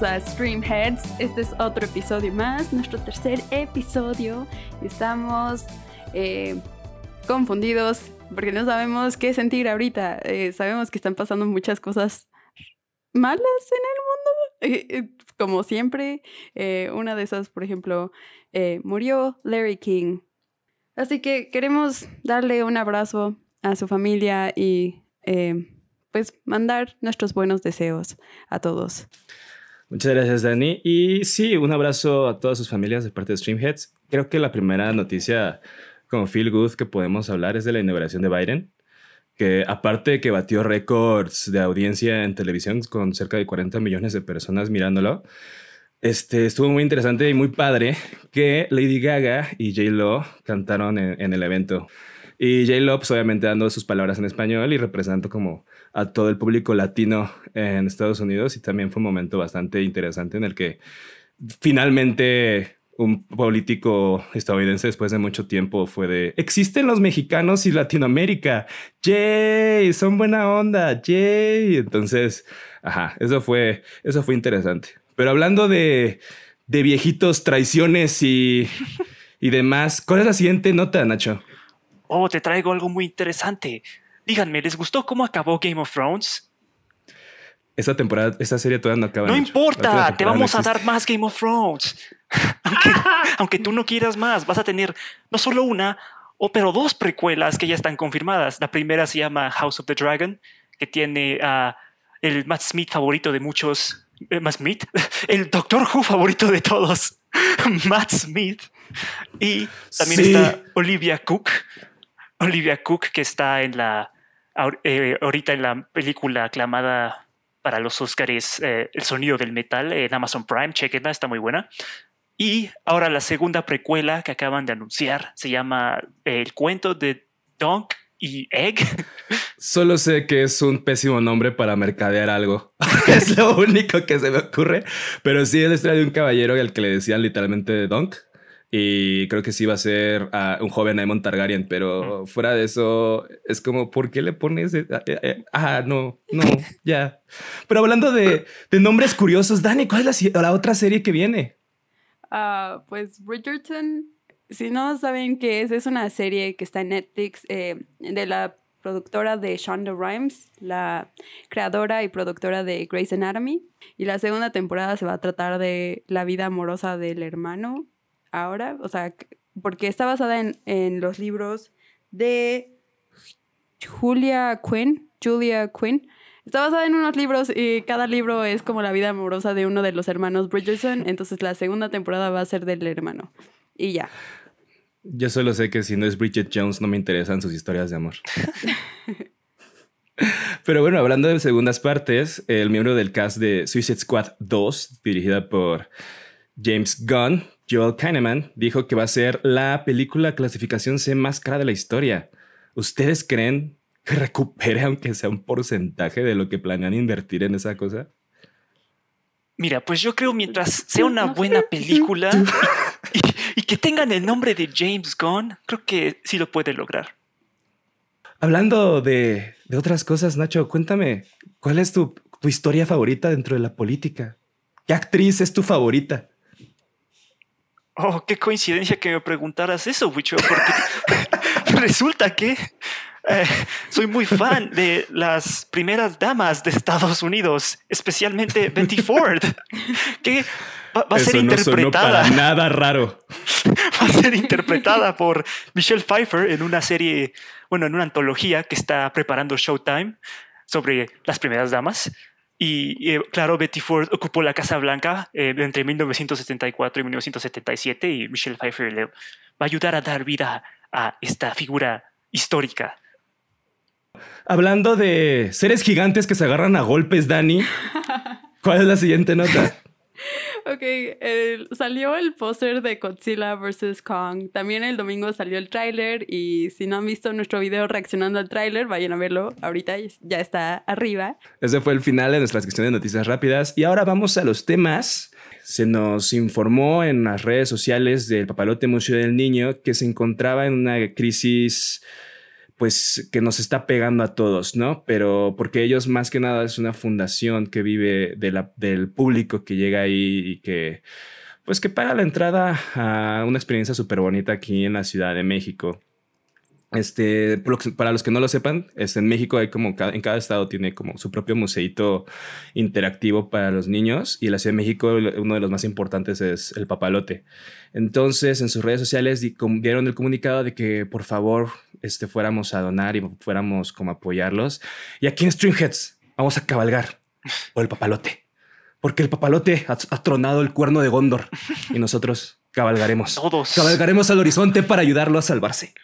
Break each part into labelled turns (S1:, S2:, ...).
S1: bienvenidos a Streamheads. Este es otro episodio más, nuestro tercer episodio. Estamos eh, confundidos porque no sabemos qué sentir ahorita. Eh, sabemos que están pasando muchas cosas malas en el mundo. Eh, como siempre, una de esas, por ejemplo, murió Larry King. Así que queremos darle un abrazo a su familia y pues mandar nuestros buenos deseos a todos.
S2: Muchas gracias, Dani. Y sí, un abrazo a todas sus familias de parte de Streamheads. Creo que la primera noticia como feel good que podemos hablar es de la inauguración de Biden, que aparte de que batió récords de audiencia en televisión con cerca de 40 millones de personas mirándolo, este, estuvo muy interesante y muy padre que Lady Gaga y J-Lo cantaron en el evento. Y J-Lo, pues obviamente dando sus palabras en español y representando como a todo el público latino en Estados Unidos y también fue un momento bastante interesante en el que finalmente un político estadounidense después de mucho tiempo fue de existen los mexicanos y Latinoamérica. ¡Yay! Son buena onda. ¡Yay! Entonces, ajá, eso fue, eso fue interesante. Pero hablando de, de viejitos, traiciones y, y demás, ¿cuál es la siguiente nota, Nacho?
S3: Oh, te traigo algo muy interesante. Díganme, ¿les gustó cómo acabó Game of Thrones?
S2: Esta temporada, esta serie todavía no acaba.
S3: No importa, te vamos a dar más Game of Thrones. aunque, tú no quieras más, vas a tener no solo una, o pero dos precuelas que ya están confirmadas. La primera se llama House of the Dragon, que tiene a el Matt Smith favorito de muchos. Eh, Matt Smith, el Doctor Who favorito de todos, Matt Smith. Y también está Olivia Cook. Olivia Cook, que está en la eh, ahorita en la película aclamada para los Oscars eh, El sonido del metal en Amazon Prime, chequenla, está muy buena. Y ahora la segunda precuela que acaban de anunciar se llama eh, El cuento de Donk y Egg.
S2: Solo sé que es un pésimo nombre para mercadear algo. es lo único que se me ocurre. Pero sí es la historia de un caballero al que le decían literalmente Donk y creo que sí va a ser a un joven Aemon Targaryen, pero fuera de eso, es como, ¿por qué le pones? Ah, no, no, ya. Pero hablando de, nombres curiosos, Dani, ¿cuál es la, otra serie que viene?
S1: Ah, pues Bridgerton, si no saben qué es, es una serie que está en Netflix eh, de la productora de Shonda Rhimes, la creadora y productora de Grey's Anatomy. Y la segunda temporada se va a tratar de la vida amorosa del hermano ahora, o sea, porque está basada en, los libros de Julia Quinn, Julia Quinn. Está basada en unos libros y cada libro es como la vida amorosa de uno de los hermanos Bridgerton, entonces la segunda temporada va a ser del hermano. Y ya.
S2: Yo solo sé que si no es Bridget Jones no me interesan sus historias de amor. Pero bueno, hablando de segundas partes, el miembro del cast de Suicide Squad 2, dirigida por James Gunn, Joel Kahneman dijo que va a ser la película clasificación C más cara de la historia. ¿Ustedes creen que recupere aunque sea un porcentaje de lo que planean invertir en esa cosa?
S3: Mira, pues yo creo mientras sea una buena película y, que tengan el nombre de James Gunn, creo que sí lo puede lograr.
S2: Hablando de, otras cosas, Nacho, cuéntame, ¿cuál es tu, tu historia favorita dentro de la política? ¿Qué actriz es tu favorita?
S3: Oh, qué coincidencia que me preguntaras eso, Wicho, porque resulta que eh, soy muy fan de las primeras damas de Estados Unidos, especialmente Betty Ford, que va, a ser interpretada.
S2: para nada raro.
S3: Va a ser interpretada por Michelle Pfeiffer en una serie, bueno, en una antología que está preparando Showtime sobre las primeras damas. Y, eh, claro, Betty Ford ocupó la Casa Blanca eh, entre 1974 y 1977 y Michelle Pfeiffer le va a ayudar a dar vida a esta figura histórica.
S2: Hablando de seres gigantes que se agarran a golpes, Dani, ¿cuál es la siguiente nota?
S1: Ok, salió el póster de Godzilla vs. Kong. También el domingo salió el tráiler y si no han visto nuestro video reaccionando al tráiler, vayan a verlo. Ahorita ya está arriba.
S2: Ese fue el final de nuestra sección de noticias rápidas y ahora vamos a los temas. Se nos informó en las redes sociales del Papalote Museo del Niño que se encontraba en una crisis pues que nos está pegando a todos, ¿no? Pero porque ellos más que nada es una fundación que vive de del público que llega ahí y que pues que paga la entrada a una experiencia súper bonita aquí en la Ciudad de México. Este, para los que no lo sepan, este, en México hay como en cada estado tiene como su propio museito interactivo para los niños y en la Ciudad de México uno de los más importantes es el papalote. Entonces en sus redes sociales dieron el comunicado de que por favor este, fuéramos a donar y fuéramos como apoyarlos. Y aquí en Streamheads vamos a cabalgar por el papalote, porque el papalote ha, ha tronado el cuerno de Gondor y nosotros cabalgaremos.
S3: Todos.
S2: Cabalgaremos al horizonte para ayudarlo a salvarse.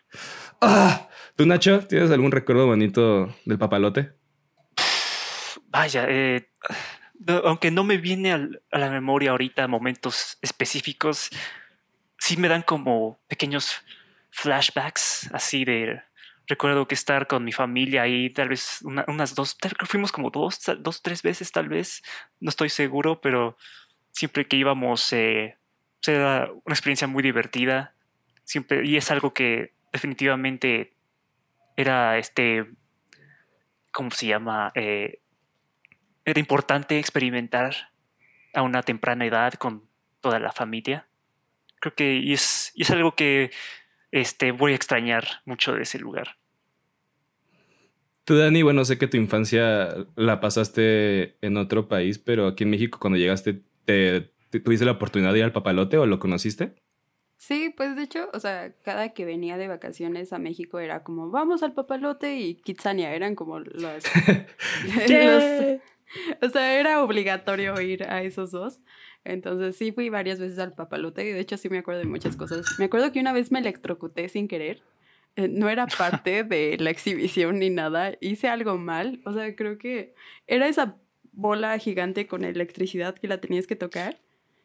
S2: Ah, ¿Tú, Nacho, tienes algún recuerdo bonito del papalote?
S3: Vaya, eh, aunque no me viene a la memoria ahorita momentos específicos, sí me dan como pequeños flashbacks así de recuerdo que estar con mi familia ahí tal vez unas dos tal vez fuimos como dos dos tres veces tal vez no estoy seguro pero siempre que íbamos eh, era una experiencia muy divertida siempre y es algo que definitivamente era este, ¿cómo se llama? Eh, era importante experimentar a una temprana edad con toda la familia. Creo que y es, es algo que este, voy a extrañar mucho de ese lugar.
S2: Tú, Dani, bueno, sé que tu infancia la pasaste en otro país, pero aquí en México cuando llegaste, te ¿tuviste la oportunidad de ir al papalote o lo conociste?
S1: Sí, pues de hecho, o sea, cada que venía de vacaciones a México era como, vamos al papalote y Kitsania, eran como los, o sea, era obligatorio ir a esos dos. Entonces sí fui varias veces al papalote y de hecho sí me acuerdo de muchas cosas. Me acuerdo que una vez me electrocuté sin querer. Eh, no era parte de la exhibición ni nada. Hice algo mal. O sea, creo que era esa bola gigante con electricidad que la tenías que tocar.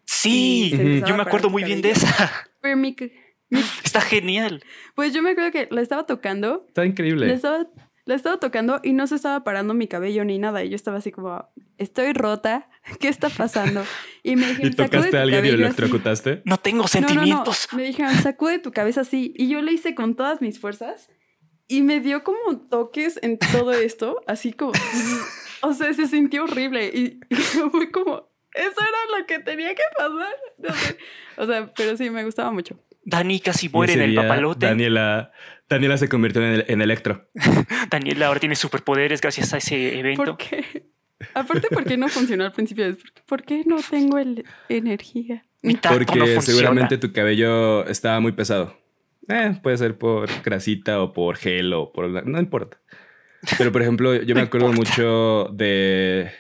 S3: Sí, yo me acuerdo muy bien de esa. Está genial.
S1: Pues yo me acuerdo que la estaba tocando.
S2: Está increíble.
S1: La estaba, la estaba tocando y no se estaba parando mi cabello ni nada. Y yo estaba así como, estoy rota. ¿Qué está pasando?
S2: Y me dijeron, ¿Y tocaste a alguien y lo electrocutaste?
S3: No tengo sentimientos.
S1: Me dijeron, sacude tu cabeza así. Y yo le hice con todas mis fuerzas. Y me dio como toques en todo esto. Así como... o sea, se sintió horrible. Y, y fue como, eso era lo que tenía que pasar. O sea, pero sí, me gustaba mucho.
S3: Dani casi muere en el papalote.
S2: Daniela, Daniela se convirtió en, en Electro.
S3: Daniela ahora tiene superpoderes gracias a ese evento.
S1: ¿Por qué? Aparte, ¿por qué no funcionó al principio? ¿Por qué no tengo el energía?
S2: Porque seguramente tu cabello estaba muy pesado. Eh, puede ser por grasita o por gel o por... No importa. Pero, por ejemplo, yo me acuerdo mucho de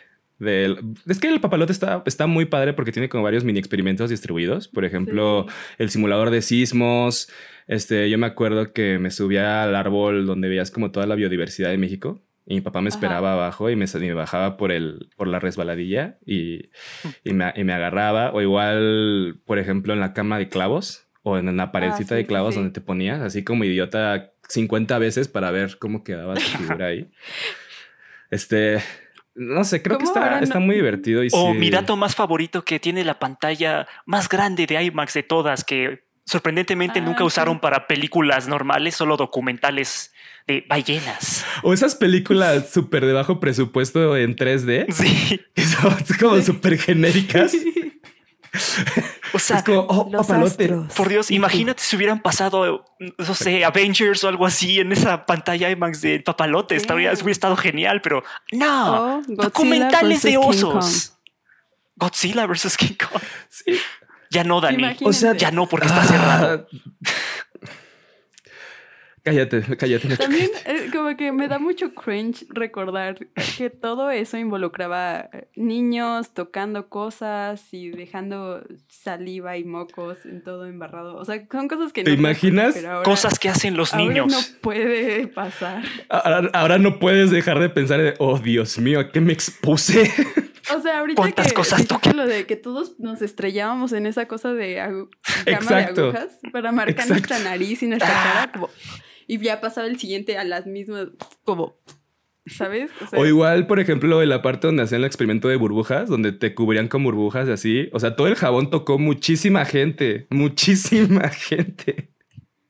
S2: es que el papalote está, está muy padre porque tiene como varios mini experimentos distribuidos. Por ejemplo, el simulador de sismos. Este, yo me acuerdo que me subía al árbol donde veías como toda la biodiversidad de México. Y mi papá me esperaba abajo y me, me, bajaba por, el, por la resbaladilla y, y, me, y, me, agarraba. O igual, por ejemplo, en la cama de clavos o en la paredcita ah, de clavos donde te ponías, así como idiota 50 veces para ver cómo quedaba tu figura ahí. Este, no sé, creo que está, está muy divertido. Y
S3: o mi dato más favorito que tiene la pantalla más grande de IMAX de todas, que sorprendentemente ah, nunca usaron para películas normales, solo documentales de ballenas.
S2: O esas películas súper de bajo presupuesto en 3D.
S3: Sí.
S2: Que son como súper genéricas.
S3: O sea, oh, por Dios, imagínate si hubieran pasado, no sé, Avengers o algo así en esa pantalla IMAX del papalote. Estaría, hubiera estado genial, pero no. Oh, documentales de osos. Godzilla versus King Kong. Sí. Ya no, Dani. O sea, ya no, porque está cerrado. Ah.
S2: Cállate, cállate.
S1: También eh, como que me da mucho cringe recordar que todo eso involucraba eh, niños tocando cosas y dejando saliva y mocos en todo embarrado. O sea, son cosas que
S2: ¿Te imaginas?
S3: cosas que hacen los niños.
S1: no puede pasar.
S2: Ahora, no puedes dejar de pensar, oh Dios mío, ¿a qué me expuse?
S1: O sea, ahorita que cosas lo de que todos nos estrellábamos en esa cosa de cama de agujas para marcar nuestra nariz y nuestra cara, como y ya pasaba el siguiente a las mismas, como, ¿sabes?
S2: O, igual, por ejemplo, en la parte donde hacían el experimento de burbujas, donde te cubrían con burbujas y así. O sea, todo el jabón tocó muchísima gente, muchísima gente.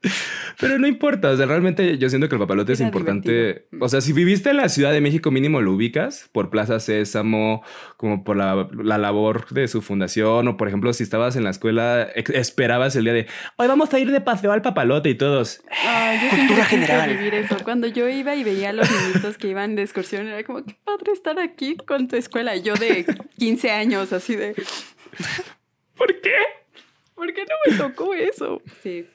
S2: Pero no importa, o sea, realmente yo siento que el papalote es importante.
S1: divertido.
S2: O sea, si viviste en la Ciudad de México, mínimo lo ubicas por Plaza Sésamo, como por la, la labor de su fundación, o por ejemplo, si estabas en la escuela, esperabas el día de hoy vamos a ir de paseo al papalote y todos.
S1: Ah, yo
S3: Cultura general.
S1: vivir eso. Cuando yo iba y veía a los niñitos que iban de excursión, era como, qué padre estar aquí con tu escuela. Yo de 15 años, así de,
S2: ¿Por qué?
S1: ¿por qué no me tocó eso? Sí.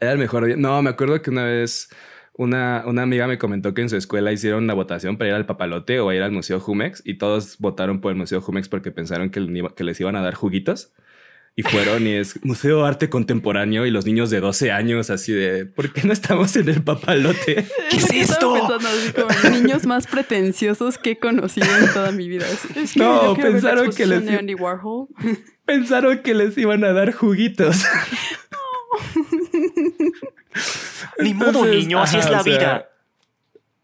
S2: Era el mejor día. No, me acuerdo que una vez una, una amiga me comentó que en su escuela hicieron una votación para ir al papalote o ir al Museo Jumex y todos votaron por el Museo Jumex porque pensaron que, que les iban a dar juguitos. Y fueron y es Museo Arte Contemporáneo y los niños de 12 años así de, ¿por qué no estamos en el papalote?
S3: ¿Qué es esto?
S1: así como niños más pretenciosos que he conocido en toda mi vida. Es- que
S2: No, pensaron que les-
S1: de.
S2: Pensaron que les iban a dar juguitos.
S3: Ni modo, niño, así
S2: ajá,
S3: es la
S2: o sea,
S3: vida.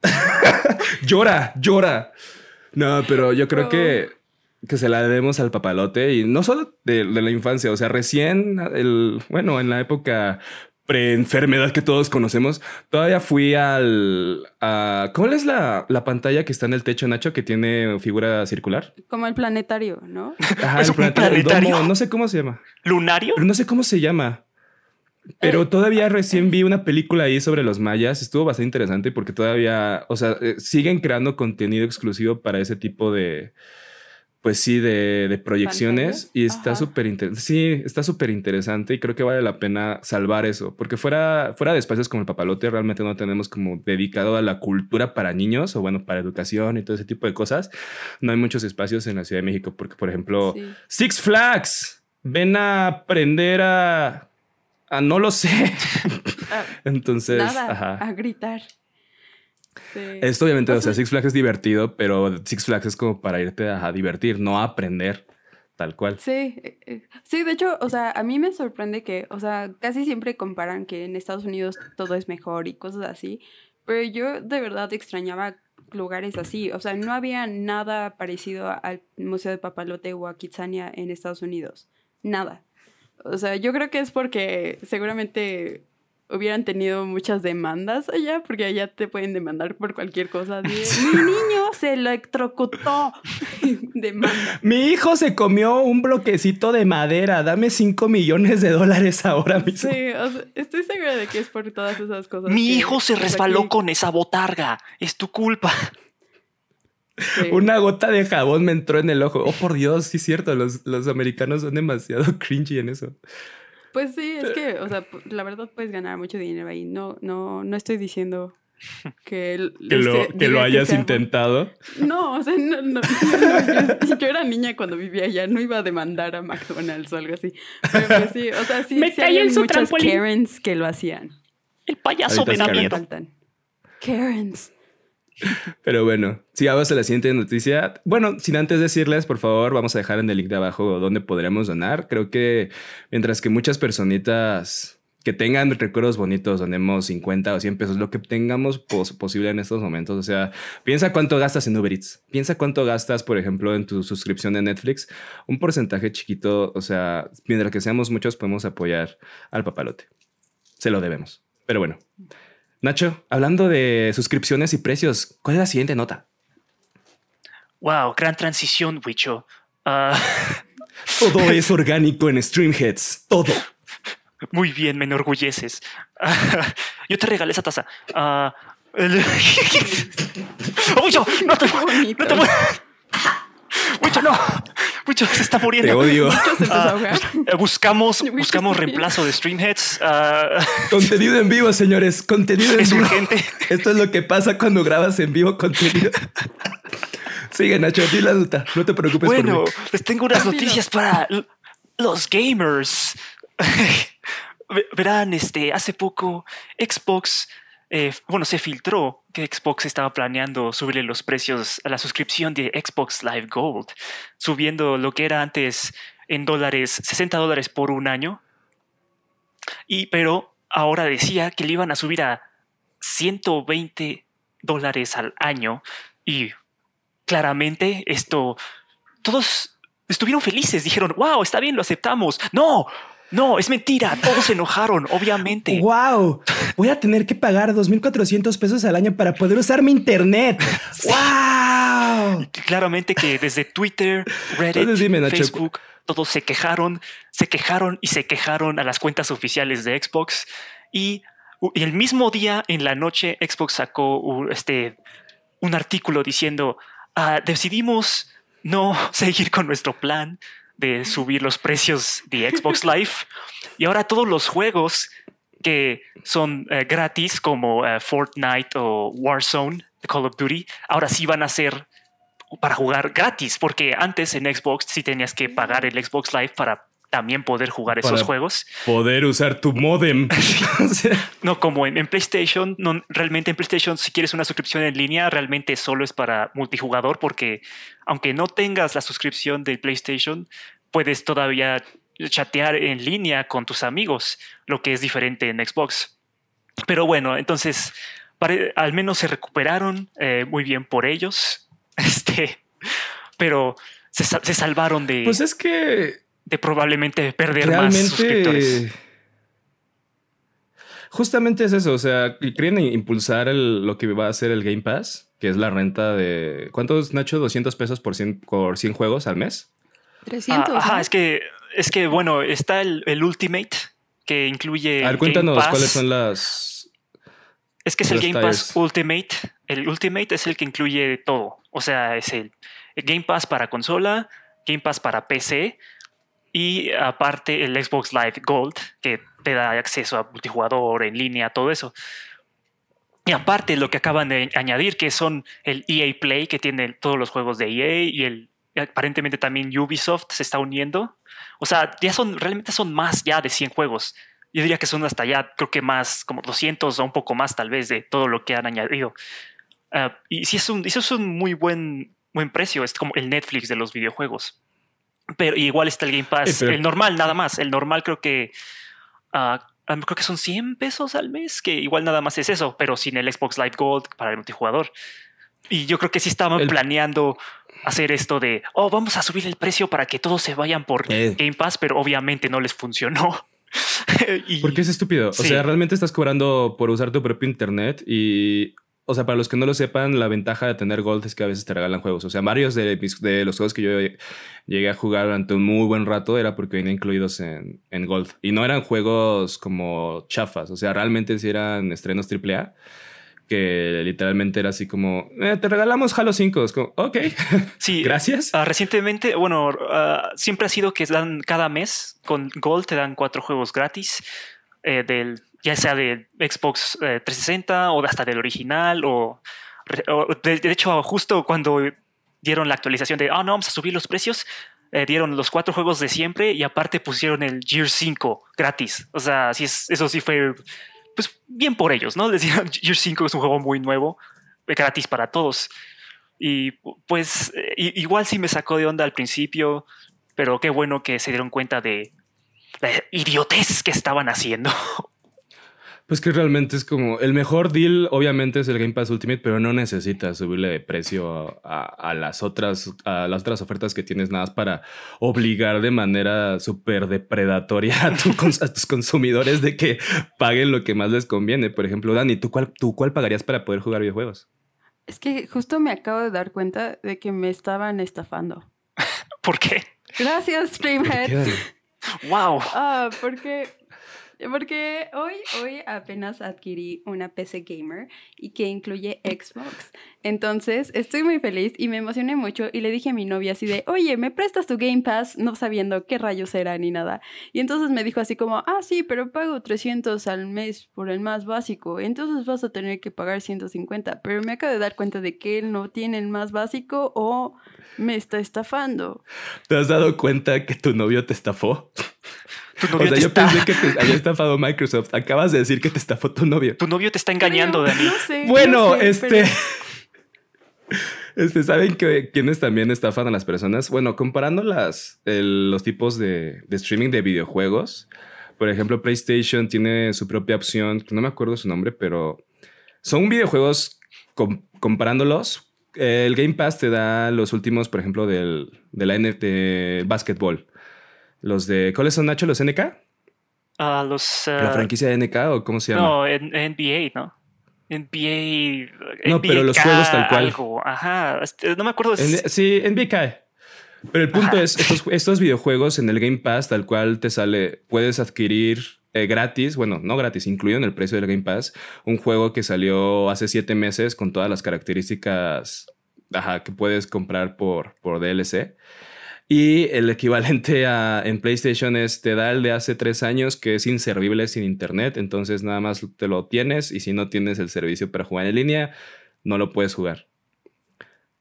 S2: llora, llora. No, pero yo creo
S1: Oh.
S2: que, que se la debemos al papalote y no solo de, de la infancia, o sea, recién, el, bueno, en la época pre-enfermedad que todos conocemos, todavía fui al... A, ¿Cuál es la, la pantalla que está en el techo, Nacho, que tiene figura circular?
S1: Como el planetario, ¿no?
S2: Ajá,
S3: ¿Es
S2: el
S3: un
S2: planetario, el
S3: planetario?
S2: domo, no sé cómo se llama.
S3: ¿Lunario?
S2: Pero no sé cómo se llama. Pero todavía recién vi una película ahí sobre los mayas. Estuvo bastante interesante porque todavía, o sea, eh, siguen creando contenido exclusivo para ese tipo de, pues sí, de, de proyecciones.
S1: ¿Pantallas?
S2: Y está súper interesante. Sí, está súper interesante y creo que vale la pena salvar eso. Porque fuera, fuera de espacios como el papalote, realmente no tenemos como dedicado a la cultura para niños o bueno, para educación y todo ese tipo de cosas. No hay muchos espacios en la Ciudad de México porque, por ejemplo,
S1: Sí.
S2: Six Flags, ven a aprender a... a no lo sé.
S1: Ah,
S2: Entonces,
S1: nada,
S2: ajá.
S1: a gritar. Sí.
S2: Esto obviamente, o sea, Six Flags es divertido, pero Six Flags es como para irte a divertir, no a aprender, tal cual.
S1: Sí, eh, eh, sí, de hecho, o sea, a mí me sorprende que, o sea, casi siempre comparan que en Estados Unidos todo es mejor y cosas así, pero yo de verdad extrañaba lugares así, o sea, no había nada parecido al Museo de Papalote o a Kitsania en Estados Unidos, nada. O sea, yo creo que es porque seguramente hubieran tenido muchas demandas allá, porque allá te pueden demandar por cualquier cosa. de, Mi niño se electrocutó. Demanda.
S2: Mi hijo se comió un bloquecito de madera, dame 5 millones de dólares ahora mismo.
S1: Sí, o sea, estoy segura de que es por todas esas cosas.
S3: Mi
S1: que,
S3: hijo se resbaló
S1: aquí-
S3: con esa botarga. Es tu culpa.
S1: Sí.
S2: Una gota de jabón me entró en el ojo. Oh, por Dios, sí es cierto, los, los americanos son demasiado cringy en eso.
S1: Pues sí, es que, o sea, la verdad puedes ganar mucho dinero ahí. No, no, no estoy diciendo que, el-
S2: Que lo,
S1: este,
S2: que lo hayas
S1: sea
S2: intentado.
S1: No, o sea, no, no, no, yo, yo era niña cuando vivía allá, no iba a demandar a McDonald's o algo así. Pero pues sí, o sea, sí,
S4: Me
S1: sí
S4: su
S1: muchas. Karens que lo hacían.
S3: El payaso
S2: Ahorita
S3: me da
S2: es Karen.
S3: miedo.
S1: Faltan. Karens.
S2: Pero bueno, sigamos a la siguiente noticia. Bueno, sin antes decirles, por favor, vamos a dejar en el link de abajo dónde podremos donar. Creo que mientras que muchas personitas que tengan recuerdos bonitos, donemos 50 o 100 pesos, lo que tengamos pos- posible en estos momentos. O sea, piensa cuánto gastas en Uber Eats. Piensa cuánto gastas, por ejemplo, en tu suscripción de Netflix. Un porcentaje chiquito, o sea, mientras que seamos muchos, podemos apoyar al papalote. Se lo debemos. Pero bueno. Nacho, hablando de suscripciones y precios, ¿cuál es la siguiente nota?
S3: Wow, gran transición, Wicho. Ah,
S2: Todo es orgánico en Streamheads. Todo.
S3: muy bien, me enorgulleces. Ah, yo te regalé esa taza. Ah, el- ¡Oh, Wicho! ¡No te, no te mu- Wicho, no! Wicho, se está
S2: Te
S3: muriendo.
S2: odio.
S1: Se empezó a ahogar.
S3: Eh, buscamos, buscamos reemplazo de Streamheads. Ah,
S2: Contenido en vivo, señores. Contenido en
S3: es
S2: vivo.
S3: urgente.
S2: Esto es lo que pasa cuando grabas en vivo contenido. Sigue, Nacho, di la nota. No te preocupes
S3: Bueno,
S2: por mí.
S3: les tengo unas
S1: Rápido.
S3: noticias para los gamers. Ve- Verán, este, hace poco Xbox, eh, bueno, se filtró que Xbox estaba planeando subirle los precios a la suscripción de Xbox Live Gold, subiendo lo que era antes en dólares, 60 dólares por un año. Y, pero ahora decía que le iban a subir a 120 dólares al año y claramente esto, todos estuvieron felices, dijeron, wow, está bien, lo aceptamos. No, No, es mentira. Todos se enojaron, obviamente.
S2: ¡Wow! Voy a tener que pagar 2.400 pesos al año para poder usar mi internet. ¡Wow!
S3: Claramente que desde Twitter, Reddit, Facebook, todos se quejaron, se quejaron y se quejaron a las cuentas oficiales de Xbox. Y, el mismo día, en la noche, Xbox sacó este, un artículo diciendo, ah, decidimos no seguir con nuestro plan de subir los precios de Xbox Live. Y ahora todos los juegos que son eh, gratis, como eh, Fortnite o Warzone, Call of Duty, ahora sí van a ser para jugar gratis, porque antes en Xbox sí tenías que pagar el Xbox Live para también poder jugar esos juegos.
S2: Poder usar tu modem.
S3: no como en, PlayStation, no, realmente en PlayStation si quieres una suscripción en línea, realmente solo es para multijugador, porque aunque no tengas la suscripción de PlayStation, puedes todavía chatear en línea con tus amigos, lo que es diferente en Xbox. Pero bueno, entonces al menos se recuperaron eh, muy bien por ellos. Este, pero se, se salvaron de.
S2: Pues es que
S3: de probablemente perder más suscriptores.
S2: Justamente es eso, o sea, quieren impulsar lo que va a ser el Game Pass, que es la renta de... ¿Cuántos, Nacho? ¿200 pesos por 100, por 100 juegos al mes?
S1: 300.
S3: Ah, ajá, es que, es que, bueno, está el, Ultimate, que incluye...
S2: A ver, cuéntanos cuáles son las...
S3: Es que es el Game Pass Ultimate. El Ultimate es el que incluye todo. O sea, es el Game Pass para consola, Game Pass para PC, y aparte el Xbox Live Gold, que te da acceso a multijugador, en línea, todo eso. Y aparte lo que acaban de añadir, que son el EA Play, que tiene todos los juegos de EA y el aparentemente también Ubisoft se está uniendo. O sea, ya son, realmente son más ya de 100 juegos. Yo diría que son hasta ya, creo que más, como 200 o un poco más tal vez de todo lo que han añadido. Ah, y sí, es un, eso es un muy buen, buen precio, es como el Netflix de los videojuegos. Pero igual está el Game Pass, el normal nada más. El normal creo que ah, creo que son 100 pesos al mes, que igual nada más es eso, pero sin el Xbox Live Gold para el multijugador. Y yo creo que sí estaban planeando hacer esto de, oh, vamos a subir el precio para que todos se vayan por eh. Game Pass, pero obviamente no les funcionó.
S2: Porque es estúpido. O sea, realmente estás cobrando por usar tu propio internet y o sea, para los que no lo sepan, la ventaja de tener Gold es que a veces te regalan juegos. O sea, varios de, de los juegos que yo llegué a jugar durante un muy buen rato era porque venían incluidos en, en Gold. Y no eran juegos como chafas. O sea, realmente sí eran estrenos AAA que literalmente era así como, eh, te regalamos Halo 5. Es como, ok, sí, gracias.
S3: Uh, recientemente, bueno, uh, siempre ha sido que dan cada mes con Gold, te dan cuatro juegos gratis eh, del ya sea de Xbox 360 eh, o hasta del original o, de, hecho justo cuando dieron la actualización de, ah, no, vamos a subir los precios, eh, dieron los cuatro juegos de siempre y aparte pusieron el Gear 5 gratis. O sea, sí es, eso sí fue pues bien por ellos, ¿no? Les Gear 5 es un juego muy nuevo, eh, gratis para todos. Y pues igual sí me sacó de onda al principio, pero qué bueno que se dieron cuenta de la idiotez que estaban haciendo.
S2: Pues que realmente es como el mejor deal, obviamente es el Game Pass Ultimate, pero no necesitas subirle de precio a, las otras a las otras ofertas que tienes nada más para obligar de manera súper depredatoria a, a, tus consumidores de que paguen lo que más les conviene. Por ejemplo, Dani, ¿tú cuál, ¿tú cuál pagarías para poder jugar videojuegos?
S1: Es que justo me acabo de dar cuenta de que me estaban estafando.
S3: ¿Por qué?
S1: Gracias, Streamhead.
S3: Wow.
S1: Ah, porque porque hoy, hoy apenas adquirí una PC gamer y que incluye Xbox. Entonces estoy muy feliz y me emocioné mucho y le dije a mi novia así de, oye, ¿me prestas tu Game Pass? No sabiendo qué rayos era ni nada. Y entonces me dijo así como, ah, sí, pero pago 300 al mes por el más básico. Entonces vas a tener que pagar 150. Pero me acabo de dar cuenta de que él no tiene el más básico o me está estafando.
S2: ¿Te has dado cuenta que tu novio te estafó? O sea, yo pensé que te había estafado Microsoft. Acabas de decir que te estafó tu novio.
S3: Tu novio te está engañando, Dani.
S1: No sé,
S2: bueno, este. Este, ¿saben que quiénes también estafan a las personas? Bueno, comparando las, los tipos de, streaming de videojuegos, por ejemplo, PlayStation tiene su propia opción, no me acuerdo su nombre, pero son videojuegos comparándolos. El Game Pass te da los últimos, por ejemplo, del, de la NFT básquetbol. Los de, ¿cuáles son Nacho? ¿Los NK?
S3: a los...
S2: ¿La
S3: ah,
S2: franquicia de NK o cómo se llama?
S3: No, en- NBA, ¿no? NBA.
S2: No, pero los juegos tal cual.
S3: Algo. Ajá. este, No me acuerdo.
S2: En- sí, NBA. Pero el punto
S3: Ajá.
S2: es, estos, estos videojuegos en el Game Pass, tal cual te sale, puedes adquirir eh, gratis, bueno, no gratis, incluido en el precio del Game Pass, un juego que salió hace siete meses con todas las características ajá, que puedes comprar por, por DLC. Y el equivalente a, en PlayStation es te da el de hace tres años que es inservible sin internet. Entonces nada más te lo tienes y si no tienes el servicio para jugar en línea, no lo puedes jugar.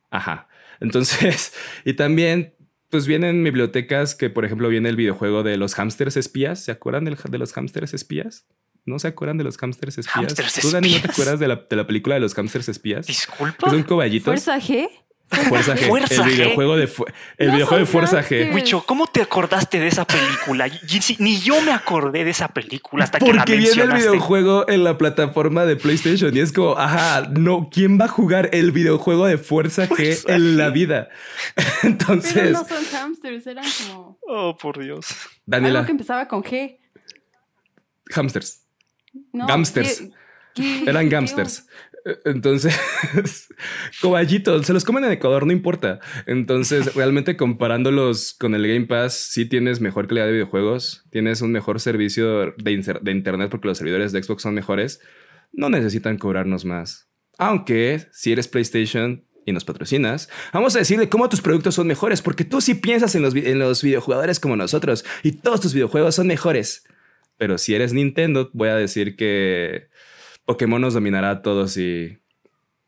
S2: Ajá. Entonces, y también, pues vienen bibliotecas que, por ejemplo, viene el videojuego de los hamsters espías. ¿Se acuerdan del- de los hamsters espías? ¿No se acuerdan de los hamsters espías?
S3: Hámsters
S2: ¿Tú, Dani, no te
S3: espías.
S2: acuerdas de la, de la película de los hamsters espías?
S3: Disculpa.
S2: Que son coballitos.
S1: Fuerza G.
S2: Fuerza G.
S3: Fuerza
S2: el
S3: G.
S2: videojuego de, fu- el
S1: No
S2: videojuego de
S1: son
S2: Fuerza. G.
S3: Wicho, ¿cómo te acordaste de esa película? Ni yo me acordé de esa película hasta que la
S2: Porque viene el
S3: mencionaste.
S2: videojuego en la plataforma de PlayStation y es como, ajá, no, ¿quién va a jugar el videojuego de Fuerza G
S3: Fuerza
S2: en la
S3: G.
S2: vida?
S1: Pero
S2: Entonces,
S1: no son hamsters, eran como.
S3: Oh, por Dios.
S2: Daniela,
S1: Algo que empezaba con G.
S2: hamsters.
S1: No,
S2: Gamsters.
S1: G- G-
S2: Eran
S1: G-
S2: gamsters. Entonces, coballitos, se los comen en Ecuador, no importa. Entonces, realmente comparándolos con el Game Pass, sí tienes mejor calidad de videojuegos, tienes un mejor servicio de, Internet porque los servidores de Xbox son mejores. No necesitan cobrarnos más. Aunque, si eres PlayStation y nos patrocinas, vamos a decirle cómo tus productos son mejores, porque tú sí piensas en los, en los videojugadores como nosotros y todos tus videojuegos son mejores. Pero si eres Nintendo, voy a decir que Pokémon nos dominará a todos y,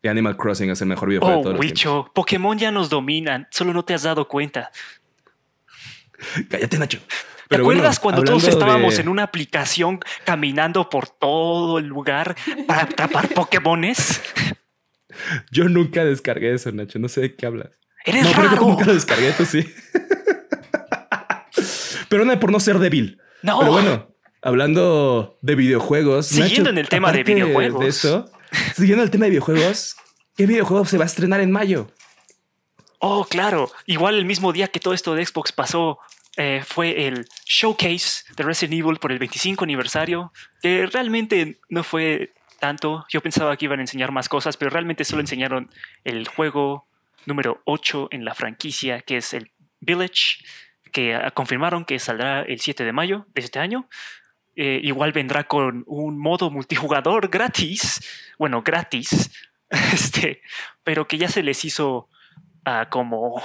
S2: y Animal Crossing es el mejor videojuego de
S3: Oh,
S2: todos los tiempos.
S3: Wicho, Pokémon ya nos dominan. Solo no te has dado cuenta.
S2: Cállate, Nacho.
S3: ¿Te
S2: Pero bueno,
S3: acuerdas cuando todos estábamos
S2: de-
S3: en una aplicación caminando por todo el lugar para atrapar Pokémones?
S2: Yo nunca descargué eso, Nacho. No sé de qué hablas.
S3: Eres
S2: no, yo
S3: raro.
S2: nunca lo descargué, tú sí. pero no por no ser débil.
S3: No.
S2: Pero bueno, hablando de videojuegos.
S3: Siguiendo en el tema de videojuegos.
S2: De eso, siguiendo el tema de videojuegos, ¿qué videojuego se va a estrenar en mayo?
S3: Oh, claro. Igual el mismo día que todo esto de Xbox pasó, eh, fue el showcase de Resident Evil por el 25 aniversario, que realmente no fue tanto. Yo pensaba que iban a enseñar más cosas, pero realmente solo enseñaron el juego número 8 en la franquicia, que es el Village, que ah, confirmaron que saldrá el 7 de mayo de este año. Eh, igual vendrá con un modo multijugador gratis, bueno, gratis, este, pero que ya se les hizo ah, como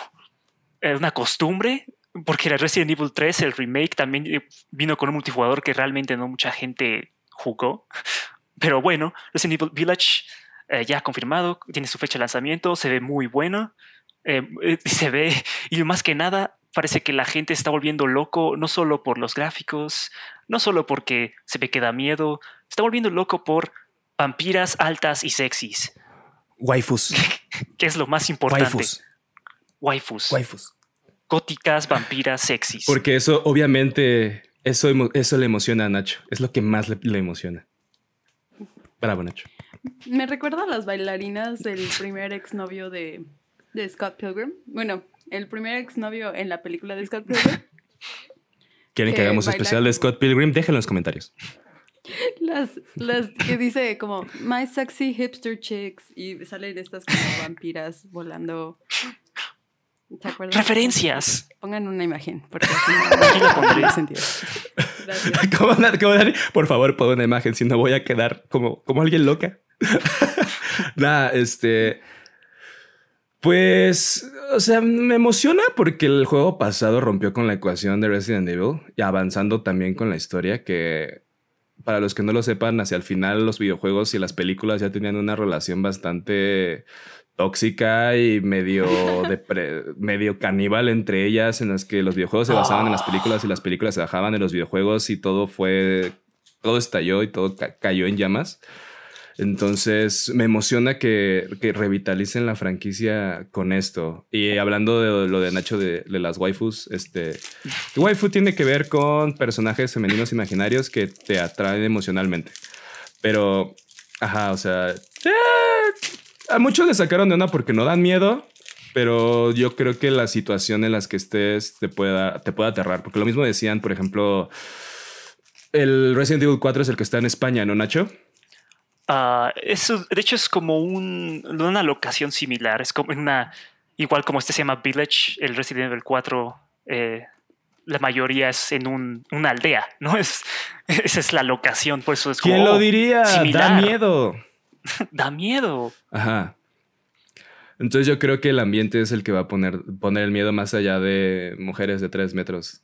S3: eh, una costumbre, porque el Resident Evil 3, el remake, también eh, vino con un multijugador que realmente no mucha gente jugó. Pero bueno, Resident Evil Village eh, ya confirmado, tiene su fecha de lanzamiento, se ve muy bueno, se ve, y más que nada, parece que la gente está volviendo loco, no solo por los gráficos, no solo porque se ve que da miedo, está volviendo loco por vampiras altas y sexys,
S2: Waifus.
S3: que es lo más importante.
S2: Waifus.
S3: Waifus.
S2: Waifus.
S3: Góticas, vampiras, sexys.
S2: Porque eso, obviamente, eso, eso le emociona a Nacho. Es lo que más le, le emociona. Bravo, Nacho.
S1: Me recuerda a las bailarinas del primer exnovio de, de Scott Pilgrim. Bueno, el primer exnovio en la película de Scott Pilgrim.
S2: ¿Quieren que
S1: Que
S2: hagamos especial de Scott Pilgrim? Déjenlo en los comentarios.
S1: Las, las que dice como My sexy hipster chicks y salen estas como vampiras volando. ¿Te acuerdas?
S3: Referencias.
S1: Pongan una imagen porque así no- no tiene sentido. Gracias.
S2: ¿Cómo. Por favor, pon una imagen, si no voy a quedar como, como alguien loca. Nada, este. Pues, o sea, me emociona porque el juego pasado rompió con la ecuación de Resident Evil y avanzando también con la historia que, para los que no lo sepan, hacia el final los videojuegos y las películas ya tenían una relación bastante tóxica y medio, medio caníbal entre ellas, en las que los videojuegos se basaban en las películas y las películas se bajaban en los videojuegos y todo fue, todo estalló y todo ca- cayó en llamas. Entonces me emociona que, que revitalicen la franquicia con esto. Y hablando de lo de Nacho de, las waifus, este waifu tiene que ver con personajes femeninos imaginarios que te atraen emocionalmente. Pero, ajá, o sea, eh, a muchos le sacaron de onda porque no dan miedo. Pero yo creo que la situación en las que estés te pueda, te puede aterrar. Porque lo mismo decían, por ejemplo, El Resident Evil 4 es el que está en España, ¿no, Nacho?
S3: Ah, eso, de hecho, es como un, una locación similar. Es como una. Igual como este se llama Village, el Resident Evil 4. Eh, la mayoría es en un, una aldea, ¿no? Es, esa es la locación, por eso es como.
S2: ¿Quién lo diría? Da miedo.
S3: da miedo.
S2: Ajá. Entonces yo creo que el ambiente es el que va a poner, poner el miedo más allá de mujeres de tres metros.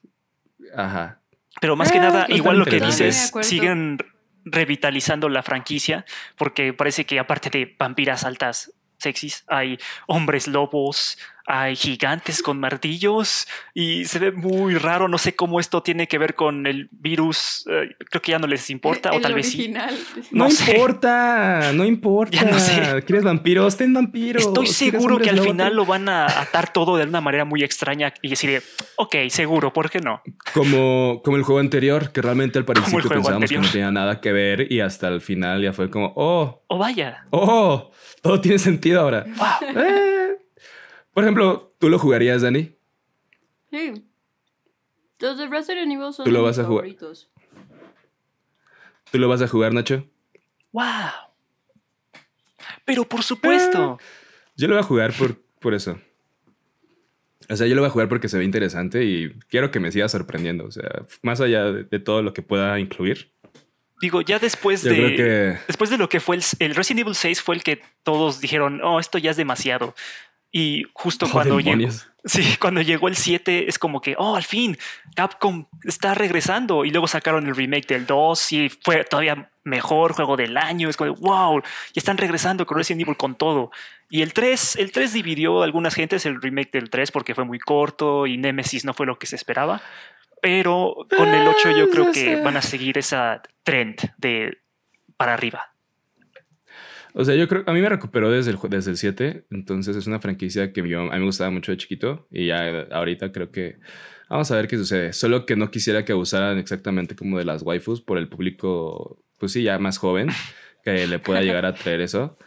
S2: Ajá.
S3: Pero más que eh, nada, igual lo que dices, siguen revitalizando la franquicia, porque parece que aparte de vampiras altas sexys, hay hombres lobos, hay gigantes con martillos y se ve muy raro. No sé cómo esto tiene que ver con el virus. Eh, creo que ya no les importa, o tal vez sí.
S2: No, importa, no importa. Ya no sé. ¿Quieres vampiros? Ten vampiros.
S3: Estoy seguro que al final lo van a atar todo de una manera muy extraña y decir, ok, seguro, ¿por qué no?
S2: Como, como el juego anterior, que realmente al principio pensábamos que no tenía nada que ver y hasta el final ya fue como, oh.
S3: Oh, vaya.
S2: Oh, todo tiene sentido ahora. Wow. Eh, por ejemplo, ¿tú lo jugarías, Dani?
S1: Sí. Los de Resident Evil son ¿Tú lo vas a Jugar?
S2: ¿Tú lo vas a jugar, Nacho?
S3: ¡Wow! Pero por supuesto.
S2: Eh, yo lo voy a jugar por, por eso. O sea, yo lo voy a jugar porque se ve interesante y quiero que me siga sorprendiendo. O sea, más allá de, todo lo que pueda incluir.
S3: Digo, ya después de. Después de lo que fue el, el, Resident Evil 6 fue el que todos dijeron, oh, esto ya es demasiado. Y justo cuando llegó, sí, cuando llegó el 7 es como que, oh, al fin, Capcom está regresando. Y luego sacaron el remake del 2 y fue todavía mejor juego del año. Es como, wow, y están regresando con Resident Evil con todo. Y el 3, el 3 dividió a algunas gentes el remake del 3 porque fue muy corto y Nemesis no fue lo que se esperaba. Pero con el 8 yo creo que van a seguir esa trend de para arriba.
S2: O sea, yo creo, a mí me recuperó desde el, desde el 7, entonces es una franquicia que yo, a mí me gustaba mucho de chiquito y ya ahorita creo que vamos a ver qué sucede. Solo que no quisiera que abusaran exactamente como de las waifus por el público, pues sí, ya más joven, que le pueda llegar a traer eso.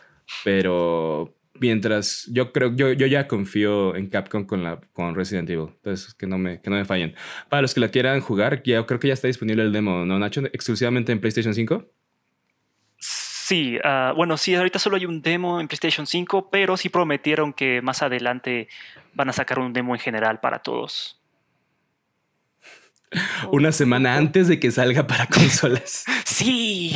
S2: Pero mientras yo creo, yo, yo ya confío en Capcom con, la, con Resident Evil. Entonces, que no, me, que no me fallen. Para los que la quieran jugar, creo que ya está disponible el demo, ¿no, Nacho? Exclusivamente en PlayStation 5.
S3: Sí, ah, bueno, sí, ahorita solo hay un demo en PlayStation 5, pero sí prometieron que más adelante van a sacar un demo en general para todos.
S2: Una semana antes de que salga para consolas.
S3: sí.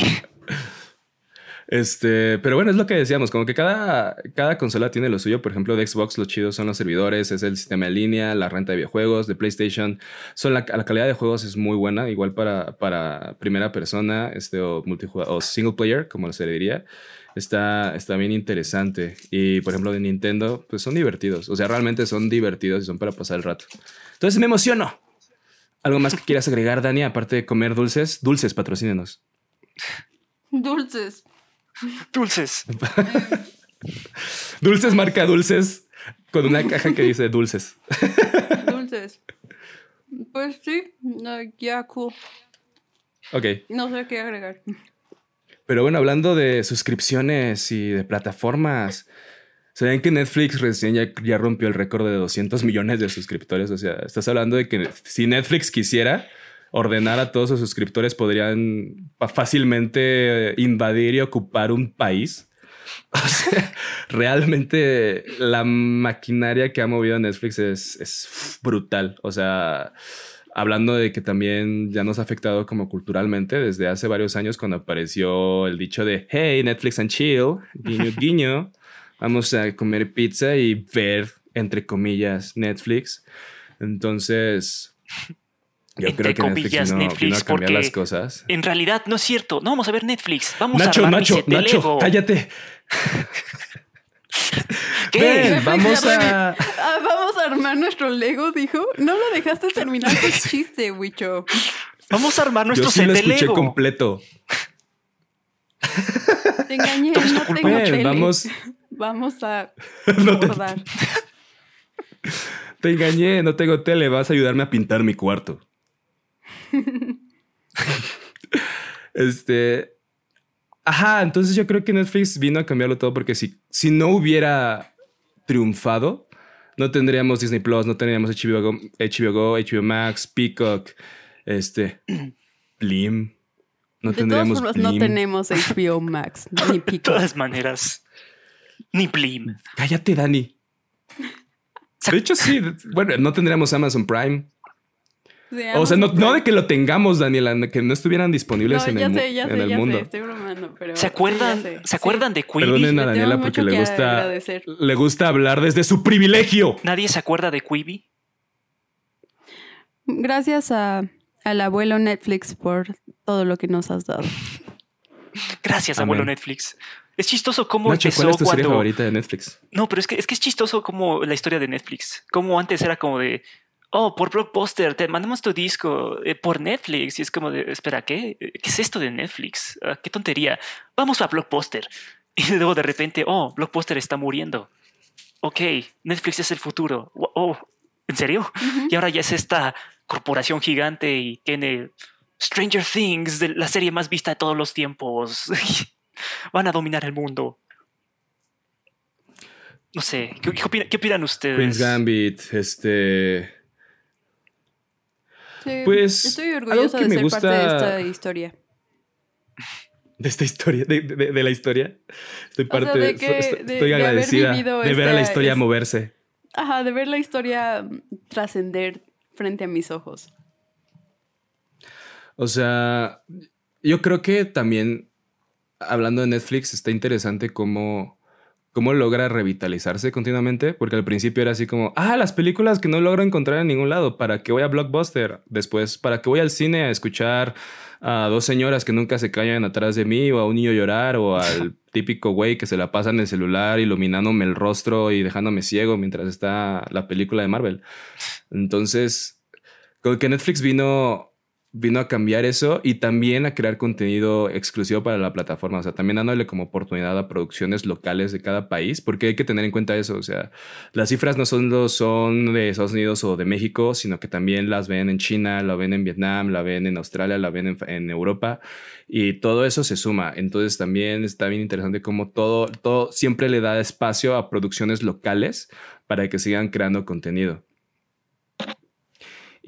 S2: Este, pero bueno, es lo que decíamos, como que cada, cada consola tiene lo suyo. Por ejemplo, de Xbox lo chido son los servidores, es el sistema en línea, la renta de videojuegos, de PlayStation. Son la, calidad de juegos es muy buena, igual para, para primera persona este, o, o single player, como se le diría. Está, está bien interesante. Y por ejemplo, de Nintendo, pues son divertidos. O sea, realmente son divertidos y son para pasar el rato. Entonces me emociono. ¿Algo más que quieras agregar, Dani? Aparte de comer dulces, dulces, patrocínenos.
S1: Dulces.
S3: Dulces.
S2: dulces marca dulces con una caja que dice dulces.
S1: dulces. Pues sí, ya cool.
S2: Ok.
S1: No sé qué agregar.
S2: Pero bueno, hablando de suscripciones y de plataformas, ¿saben que Netflix recién ya, ya, rompió el récord de 200 millones de suscriptores? O sea, estás hablando de que si Netflix quisiera, ordenar a todos sus suscriptores podrían fácilmente invadir y ocupar un país. O sea, realmente la maquinaria que ha movido Netflix es, brutal. O sea, hablando de que también ya nos ha afectado como culturalmente desde hace varios años cuando apareció el dicho de, hey, Netflix and chill, guiño, guiño, vamos a comer pizza y ver, entre comillas, Netflix. Entonces,
S3: yo entre creo comillas, Netflix, porque las cosas. en realidad no es cierto. No vamos a ver Netflix. Vamos
S2: Nacho,
S3: a armar
S2: Nacho, Nacho, cállate. ¿Qué? vamos a...
S1: Ah, vamos a armar nuestro Lego, dijo. No lo dejaste terminar tu chiste, Wicho.
S3: Vamos a armar nuestro
S2: Yo sí
S3: set
S2: lo
S3: de
S2: escuché completo.
S1: Te engañé, no tengo tele.
S2: Vamos...
S1: Vamos a recordar.
S2: te engañé, no tengo tele. Vas a ayudarme a pintar mi cuarto. este. Ajá, entonces yo creo que Netflix vino a cambiarlo todo porque si, si no hubiera triunfado, no tendríamos Disney Plus, no tendríamos HBO Go, HBO, Max, Peacock, este, Blim. No
S1: de
S2: tendríamos
S1: todas formas, no tenemos HBO Max ni
S3: De
S1: Pico.
S3: todas maneras, ni Blim.
S2: Cállate, Dani. De hecho, sí. Bueno, no tendríamos Amazon Prime. O sea, no, no de que lo tengamos, Daniela, que no estuvieran disponibles
S1: No,
S2: en
S1: ya
S2: el,
S1: sé, ya
S2: en
S1: sé,
S2: el
S1: ya
S2: mundo.
S1: sé, estoy bromeando, pero...
S3: ¿Se acuerdan,
S1: ya.
S3: ¿se acuerdan de Quibi?
S2: Perdonen a
S1: Le
S2: Daniela porque le gusta,
S1: agradecer.
S2: le gusta hablar desde su privilegio.
S3: ¿Nadie se acuerda de Quibi?
S1: Gracias a, al abuelo Netflix por todo lo que nos has dado.
S3: Gracias,
S2: Amén.
S3: abuelo Netflix. Es chistoso cómo
S2: Nacho,
S3: empezó
S2: ¿cuál es tu serie
S3: cuando...
S2: favorita de Netflix?
S3: No, pero es que, es que es chistoso como la historia de Netflix. Como antes era como de, oh, por Blockbuster, te mandamos tu disco eh, por Netflix. Y es como de, espera, ¿qué? ¿Qué es esto de Netflix? Ah, ¿Qué tontería? Vamos a Blockbuster. Y luego de repente, oh, Blockbuster está muriendo. Ok, Netflix es el futuro. Oh, ¿en serio? Y ahora ya es esta corporación gigante y tiene Stranger Things, de la serie más vista de todos los tiempos. Van a dominar el mundo. No sé, ¿qué, qué opina- qué opinan ustedes?
S2: Queen's Gambit, este...
S1: Sí,
S2: Pues,
S1: estoy orgullosa de ser
S2: gusta-
S1: parte de esta historia.
S2: De esta historia, de, de- de la historia. Estoy
S1: O sea,
S2: parte,
S1: de que-
S2: estoy, agradecida de ver a la historia
S1: es-
S2: moverse.
S1: Ajá, de ver la historia mm, trascender frente a mis ojos.
S2: O sea, yo creo que también, hablando de Netflix, está interesante cómo, cómo logra revitalizarse continuamente, porque al principio era así como, ah, las películas que no logro encontrar en ningún lado, ¿para qué voy a Blockbuster? Después, ¿para qué voy al cine a escuchar a dos señoras que nunca se callan atrás de mí, o a un niño llorar, o al típico güey que se la pasa en el celular iluminándome el rostro y dejándome ciego mientras está la película de Marvel? Entonces, con que Netflix vino vino a cambiar eso y también a crear contenido exclusivo para la plataforma. O sea, también dándole como oportunidad a producciones locales de cada país, porque hay que tener en cuenta eso. O sea, las cifras no solo son de Estados Unidos o de México, sino que también las ven en China, la ven en Vietnam, la ven en Australia, la ven en, Europa y todo eso se suma. Entonces también está bien interesante cómo todo, todo siempre le da espacio a producciones locales para que sigan creando contenido.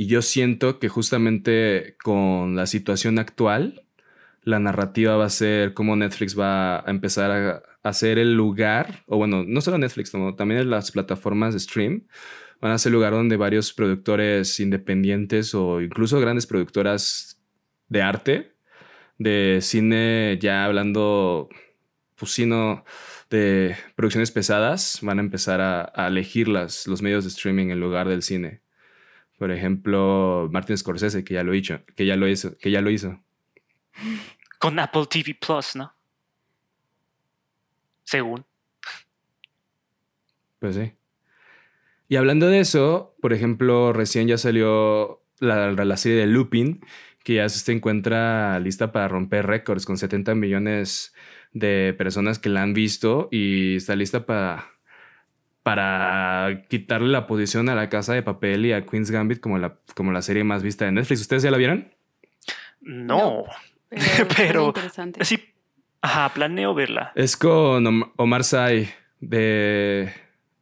S2: Y yo siento que justamente con la situación actual, la narrativa va a ser cómo Netflix va a empezar a, ser el lugar, o bueno, no solo Netflix, no, también las plataformas de stream van a ser el lugar donde varios productores independientes o incluso grandes productoras de arte, de cine, ya hablando, pues sí, no, de producciones pesadas, van a empezar a, a elegir las, los medios de streaming en lugar del cine. Por ejemplo, Martin Scorsese, que ya lo hizo, que ya lo hizo, que ya lo hizo.
S3: Con Apple TV Plus, ¿no? Según.
S2: Pues sí. Y hablando de eso, por ejemplo, recién ya salió la, la serie de Lupin, que ya se encuentra lista para romper récords con 70 millones de personas que la han visto y está lista para, para quitarle la posición a la Casa de Papel y a Queen's Gambit como la, como la serie más vista de Netflix. ¿Ustedes ya la vieron?
S3: No.
S1: Pero,
S3: Pero-
S1: interesante.
S3: Sí. Ajá, planeo verla.
S2: Es con Om- Omar Sy de...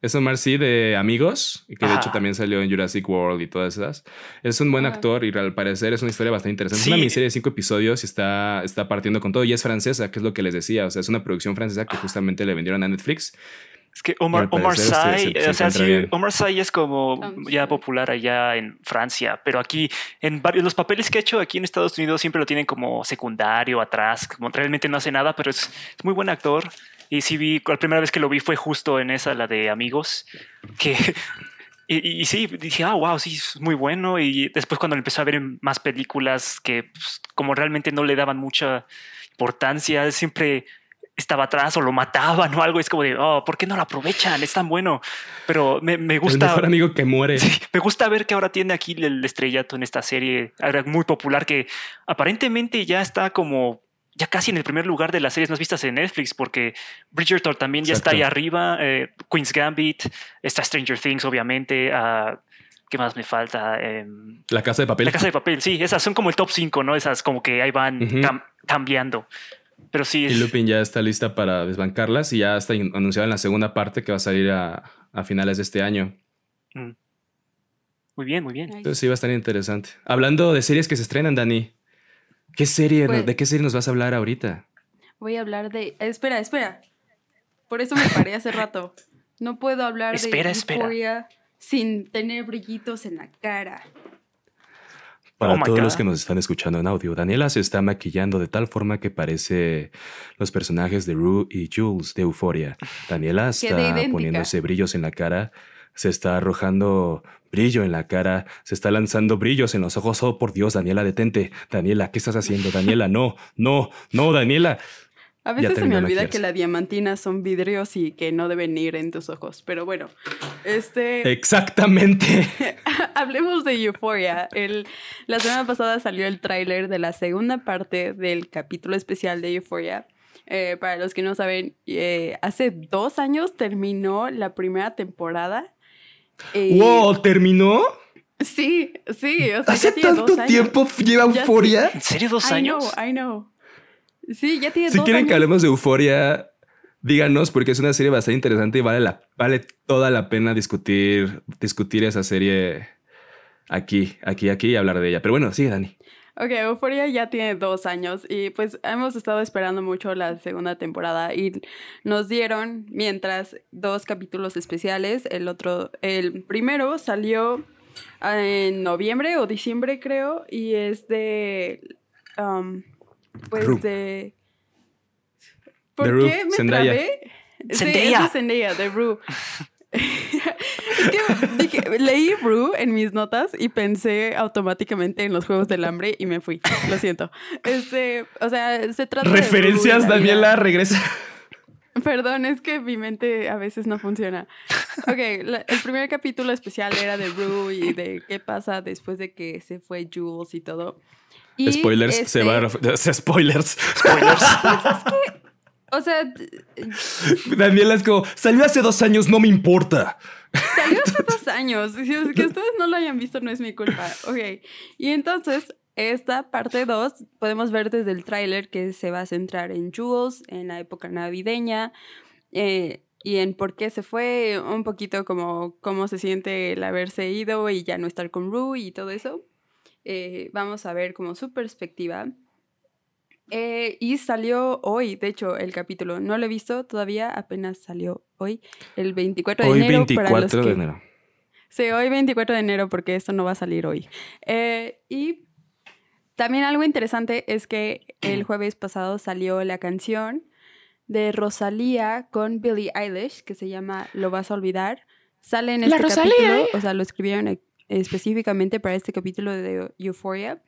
S2: Es Omar Sy de Amigos, y que de hecho también salió en Jurassic World y todas esas. Es un buen
S1: Ah.
S2: actor y al parecer es una historia bastante interesante.
S3: Sí.
S2: Es una miniserie de cinco episodios y está, está partiendo con todo. Y es francesa, que es lo que les decía. O sea, es una producción francesa que justamente le vendieron a Netflix.
S3: Es que
S2: Y
S3: Omar, Omar Sy,
S2: se- se
S3: o sea, sí. Omar Sy es como
S1: Ah,
S3: ya
S1: sí.
S3: popular allá en Francia, pero aquí en varios los papeles que ha hecho aquí en Estados Unidos siempre lo tienen como secundario atrás, como realmente no hace nada, pero es, es muy buen actor. Y sí vi, la primera vez que lo vi fue justo en esa, la de Amigos, que y, y sí, dije, ah, wow, sí, es muy bueno. Y después cuando empecé a ver en más películas que pues, como realmente no le daban mucha importancia, siempre estaba atrás o lo mataban o algo. Es como de, oh, ¿por qué no lo aprovechan? Es tan bueno. Pero me, me
S2: El
S3: gusta.
S2: mejor amigo que muere.
S3: Sí, me gusta ver que ahora tiene aquí el estrellato en esta serie ahora muy popular que aparentemente ya está como ya casi en el primer lugar de las series más vistas en Netflix porque Bridgerton también ya está
S2: Exacto.
S3: ahí arriba, eh, Queen's Gambit, está Stranger Things obviamente, ah, ¿qué más me falta? Em,
S2: La Casa de Papel.
S3: la Casa de Papel, sí, esas son como el top 5, ¿no? Esas como que ahí van
S2: Ujú.
S3: cam- cambiando. Pero sí,
S2: Y Lupin ya está lista para desbancarlas y ya está in- anunciada en la segunda parte que va a salir a, a finales de este año.
S3: mm. muy bien, muy bien.
S2: Entonces sí va a estar interesante. Hablando de series que se estrenan, Dani. ¿Qué serie?
S1: Pues-
S2: ¿De qué serie nos vas a hablar ahorita?
S1: Voy a hablar de. Espera, espera. Por eso me paré hace rato. No puedo hablar
S3: Espera,
S1: de
S3: espera.
S1: Euphoria sin tener brillitos en la cara.
S2: Para
S3: Oh
S2: todos los que nos están escuchando en audio, Daniela se está maquillando de tal forma que parece los personajes de Rue y Jules de Euforia. Daniela está poniéndose brillos en la cara, se está arrojando brillo en la cara, se está lanzando brillos en los ojos. Oh, por Dios, Daniela, detente. Daniela, ¿qué estás haciendo? Daniela, no, no, no, Daniela.
S1: A veces se me olvida que la diamantina son vidrios y que no deben ir en tus ojos. Pero bueno, este.
S2: Exactamente.
S1: Hablemos de Euphoria. El, la semana pasada salió el tráiler de la segunda parte del capítulo especial de Euphoria. Eh, para los que no saben, eh, hace dos años terminó la primera temporada. Y-
S2: wow, ¿terminó?
S1: Sí, sí. O sea,
S4: ¿Hace tanto tiempo lleva
S1: Ya
S4: euforia?
S3: ¿En serio dos
S1: I
S3: años?
S1: know, I know. Sí, ya tiene
S2: Si
S1: dos
S2: quieren que hablemos de Euforia, díganos porque es una serie bastante interesante y vale, la, vale toda la pena discutir, discutir esa serie aquí, aquí, aquí y hablar de ella. Pero bueno, sigue Dani.
S1: Ok, Euphoria ya tiene dos años y pues hemos estado esperando mucho la segunda temporada y nos dieron mientras dos capítulos especiales. El otro, el primero salió en noviembre o diciembre creo y es de, um, pues
S2: Rue.
S1: de... ¿Por
S2: De Rue,
S1: qué me
S2: Zendaya.
S1: trabé? Sí,
S3: Zendaya.
S1: es de Zendaya, de Rue. es que dije, leí Rue en mis notas y pensé automáticamente en los Juegos del Hambre y me fui. Lo siento. Este, o sea, se trata de Rue
S2: Referencias,
S1: en la vida.
S2: Daniela, regresa.
S1: Perdón, es que mi mente a veces no funciona. Ok, la- el primer capítulo especial era de Rue y de qué pasa después de que se fue Jules y todo. Y
S2: Spoilers, se
S1: este,
S2: va a... Spoilers.
S3: Spoilers.
S1: O sea,
S2: Daniela es como, salió hace dos años, no me importa.
S1: Salió hace dos años. Si es que ustedes no lo hayan visto, no es mi culpa. Ok. Y entonces, esta parte 2, podemos ver desde el tráiler que se va a centrar en Jules, en la época navideña, eh, y en por qué se fue, un poquito como cómo se siente el haberse ido y ya no estar con Rue y todo eso. Eh, vamos a ver como su perspectiva. Eh, y salió hoy, de hecho, el capítulo. No lo he visto todavía, apenas salió hoy, el 24 de
S2: Hoy
S1: enero. para los
S2: 24 de
S1: que-
S2: enero.
S1: Sí, hoy 24 de enero porque esto no va a salir hoy. Eh, y también algo interesante es que el jueves pasado salió la canción de Rosalía con Billie Eilish que se llama Lo vas a olvidar. Sale en
S4: La
S1: este
S4: Rosalía,
S1: capítulo,
S4: ¿eh?
S1: o sea, lo escribieron e- específicamente para este capítulo de Euphoria.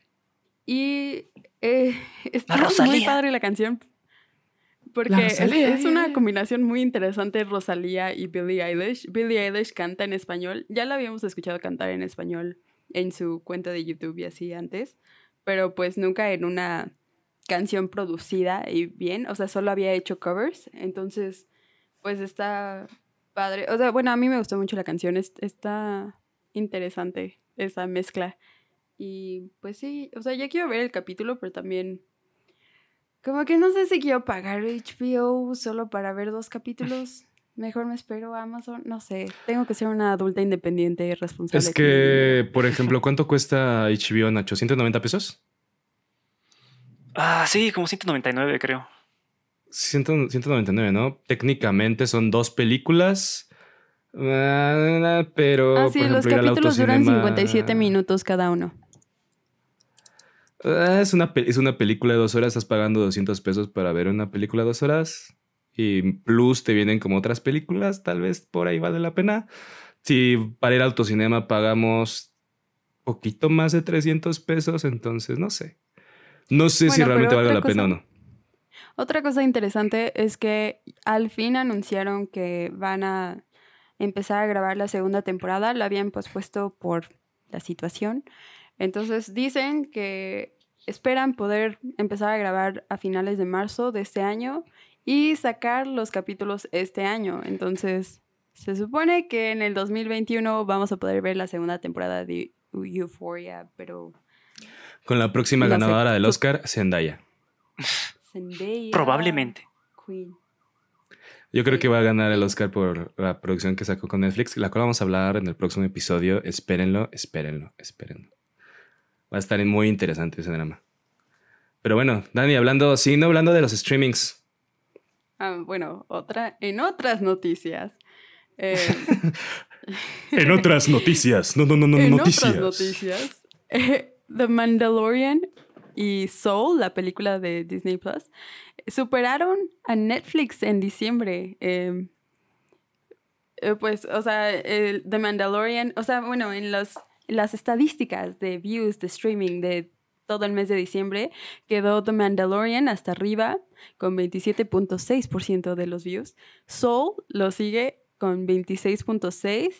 S1: Y eh, está muy padre la canción. Porque
S4: La
S1: es, es una combinación muy interesante Rosalía y Billie Eilish. Billie Eilish canta en español. Ya la habíamos escuchado cantar en español en su cuenta de YouTube y así antes. Pero pues nunca en una canción producida y bien. O sea, solo había hecho covers. Entonces, pues está padre. O sea, bueno, a mí me gustó mucho la canción. es- está interesante esa mezcla. Y pues sí, o sea, ya quiero ver el capítulo, pero también... Como que no sé si quiero pagar HBO solo para ver dos capítulos. Mejor me espero a Amazon. No sé. Tengo que ser una adulta independiente y responsable.
S2: Es que, por ejemplo, ¿cuánto cuesta HBO, Nacho? ¿190 pesos?
S3: Ah, sí, como 199, creo.
S2: 100 199, ¿no? Técnicamente son dos películas. Ah, Pero,
S1: Ah, sí,
S2: por
S1: los capítulos duran
S2: autocinema-
S1: 57 minutos cada uno.
S2: Ah, es, una, es una película de dos horas, estás pagando 200 pesos para ver una película de dos horas. Y plus te vienen como otras películas, tal vez por ahí vale la pena. Si para ir al autocinema pagamos poquito más de 300 pesos, entonces no sé. No sé si realmente valga la pena o no.
S1: Otra cosa interesante es que al fin anunciaron que van a empezar a grabar la segunda temporada. La habían pospuesto por la situación. Entonces dicen que esperan poder empezar a grabar a finales de marzo de este año y sacar los capítulos este año. Entonces se supone que en el 2021 vamos a poder ver la segunda temporada de Euphoria, pero
S2: Con la próxima ganadora del Oscar, Zendaya.
S1: Zendaya,
S3: Probablemente.
S1: Queen.
S2: Yo creo que va a ganar el Oscar por la producción que sacó con Netflix, la cual vamos a hablar en el próximo episodio. Espérenlo, espérenlo, espérenlo. Va a estar muy interesante ese drama. Pero bueno, Dani, hablando, no hablando de los streamings.
S1: Ah, bueno, otra, en otras noticias. Eh,
S2: en otras noticias, no, no, no, no,
S1: en
S2: noticias.
S1: otras noticias. eh, The Mandalorian y Soul, la película de Disney Plus, superaron a Netflix en diciembre. Eh, eh, pues, o sea, el The Mandalorian, o sea, bueno, en los, las estadísticas de views, de streaming de todo el mes de diciembre, quedó The Mandalorian hasta arriba con 27.6% de los views. Soul lo sigue con 26.6%.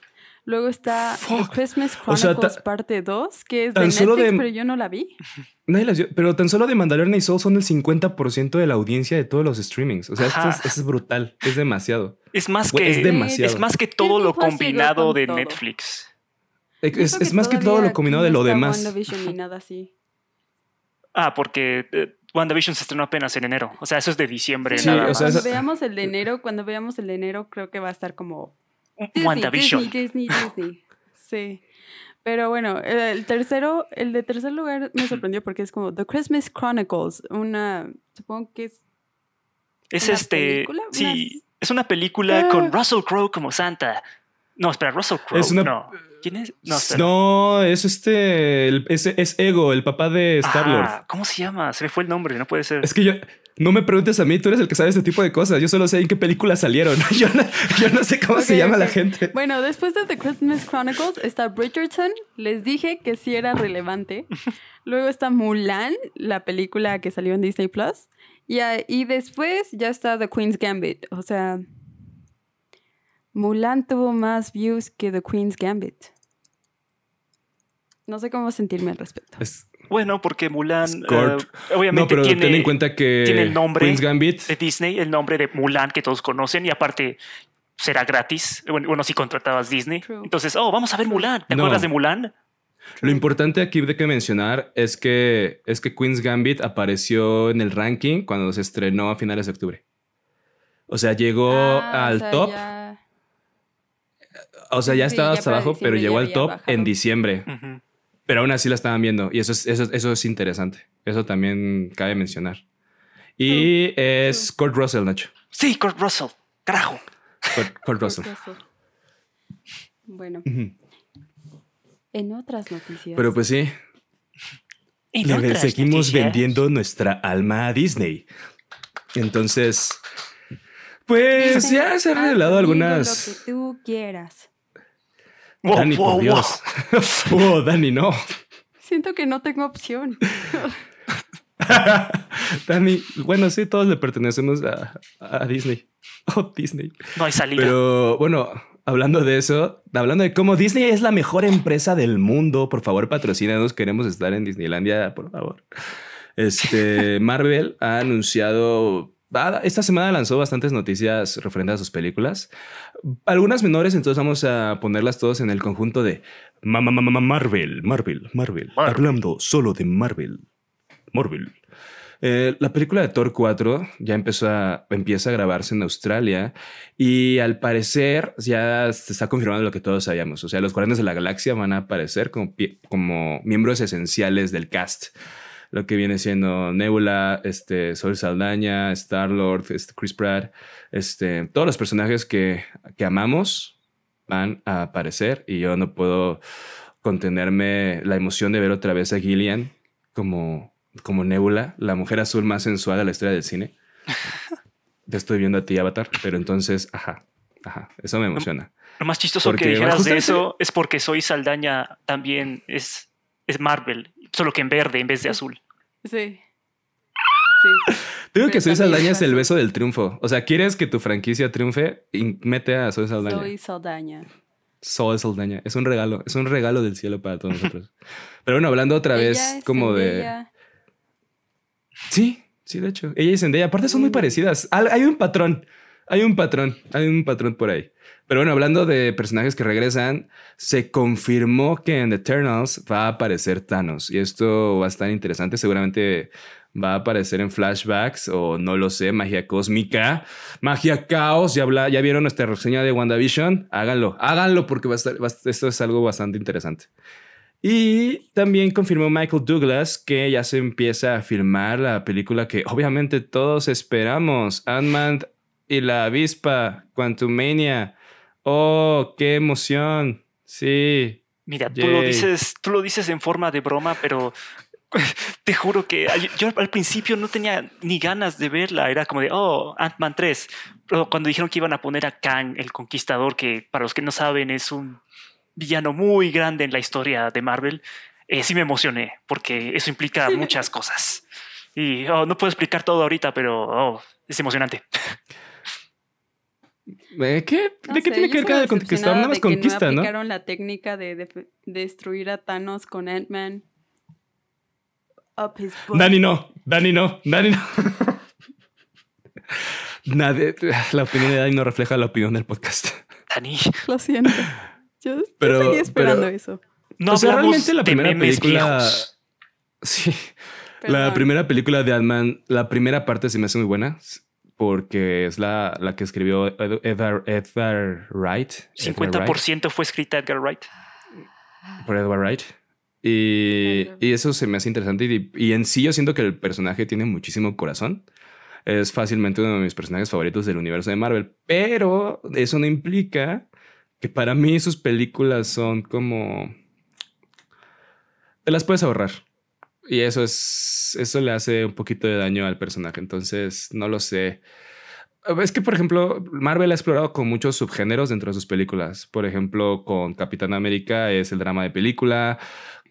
S1: Luego está The Christmas
S2: O sea,
S1: Chronicles
S2: ta-
S1: parte 2, que es de
S2: tan
S1: Netflix,
S2: solo de-
S1: pero yo no la vi.
S2: Nadie las vio, pero tan solo de Mandalorian y Soul son el 50% de la audiencia de todos los streamings. O sea, esto es, esto es brutal, es demasiado.
S3: Es más que
S2: es demasiado.
S3: es más que todo lo combinado
S1: con
S3: de
S1: todo.
S3: Netflix.
S2: Es, es más que todo lo combinado de lo demás.
S1: WandaVision ni nada así.
S3: Ah, porque eh, WandaVision se estrenó apenas en enero. O sea, eso es de diciembre
S2: Sí,
S3: nada
S2: o
S3: más.
S2: sea,
S1: cuando veamos el de enero, cuando veamos el de enero, creo que va a estar como Disney,
S3: WandaVision.
S1: Disney, Disney, Disney. Sí. Pero bueno, el, tercero, el de tercer lugar me sorprendió porque es como The Christmas Chronicles, una, supongo que es
S3: Es
S1: ¿Una
S3: este.
S1: película?
S3: Sí,
S1: Unas-
S3: es una película
S1: Ah.
S3: con Russell Crowe como Santa. No, espera, Russell Crowe.
S2: Es una-
S3: No. ¿Quién es? No, espera.
S2: No, es este. el- es, es Ego, el papá de Star Lord.
S3: Ah, ¿Cómo se llama? Se me fue el nombre, no puede ser.
S2: Es que yo. No me preguntes a mí, tú eres el que sabe este tipo de cosas. Yo solo sé en qué películas salieron. Yo no, yo no sé cómo se llama la gente.
S1: Bueno, después de The Christmas Chronicles está Bridgerton. Les dije que sí era relevante. Luego está Mulan, la película que salió en Disney Plus. Y, y después ya está The Queen's Gambit. O sea, Mulan tuvo más views que The Queen's Gambit. No sé cómo sentirme al respecto.
S2: Es-
S3: Bueno, porque Mulan. Eh, obviamente
S2: no, pero
S3: tiene,
S2: ten en cuenta que.
S3: tiene el nombre
S2: Queen's Gambit.
S3: de Disney, el nombre de Mulan que todos conocen, y aparte será gratis. Bueno, bueno, si contratabas Disney.
S1: True.
S3: Entonces, oh, vamos a ver Mulan. ¿Te
S2: No.
S3: acuerdas de Mulan?
S2: Lo importante aquí de que mencionar es que, es que Queen's Gambit apareció en el ranking cuando se estrenó a finales de octubre. O sea, llegó
S1: Ah,
S2: al
S1: o sea,
S2: top.
S1: ya-
S2: O sea, ya
S1: Sí,
S2: estaba
S1: ya
S2: hasta abajo, pero llegó al top
S1: bajado.
S2: en diciembre.
S3: Ujú.
S2: Pero aún así la estaban viendo. Y eso es, eso, eso es interesante. Eso también cabe mencionar. Y es Kurt Russell, Nacho.
S3: Sí, Kurt Russell. Carajo.
S2: Kurt, Kurt Russell.
S1: Bueno, en otras noticias.
S2: Pero pues sí, le seguimos
S3: noticias-
S2: vendiendo nuestra alma a Disney. Entonces, pues ya se han revelado algunas.
S1: Lo que tú quieras.
S3: Wow,
S2: Dani,
S3: wow,
S2: por
S3: wow.
S2: Dios. oh, Dani, no.
S1: Siento que no tengo opción.
S2: Dani, bueno, sí, todos le pertenecemos a, a Disney. Oh, Disney.
S3: No hay salida.
S2: Pero bueno, hablando de eso, hablando de cómo Disney es la mejor empresa del mundo, por favor, patrocínanos. Queremos estar en Disneylandia, por favor. Este Marvel ha anunciado. Esta semana lanzó bastantes noticias referentes a sus películas. Algunas menores, entonces vamos a ponerlas todas en el conjunto de Ma- ma- ma- ma- Marvel, Marvel, Marvel.
S3: Marvel.
S2: Hablando solo de Marvel. Marvel. Eh, la película de Thor 4 ya empezó a, empieza a grabarse en Australia y al parecer ya se está confirmando lo que todos sabíamos. O sea, los Guardianes de la Galaxia van a aparecer como, como miembros esenciales del cast. Lo que viene siendo Nebula, este, Sol Saldaña, Star-Lord, este, Chris Pratt, este, todos los personajes que, que amamos van a aparecer y yo no puedo contenerme la emoción de ver otra vez a Gillian como, como Nebula, la mujer azul más sensual de la historia del cine. Te estoy viendo a ti, Avatar, pero entonces, ajá, ajá, eso me emociona.
S3: Lo más chistoso
S2: Porque
S3: que dijeras de eso es porque Soy Saldaña también es, es Marvel, solo que en verde en vez de azul.
S1: Sí. Sí.
S2: Digo que Soy Saldaña es el beso del triunfo. O sea, ¿quieres que tu franquicia triunfe? Y mete a Soy Saldaña.
S1: Soy Saldaña.
S2: Soy Saldaña. Es un regalo, es un regalo del cielo para todos nosotros. Pero bueno, hablando otra vez
S1: es
S2: como de...
S1: Zendaya.
S2: Sí, sí, de hecho. Ella y Zendaya, aparte son muy parecidas. Hay un patrón, hay un patrón, hay un patrón por ahí. Pero bueno, hablando de personajes que regresan, se confirmó que en The Eternals va a aparecer Thanos. Y esto va a estar interesante. Seguramente va a aparecer en flashbacks o no lo sé, magia cósmica, magia caos. Ya, vieron nuestra reseña de WandaVision. Háganlo, háganlo porque va a estar, esto es algo bastante interesante. Y también confirmó Michael Douglas que ya se empieza a filmar la película que obviamente todos esperamos, Ant-Man y la avispa, Quantumania. Oh, qué emoción. Sí.
S3: Mira, tú lo, dices, tú lo dices en forma de broma, pero te juro que yo al principio no tenía ni ganas de verla. Era como de, oh, Ant-Man 3. Pero cuando dijeron que iban a poner a Kang, el conquistador, que para los que no saben es un villano muy grande en la historia de Marvel, eh, sí me emocioné, porque eso implica muchas cosas. Y oh, no puedo explicar todo ahorita, pero oh, es emocionante.
S2: ¿De qué? ¿De qué tiene que ver cada conquistador? Nada más conquista, ¿no?
S1: aplicaron la técnica de, destruir a Thanos con Ant-Man.
S2: Dani no, Dani no, Dani no. Nadie, la opinión de Dani no refleja la opinión del podcast.
S3: Dani.
S1: Lo siento. Yo, pero, seguí esperando eso.
S2: No, o sea, realmente la primera película. Sí. La primera película de Ant-Man, la primera parte se me hace muy buena porque es la, la que escribió Edgar, Edgar Wright.
S3: 50% fue escrita Edgar Wright.
S2: Por Edgar Wright. Y, y, eso se me hace interesante. Y, y, en sí yo siento que el personaje tiene muchísimo corazón. Es fácilmente uno de mis personajes favoritos del universo de Marvel. Pero eso no implica que para mí sus películas son como... Te las puedes ahorrar. Y eso es... Eso le hace un poquito de daño al personaje. Entonces, no lo sé. Es que, por ejemplo, Marvel ha explorado con muchos subgéneros dentro de sus películas. Por ejemplo, con Capitán América es el drama de película,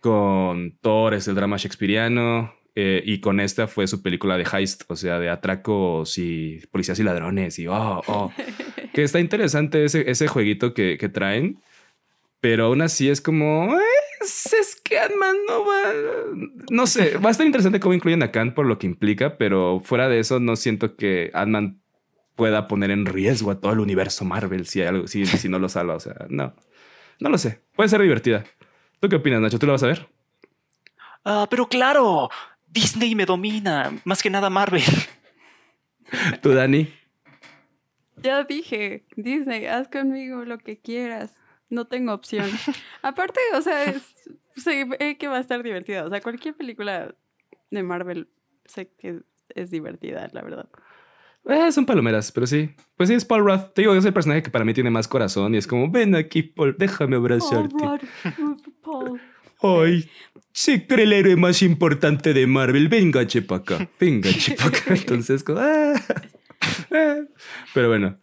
S2: con Thor es el drama shakespeariano, eh, y con esta fue su película de heist, o sea, de atracos y policías y ladrones y oh, oh. que está interesante ese, ese jueguito que, que traen, pero aún así es como, es que Ant-Man no va, no sé, va a estar interesante cómo incluyen a Khan por lo que implica, pero fuera de eso no siento que Ant-Man pueda poner en riesgo a todo el universo Marvel si, hay algo, si, si no lo salva, o sea, no, no lo sé, puede ser divertida. ¿Tú qué opinas, Nacho? ¿Tú lo vas a ver?
S3: Ah, pero claro, Disney me domina, más que nada Marvel.
S2: ¿Tú, Dani?
S1: Ya dije, Disney, haz conmigo lo que quieras. No tengo opción. Aparte, o sea, sé que va a estar divertida. O sea, cualquier película de Marvel sé que es divertida, la verdad.
S2: Eh, son palomeras, pero sí. Pues sí, es Paul Rudd. Te digo, es el personaje que para mí tiene más corazón y es como, ven aquí, Paul, déjame abrazarte. Paul, Ay, sí, que el héroe más importante de Marvel. Venga, chepaca. Venga, chepaca. Entonces, ah, ah. pero bueno.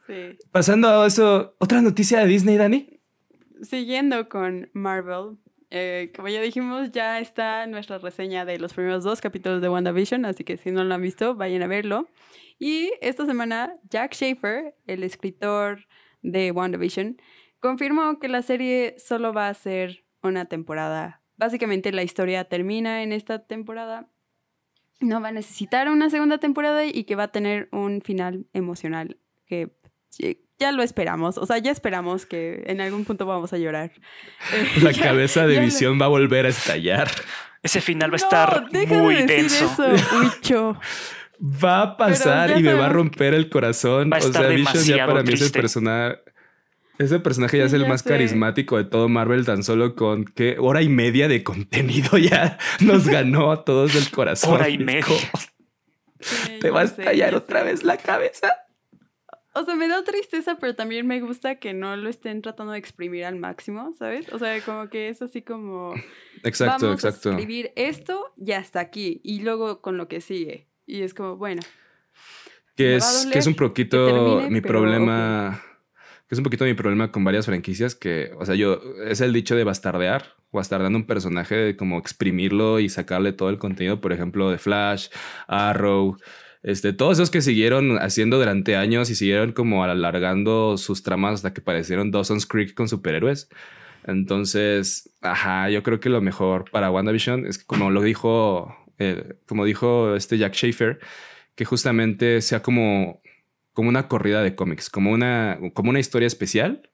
S2: Pasando a eso, otra noticia de Disney, Dani.
S1: Siguiendo con Marvel, eh, como ya dijimos, ya está nuestra reseña de los primeros dos capítulos de WandaVision, así que si no lo han visto, vayan a verlo. Y esta semana, Jack Schaefer, el escritor de WandaVision, confirmó que la serie solo va a ser una temporada básicamente la historia termina en esta temporada. No va a necesitar una segunda temporada y que va a tener un final emocional que ya lo esperamos. O sea, ya esperamos que en algún punto vamos a llorar.
S2: La cabeza de visión va a volver a estallar.
S3: Ese final va a estar muy denso.
S2: Va a pasar y me va a romper el corazón. o sea, Vision ya para mí es el personaje ese personaje ya es el más carismático de todo Marvel, tan solo con qué hora y media de contenido ya nos ganó a todos el corazón.
S3: Hora y media.
S2: Te va a estallar otra vez la cabeza.
S1: O sea, me da tristeza, pero también me gusta que no lo estén tratando de exprimir al máximo, ¿sabes? O sea, como que es así como.
S2: Exacto, vamos exacto.
S1: A escribir esto ya está aquí y luego con lo que sigue. Y es como, bueno.
S2: Que es, que es un poquito mi problema que es un poquito mi problema con varias franquicias que, o sea, yo, es el dicho de bastardear, bastardeando un personaje, como exprimirlo y sacarle todo el contenido, por ejemplo, de Flash, Arrow, este, todos esos que siguieron haciendo durante años y siguieron como alargando sus tramas hasta que parecieron Dawson's Creek con superhéroes. Entonces, ajá, yo creo que lo mejor para WandaVision es que como lo dijo, eh, como dijo este Jack Schaefer, que justamente sea como como una corrida de cómics, como una, como una historia especial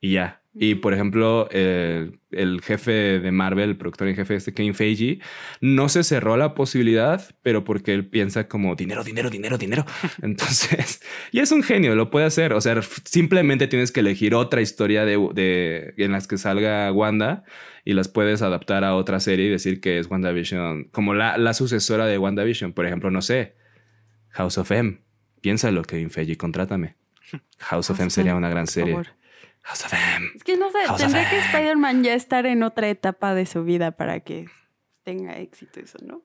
S2: y ya. Y por ejemplo, el, el, jefe de Marvel, el productor en jefe, este Kevin Feige, no se cerró la posibilidad, pero porque él piensa como dinero, dinero, dinero, dinero. Entonces, y es un genio, lo puede hacer. O sea, simplemente tienes que elegir otra historia de, de en las que salga Wanda y las puedes adaptar a otra serie y decir que es WandaVision, como la, la sucesora de WandaVision. Por ejemplo, no sé, House of M. Piénsalo, Kevin Feige, contrátame. House of M sería una gran serie. House of M.
S1: Es que no sé, tendría que Spider-Man ya estar en otra etapa de su vida para que tenga éxito eso, ¿no?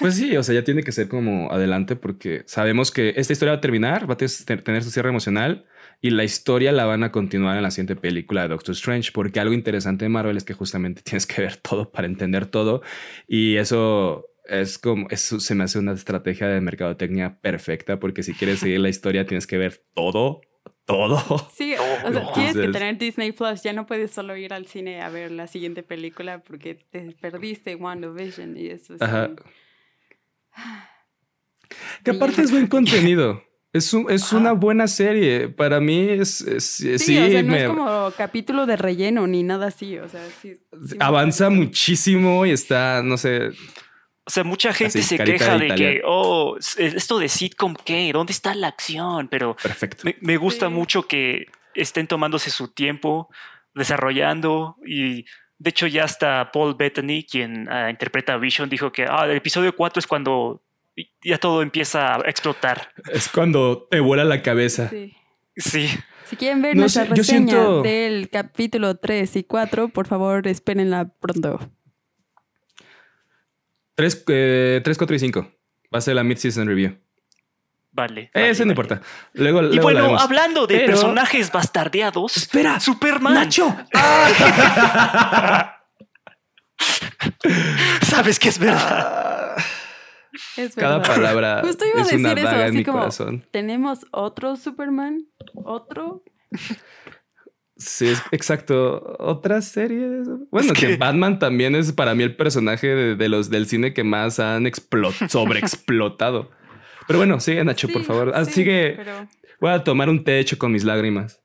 S2: Pues sí, o sea, ya tiene que ser como adelante porque sabemos que esta historia va a terminar, va a tener su cierre emocional y la historia la van a continuar en la siguiente película de Doctor Strange, porque algo interesante de Marvel es que justamente tienes que ver todo para entender todo y eso es como, eso se me hace una estrategia de mercadotecnia perfecta porque si quieres seguir la historia tienes que ver todo todo.
S1: Sí, o sea, tienes que tener Disney Plus. Ya no puedes solo ir al cine a ver la siguiente película porque te perdiste WandaVision y eso. Es Ajá.
S2: Que aparte es buen contenido. Es, un, es una buena serie. Para mí es. sí, o
S1: sea, no es como capítulo de relleno ni nada así. O sea, sí,
S2: avanza muchísimo y está, no sé.
S3: O sea, mucha gente se queja de que, oh, esto de sitcom, ¿qué? ¿Dónde está la acción? Pero
S2: Perfecto.
S3: Me, gusta mucho que estén tomándose su tiempo, desarrollando y de hecho ya hasta Paul Bettany, quien ah, interpreta a Vision, dijo que ah, el episodio 4 es cuando ya todo empieza a explotar.
S2: Es cuando te vuela la cabeza.
S3: Sí. sí.
S1: Si quieren ver nuestra reseña del capítulo 3 y 4, por favor, espérenla pronto.
S2: 3, eh, 4 y 5. Va a ser la mid-season review.
S3: Vale.
S2: Eso no importa. Luego,
S3: y bueno, hablando de personajes bastardeados.
S2: Espera,
S3: Superman.
S2: Nacho.
S3: Sabes que es verdad.
S1: Es
S2: Cada palabra
S1: Justo iba
S2: es
S1: a decir
S2: una
S1: eso,
S2: daga en
S1: así
S2: mi
S1: como,
S2: corazón.
S1: Tenemos otro Superman, otro.
S2: Sí, es exacto. Otra serie. Bueno, que... Batman también es para mí el personaje de, los del cine que más han sobreexplotado. Pero bueno, sigue Nacho, por favor. Ah, sigue. Voy a tomar un techo con mis lágrimas.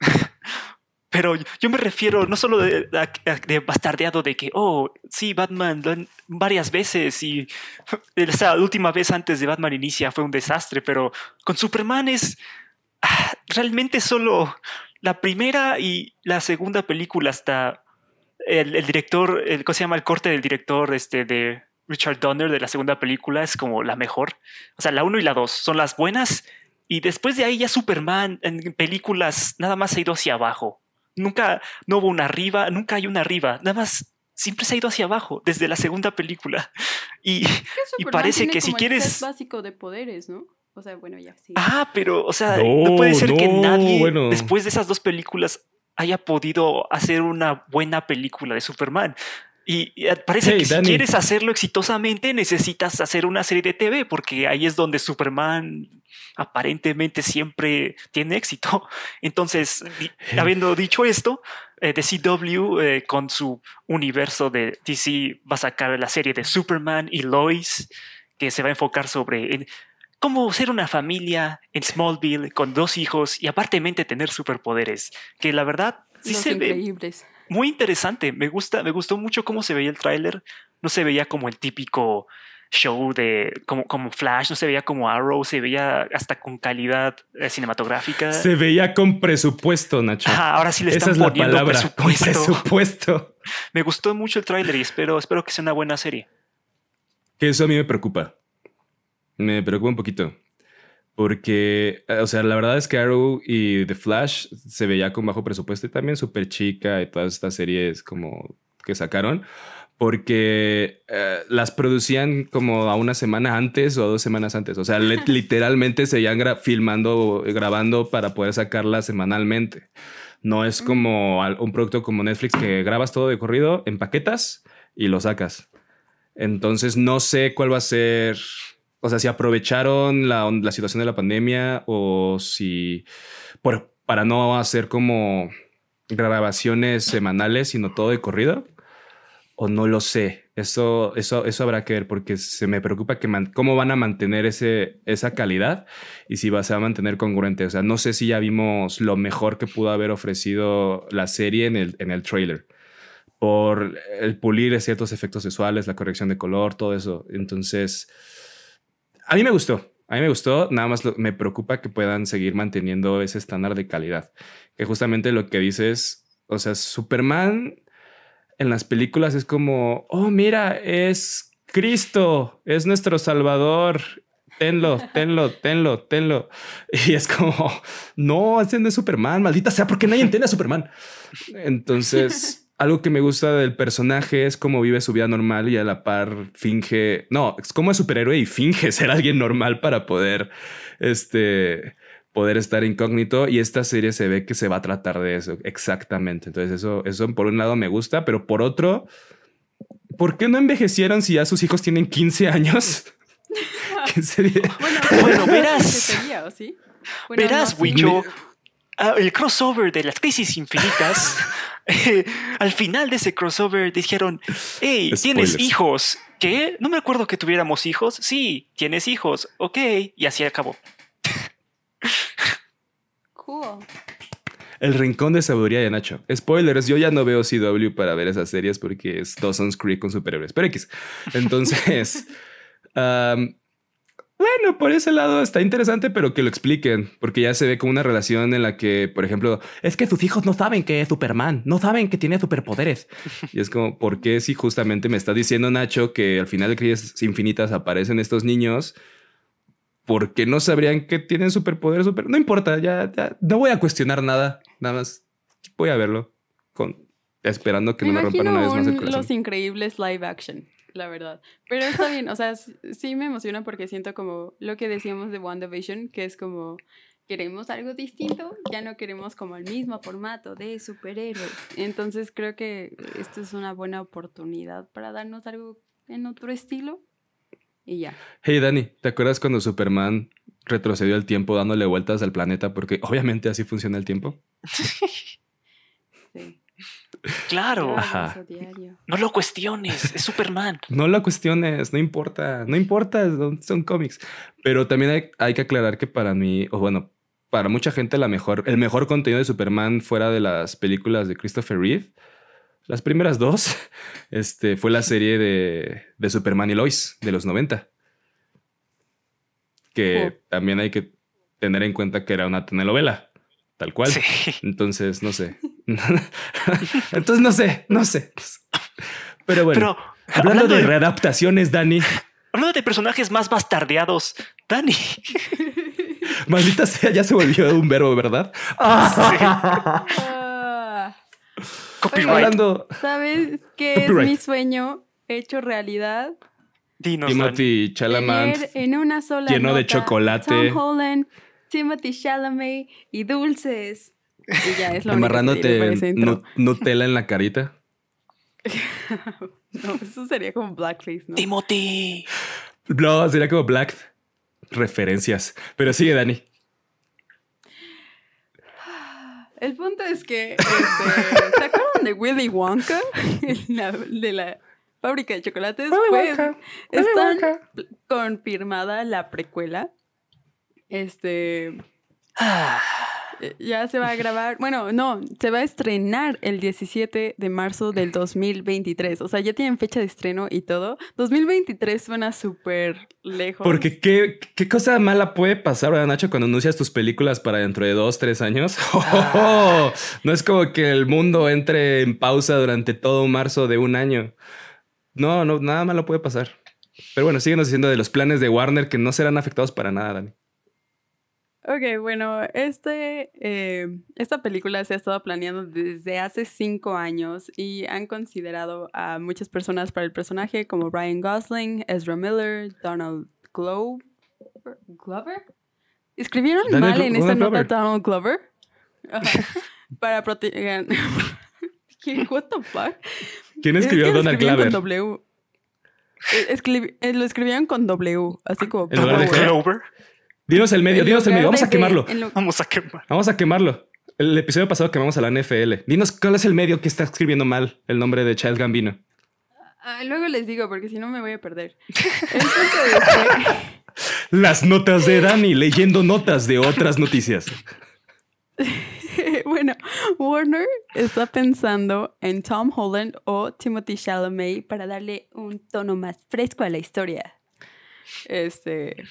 S3: Pero yo me refiero no solo de, de, bastardeado de que, oh, sí, Batman varias veces y esa última vez antes de Batman Inicia fue un desastre, pero con Superman es ah, realmente solo la primera y la segunda película hasta el, director, el, ¿cómo se llama? El corte del director este, de Richard Donner de la segunda película es como la mejor. O sea, la uno y la dos son las buenas y después de ahí ya Superman en películas nada más se ha ido hacia abajo. Nunca, no hubo una arriba, nunca hay una arriba, nada más siempre se ha ido hacia abajo desde la segunda película. Y, y parece que si quieres...
S1: Es básico de poderes, ¿no? O sea, bueno, ya sí.
S3: Ah, pero, o sea, no, puede ser que nadie después de esas dos películas haya podido hacer una buena película de Superman. Y, parece que si quieres hacerlo exitosamente necesitas hacer una serie de TV porque ahí es donde Superman aparentemente siempre tiene éxito. Entonces, habiendo dicho esto, eh, CW eh, con su universo de DC va a sacar la serie de Superman y Lois que se va a enfocar sobre cómo ser una familia en Smallville con dos hijos y aparentemente tener superpoderes, que la verdad sí se ve muy interesante. Me gusta, me gustó mucho cómo se veía el tráiler. No se veía como el típico show de como, como Flash, no se veía como Arrow, se veía hasta con calidad eh, cinematográfica.
S2: Se veía con presupuesto, Nacho.
S3: ahora sí le están Esa es poniendo la palabra, presupuesto.
S2: presupuesto.
S3: Me gustó mucho el tráiler y espero, espero que sea una buena serie.
S2: Que eso a mí me preocupa me preocupa un poquito. Porque, eh, o sea, la verdad es que Arrow y The Flash se veía con bajo presupuesto y también Super Chica y todas estas series como que sacaron, porque eh, las producían como a una semana antes o a dos semanas antes. O sea, literalmente se iban filmando, grabando para poder sacarlas semanalmente. No es como un producto como Netflix que grabas todo de corrido, empaquetas y lo sacas. Entonces no sé cuál va a ser o sea, si aprovecharon la, la situación de la pandemia o si por, para no hacer como grabaciones semanales, sino todo de corrido. o no lo sé. Eso, eso, eso habrá que ver porque se me preocupa que cómo van a mantener ese, esa calidad y si va, se va a mantener congruente. O sea, no sé si ya vimos lo mejor que pudo haber ofrecido la serie en el, en el trailer por el pulir ciertos efectos visuales, la corrección de color, todo eso. Entonces, a mí me gustó. A mí me gustó, nada más me preocupa que puedan seguir manteniendo ese estándar de calidad. Que justamente lo que dices, o sea, Superman en las películas es como, oh, mira, es Cristo, es nuestro Salvador. Tenlo, tenlo, tenlo, tenlo. Y es como, no, ese no Superman, maldita sea, porque nadie entiende a Superman. Entonces, algo que me gusta del personaje es cómo vive su vida normal y a la par finge, no, es como es superhéroe y finge ser alguien normal para poder, este, poder estar incógnito y esta serie se ve que se va a tratar de eso, exactamente. Entonces eso, eso por un lado me gusta, pero por otro, ¿por qué no envejecieron si ya sus hijos tienen 15 años?
S3: Bueno, bueno, verás. verás, Wicho. Ah, el crossover de las crisis infinitas. al final de ese crossover dijeron: Hey, tienes hijos. ¿Qué? No me acuerdo que tuviéramos hijos. Sí, tienes hijos. Ok. Y así acabó.
S2: El rincón de sabiduría de Nacho. Spoilers, yo ya no veo CW para ver esas series porque es Dawson's Creek con superhéroes. Pero X. Entonces, bueno, por ese lado está interesante, pero que lo expliquen, porque ya se ve como una relación en la que, por ejemplo, es que sus hijos no saben que es Superman, no saben que tiene superpoderes. Y es como, ¿por qué si justamente me está diciendo Nacho que al final de Crisis Infinitas aparecen estos niños? porque no sabrían que tienen superpoderes. Super... No importa, ya, no voy a cuestionar nada. Nada más voy a verlo con esperando que no me rompan una vez más el corazón.
S1: Los increíbles live action, la verdad. Pero está bien, o sea, sí me emociona porque siento como lo que decíamos de WandaVision, que es como queremos algo distinto, ya no queremos como el mismo formato de superhéroes. Entonces creo que esto es una buena oportunidad para darnos algo en otro estilo y ya.
S2: Hey Dani, ¿te acuerdas cuando Superman retrocedió el tiempo dándole vueltas al planeta? Porque obviamente así funciona el tiempo.
S3: sí. Claro. No lo cuestiones, es Superman.
S2: no lo cuestiones, no importa, no importa, son, cómics. Pero también hay, hay, que aclarar que para mí, o bueno, para mucha gente la mejor, el mejor contenido de Superman fuera de las películas de Christopher Reeve las primeras dos este, fue la serie de, de Superman y Lois de los 90. Que también hay que tener en cuenta que era una telenovela, tal cual. Entonces, no sé. Entonces, no sé, no sé. Pero bueno, hablando, de, readaptaciones, Dani.
S3: Hablando de personajes más bastardeados, Dani.
S2: Maldita sea, ya se volvió un verbo, ¿verdad?
S1: ¿Sabes qué es mi sueño hecho realidad?
S2: Timothy Chalamet.
S1: En una sola
S2: lleno de chocolate.
S1: Tom Holland, Timothy Chalamet y dulces. Y ya es lo
S2: Amarrándote Nutella en la carita.
S1: no, eso sería como blackface, ¿no?
S3: Timothy.
S2: No, sería como black referencias. Pero sigue, Dani.
S1: El punto es que este, ¿se acuerdan de Willy Wonka? de la fábrica de chocolates. pues están confirmada la precuela. Este. Ah. Eh, ya se va a grabar. Bueno, no, se va a estrenar el 17 de marzo del 2023. O sea, ya tienen fecha de estreno y todo. 2023 suena súper lejos.
S2: Porque ¿qué, qué cosa mala puede pasar, ¿verdad, Nacho, cuando anuncias tus películas para dentro de dos, tres años? Ah. no es como que el mundo entre en pausa durante todo marzo de un año. No, no, nada malo puede pasar. Pero bueno, síguenos diciendo de los planes de Warner que no serán afectados para nada, Dani.
S1: Ok, bueno, este, eh, esta película se ha estado planeando desde hace cinco años y han considerado a muchas personas para el personaje como Ryan Gosling, Ezra Miller, Donald Glover. ¿Glover? ¿Escribieron mal en esta nota Donald Glover? para proteger... ¿What the fuck?
S2: ¿Quién escribió Donald Glover?
S1: W. Eh, eh, lo escribieron con W, así como...
S3: Glover?
S2: Dinos el medio, dinos el medio. Vamos a quemarlo.
S3: Vamos a quemar.
S2: Vamos a quemarlo. El episodio pasado quemamos a la NFL. Dinos cuál es el medio que está escribiendo mal el nombre de Child Gambino.
S1: Ah, luego les digo, porque si no me voy a perder. El punto
S2: Las notas de Dani, leyendo notas de otras noticias.
S1: bueno, Warner está pensando en Tom Holland o Timothy Chalamet para darle un tono más fresco a la historia. Este.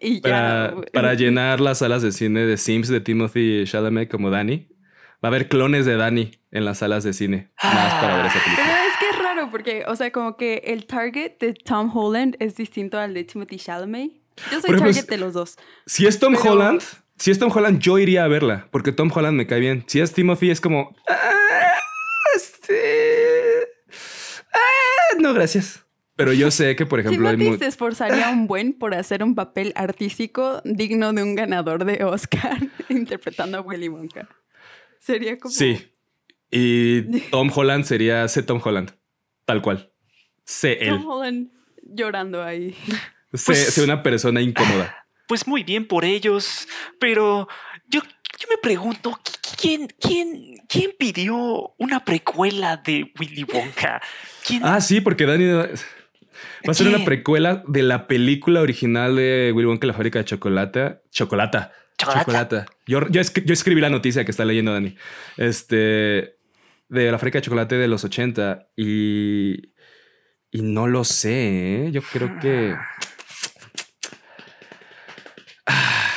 S1: Y
S2: Para,
S1: ya.
S2: para llenar las salas de cine de Sims de Timothy Chalamet como Dani. Va a haber clones de Dani en las salas de cine. Más para ver esa
S1: Pero
S2: película.
S1: es que es raro porque, o sea, como que el target de Tom Holland es distinto al de Timothy Chalamet. Yo soy
S2: ejemplo,
S1: target de los dos.
S2: Si es Tom
S1: Pero-
S2: Holland, si es Tom Holland, yo iría a verla. Porque Tom Holland me cae bien. Si es Timothy, es como. "Ah, este, ah, no, gracias. Pero yo sé que, por ejemplo, hay
S1: Timothy
S2: mu-
S1: se esforzaría un buen por hacer un papel artístico digno de un ganador de Oscar interpretando a Willy Wonka. Sería como...
S2: Sí. Y Tom Holland sería C. Tom Holland. Tal cual. Sé él.
S1: Tom Holland llorando ahí.
S2: Sé,
S3: Pues-
S2: sé una persona incómoda.
S3: Pues muy bien por ellos, pero yo, yo me pregunto, ¿quién, quién, ¿quién pidió una precuela de Willy Wonka? ¿Quién?
S2: Ah, sí, porque Dani va a ser una precuela de la película original de Willy Wonka la fábrica de chocolate. Chocolata.
S3: Chocolata.
S2: Chocolata. Yo, yo escribí la noticia que está leyendo Dani. Este. De la fábrica de chocolate de los 80. Y. Y no lo sé, ¿eh? Yo creo que. Ah.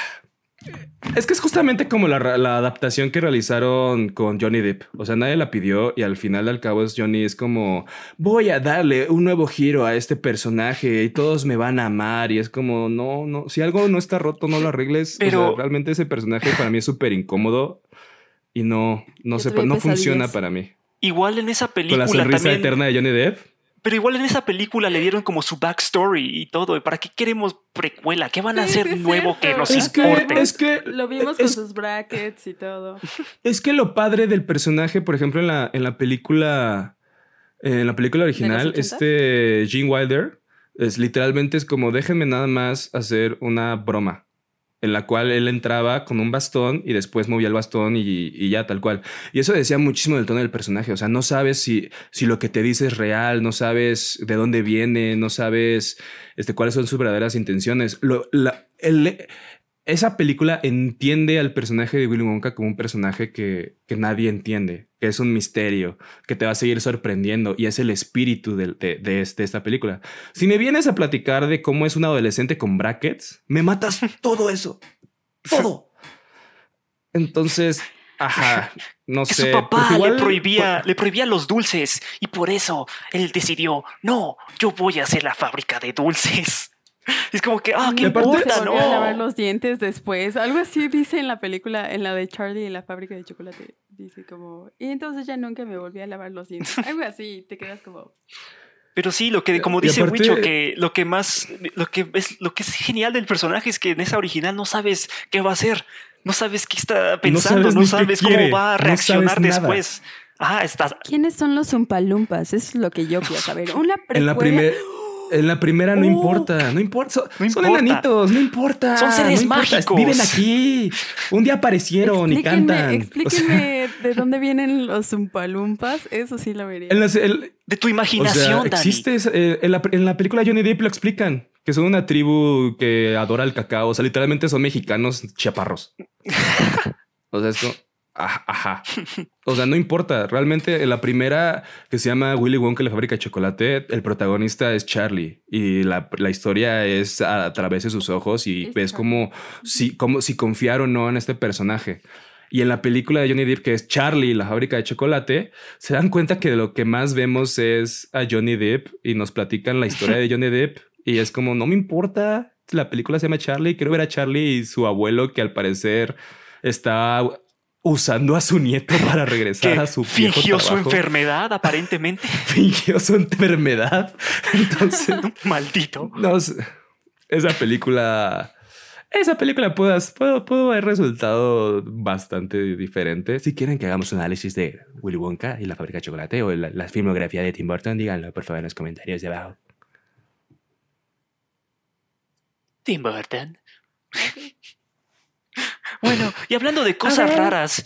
S2: Es que es justamente como la, la adaptación que realizaron con Johnny Depp. O sea, nadie la pidió y al final al cabo es Johnny es como voy a darle un nuevo giro a este personaje y todos me van a amar y es como no, no, si algo no está roto no lo arregles.
S3: Pero-
S2: O sea, realmente ese personaje para mí es súper incómodo y no, no,
S1: Yo
S2: se,
S1: tuve
S2: no funciona para mí.
S3: Igual en esa
S2: Con
S3: película
S2: la sonrisa
S3: también.
S2: eterna de Johnny Depp.
S3: Pero igual en esa película le dieron como su backstory y todo. ¿Para qué queremos precuela? ¿Qué van a
S1: Sí,
S3: hacer
S1: sí
S3: nuevo que nos
S2: Es que,
S3: importe?
S2: es que
S1: Lo vimos con
S2: es-
S1: sus brackets y todo.
S2: Es que lo padre del personaje, por ejemplo, en la, en la película. En la película original,
S1: 80?
S2: este Gene Wilder es literalmente es como déjenme nada más hacer una broma. En la cual él entraba con un bastón y después movía el bastón y, ya tal cual. Y eso decía muchísimo del tono del personaje. O sea, no sabes si, si lo que te dice es real, no sabes de dónde viene, no sabes este, cuáles son sus verdaderas intenciones. Lo, la, esa película entiende al personaje de Willy Wonka como un personaje que, que nadie entiende, que es un misterio, que te va a seguir sorprendiendo y es el espíritu de, de- de este- esta película. Si me vienes a platicar de cómo es un adolescente con brackets, me matas todo eso. Todo. Entonces, ajá, no
S3: que
S2: sé.
S3: su papá le prohibía, le prohibía los dulces y por eso él decidió, no, yo voy a hacer la fábrica de dulces. Es como que, ah, qué importa,
S1: a lavar
S3: no.
S1: los dientes después. Algo así dice en la película, en la de Charlie y la fábrica de chocolate. Dice como, y entonces ya nunca me volví a lavar los dientes. Algo así, te quedas como...
S3: Pero sí, lo que, como dice
S2: aparte-
S3: Wicho, que lo que más, lo que es, lo que es genial del personaje es que en esa original no sabes qué va a hacer, no sabes qué está pensando,
S2: sabes
S3: no sabes,
S2: quiere,
S3: cómo va a reaccionar después. Ah, estás,
S1: ¿Quiénes son los Umpalumpas? Eso es lo que yo quiero saber. Una
S2: En la, primer- en la primera no importa, no importa. Son,
S3: No
S2: son
S3: importa.
S2: enanitos, no importa.
S3: Son seres
S2: no importa,
S3: mágicos.
S2: Viven aquí. Un día aparecieron y
S1: Explíquenme,
S2: cantan. O sea,
S1: explíquenme de dónde vienen los Umpalumpas. Eso sí lo vería.
S2: en, las- el-
S3: de tu
S2: o
S3: imaginación,
S2: sea,
S3: Dani.
S2: existe eh, en, la, en la película Johnny Depp lo explican que son una tribu que adora el cacao. O sea, literalmente son mexicanos chaparros. o sea, esto. Ajá, ajá. O sea, no importa. Realmente en la primera que se llama Willy Wonka la fábrica de chocolate, el protagonista es Charlie y la, la historia es a, través de sus ojos y
S1: Es
S2: ves como si, como si confiar o no en este personaje. Y en la película de Johnny Depp, que es Charlie, la fábrica de chocolate, se dan cuenta que lo que más vemos es a Johnny Depp y nos platican la historia de Johnny Depp y es como, no me importa, la película se llama Charlie, quiero ver a Charlie y su abuelo que al parecer está usando a su nieto para regresar a su viejo
S3: fingió su enfermedad, aparentemente.
S2: Fingió su enfermedad. Entonces,
S3: Maldito.
S2: no. Esa película. Esa película pudo, pudo, pudo haber resultado bastante diferente. Si quieren que hagamos un análisis de Willy Wonka y la fábrica de chocolate o la, la filmografía de Tim Burton, díganlo por favor en los comentarios de abajo.
S3: Tim Burton. Bueno, y hablando de cosas raras,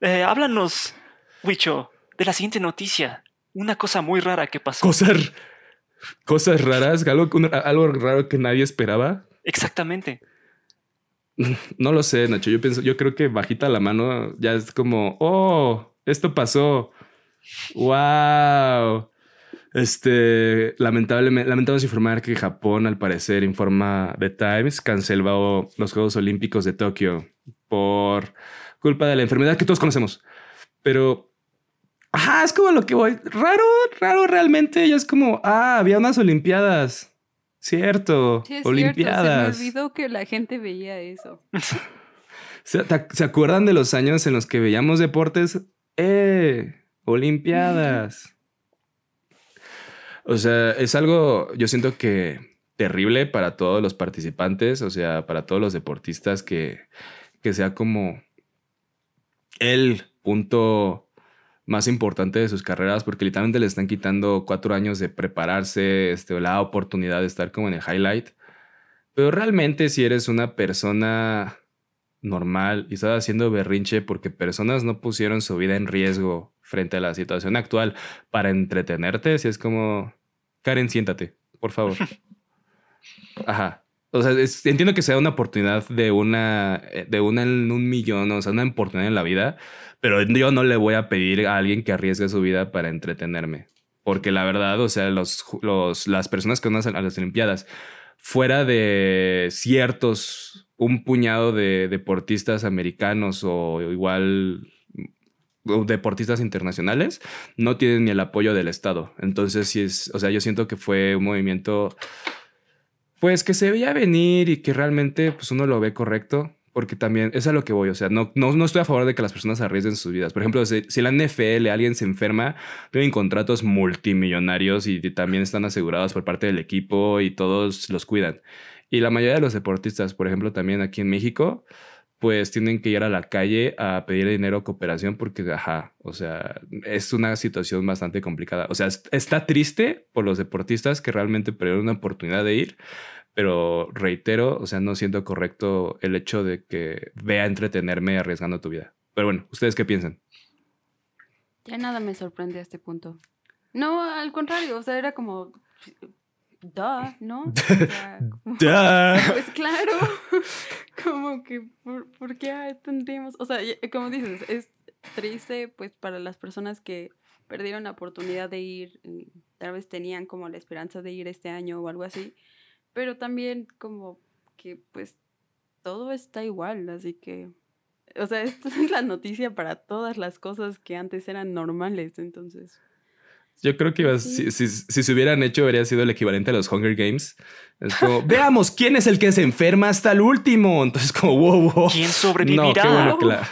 S3: eh, háblanos, Wicho, de la siguiente noticia. una cosa muy rara que pasó.
S2: Cosas, cosas raras, algo, algo raro que nadie esperaba.
S3: Exactamente.
S2: No lo sé, Nacho. Yo pienso, yo creo que bajita la mano ya es como, oh, esto pasó. Wow. Este, lamentablemente, lamentamos informar que Japón, al parecer, informa The Times, canceló los Juegos Olímpicos de Tokio por culpa de la enfermedad que todos conocemos. Pero, ajá, es como lo que voy. Raro, raro realmente. Ya es como, ah, había unas Olimpiadas. Cierto, Olimpiadas.
S1: Se me olvidó que la gente veía eso.
S2: ¿Se, ¿Se acuerdan de los años en los que veíamos deportes? ¡Eh! Olimpiadas. O sea, es algo, yo siento que terrible para todos los participantes, o sea, para todos los deportistas que, que sea como el punto más importante de sus carreras, porque literalmente le están quitando cuatro años de prepararse, este, la oportunidad de estar como en el highlight. Pero realmente si eres una persona normal y estás haciendo berrinche porque personas no pusieron su vida en riesgo frente a la situación actual para entretenerte, si es como, Karen, siéntate, por favor. Ajá. O sea, entiendo que sea una oportunidad de una, de una en un millón, o sea, una oportunidad en la vida, pero yo no le voy a pedir a alguien que arriesgue su vida para entretenerme. Porque la verdad, o sea, los, los, las personas que van a las Olimpiadas, fuera de ciertos, un puñado de deportistas americanos o igual deportistas internacionales no tienen ni el apoyo del Estado. Entonces, sí es, o sea, yo siento que fue un movimiento, pues que se veía venir y que realmente, pues uno lo ve correcto, porque también es a lo que voy, o sea, no, no, no estoy a favor de que las personas arriesguen sus vidas. Por ejemplo, si, si la NFL alguien se enferma, tienen contratos multimillonarios y también están asegurados por parte del equipo y todos los cuidan. Y la mayoría de los deportistas, por ejemplo, también aquí en México, pues tienen que ir a la calle a pedir dinero cooperación porque, ajá, o sea, es una situación bastante complicada. O sea, está triste por los deportistas que realmente perdieron una oportunidad de ir, pero reitero, o sea, no siento correcto el hecho de que vea entretenerme arriesgando tu vida. Pero bueno, ¿ustedes qué piensan?
S1: Ya nada me sorprende a este punto. No, al contrario, o sea, era como, duh, ¿no? Pues claro, como que, ¿por, qué tendríamos? O sea, como dices, es triste pues para las personas que perdieron la oportunidad de ir, tal vez tenían como la esperanza de ir este año o algo así, pero también como que pues todo está igual, así que, o sea, esto es la noticia para todas las cosas que antes eran normales, entonces.
S2: Yo creo que si, si, se hubieran hecho, habría sido el equivalente a los Hunger Games. Es como, veamos quién es el que se enferma hasta el último. Entonces, como, wow, wow.
S3: ¿Quién sobrevivirá?
S2: qué bueno que, la,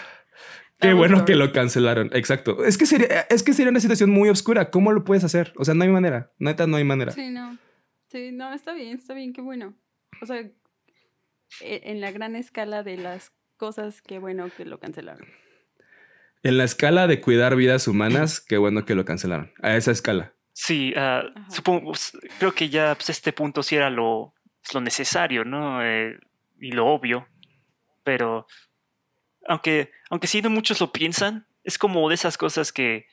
S2: qué bueno que lo cancelaron. Exacto. Es que, sería, es que sería una situación muy oscura. ¿Cómo lo puedes hacer? O sea, no hay manera. Neta, no hay manera.
S1: Sí, no. Sí, no, está bien, está bien, qué bueno. O sea, e, en la gran escala de las cosas, qué bueno que lo cancelaron.
S2: En la escala de cuidar vidas humanas, qué bueno que lo cancelaron. A esa escala.
S3: Sí, ah, supongo, pues, creo que ya pues, este punto sí era lo, pues, lo necesario, ¿no? Eh, y lo obvio. Pero, aunque, aunque sí no muchos lo piensan, es como de esas cosas que,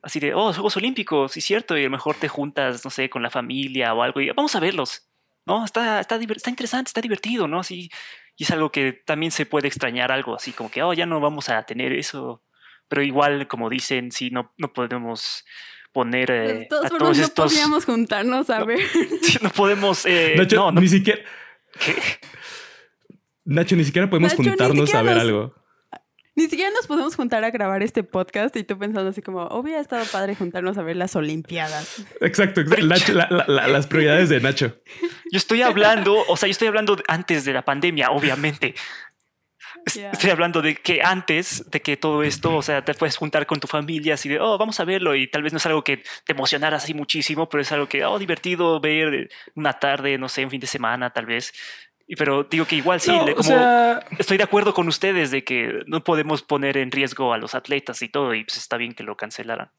S3: así de, oh, Juegos Olímpicos, sí, cierto, y a lo mejor te juntas, no sé, con la familia o algo, y vamos a verlos, ¿no? Está, está, está interesante, está divertido, ¿no? Así, y es algo que también se puede extrañar, algo así como que, oh, ya no vamos a tener eso pero igual, como dicen, sí, no, no podemos poner eh,
S1: todos a todos no podíamos juntarnos a ver.
S3: no podemos... Eh,
S2: Nacho,
S3: no,
S2: ni siquiera... Nacho, ni siquiera podemos juntarnos a ver algo.
S1: Ni siquiera nos podemos juntar a grabar este podcast y tú pensando así como, hubiera estado padre juntarnos a ver las Olimpiadas.
S2: Exacto, las prioridades de Nacho.
S3: Yo estoy hablando, o sea, yo estoy hablando antes de la pandemia, obviamente. Estoy hablando de que antes de que todo esto, o sea, te puedes juntar con tu familia así de, oh, vamos a verlo y tal vez no es algo que te emocionara así muchísimo, pero es algo que, oh, divertido ver una tarde, no sé, un fin de semana tal vez. Pero digo que igual sí, como estoy de acuerdo con ustedes de que no podemos poner en riesgo a los atletas y todo y pues está bien que lo cancelaran.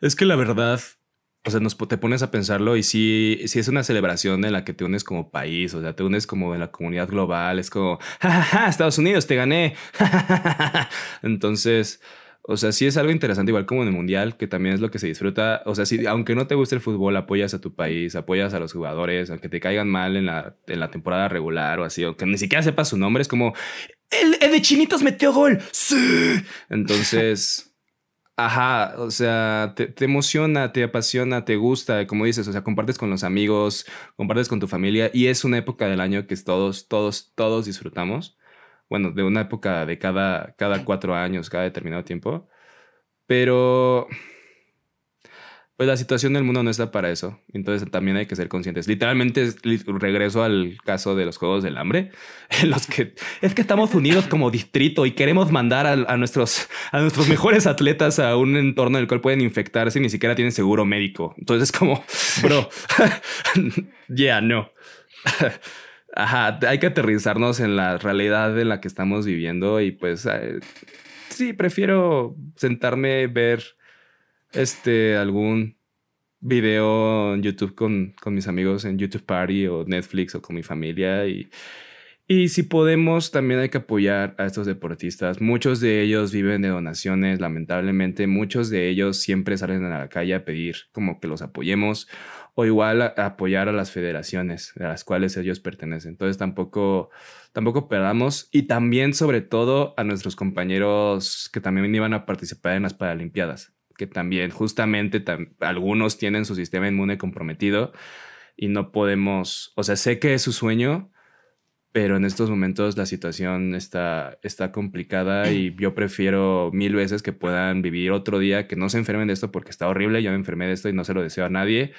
S2: Es que la verdad, o sea, nos, te pones a pensarlo y si si es una celebración en la que te unes como país, o sea, te unes como en la comunidad global, es como, ja, Estados Unidos, te gané. Entonces, O sea, sí es algo interesante, igual como en el Mundial, que también es lo que se disfruta. O sea, si, aunque no te guste el fútbol, apoyas a tu país, apoyas a los jugadores, aunque te caigan mal en la, en la temporada regular o así, aunque ni siquiera sepas su nombre, es como, el, el de Chinitos metió gol. Sí. Entonces... Ajá, o sea, te, te, emociona, te apasiona, te gusta, como dices, o sea, compartes con los amigos, compartes con tu familia y es una época del año que todos, todos, todos disfrutamos. Bueno, de una época de cada, cada cuatro años, cada determinado tiempo. Pero pues la situación del mundo no está para eso. Entonces también hay que ser conscientes. Literalmente regreso al caso de los Juegos del Hambre, en los que es que estamos unidos como distrito y queremos mandar a, nuestros, a nuestros mejores atletas a un entorno en el cual pueden infectarse y ni siquiera tienen seguro médico. Entonces es como, bro, yeah, no. Ajá, hay que aterrizarnos en la realidad en la que estamos viviendo y pues eh, sí, prefiero sentarme, ver este, algún video en YouTube con, con, mis amigos en YouTube Party o Netflix o con mi familia y, y si podemos también hay que apoyar a estos deportistas. Muchos de ellos viven de donaciones, lamentablemente muchos de ellos siempre salen a la calle a pedir como que los apoyemos o igual a, apoyar a las federaciones a las cuales ellos pertenecen. Entonces tampoco, tampoco perdamos y también sobre todo a nuestros compañeros que también iban a participar en las Paralimpiadas que también justamente algunos tienen su sistema inmune comprometido y no podemos, o sea, sé que es su sueño, pero en estos momentos la situación está, está complicada y yo prefiero mil veces que puedan vivir otro día, que no se enfermen de esto porque está horrible, yo me enfermé de esto y no se lo deseo a nadie,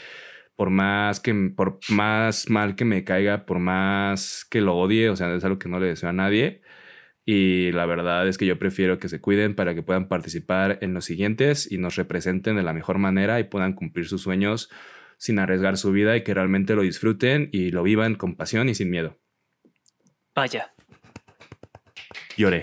S2: por más que por más mal que me caiga, por más que lo odie, o sea, es algo que no le deseo a nadie y la verdad es que yo prefiero que se cuiden para que puedan participar en los siguientes y nos representen de la mejor manera y puedan cumplir sus sueños sin arriesgar su vida y que realmente lo disfruten y lo vivan con pasión y sin miedo.
S3: Vaya.
S2: Lloré.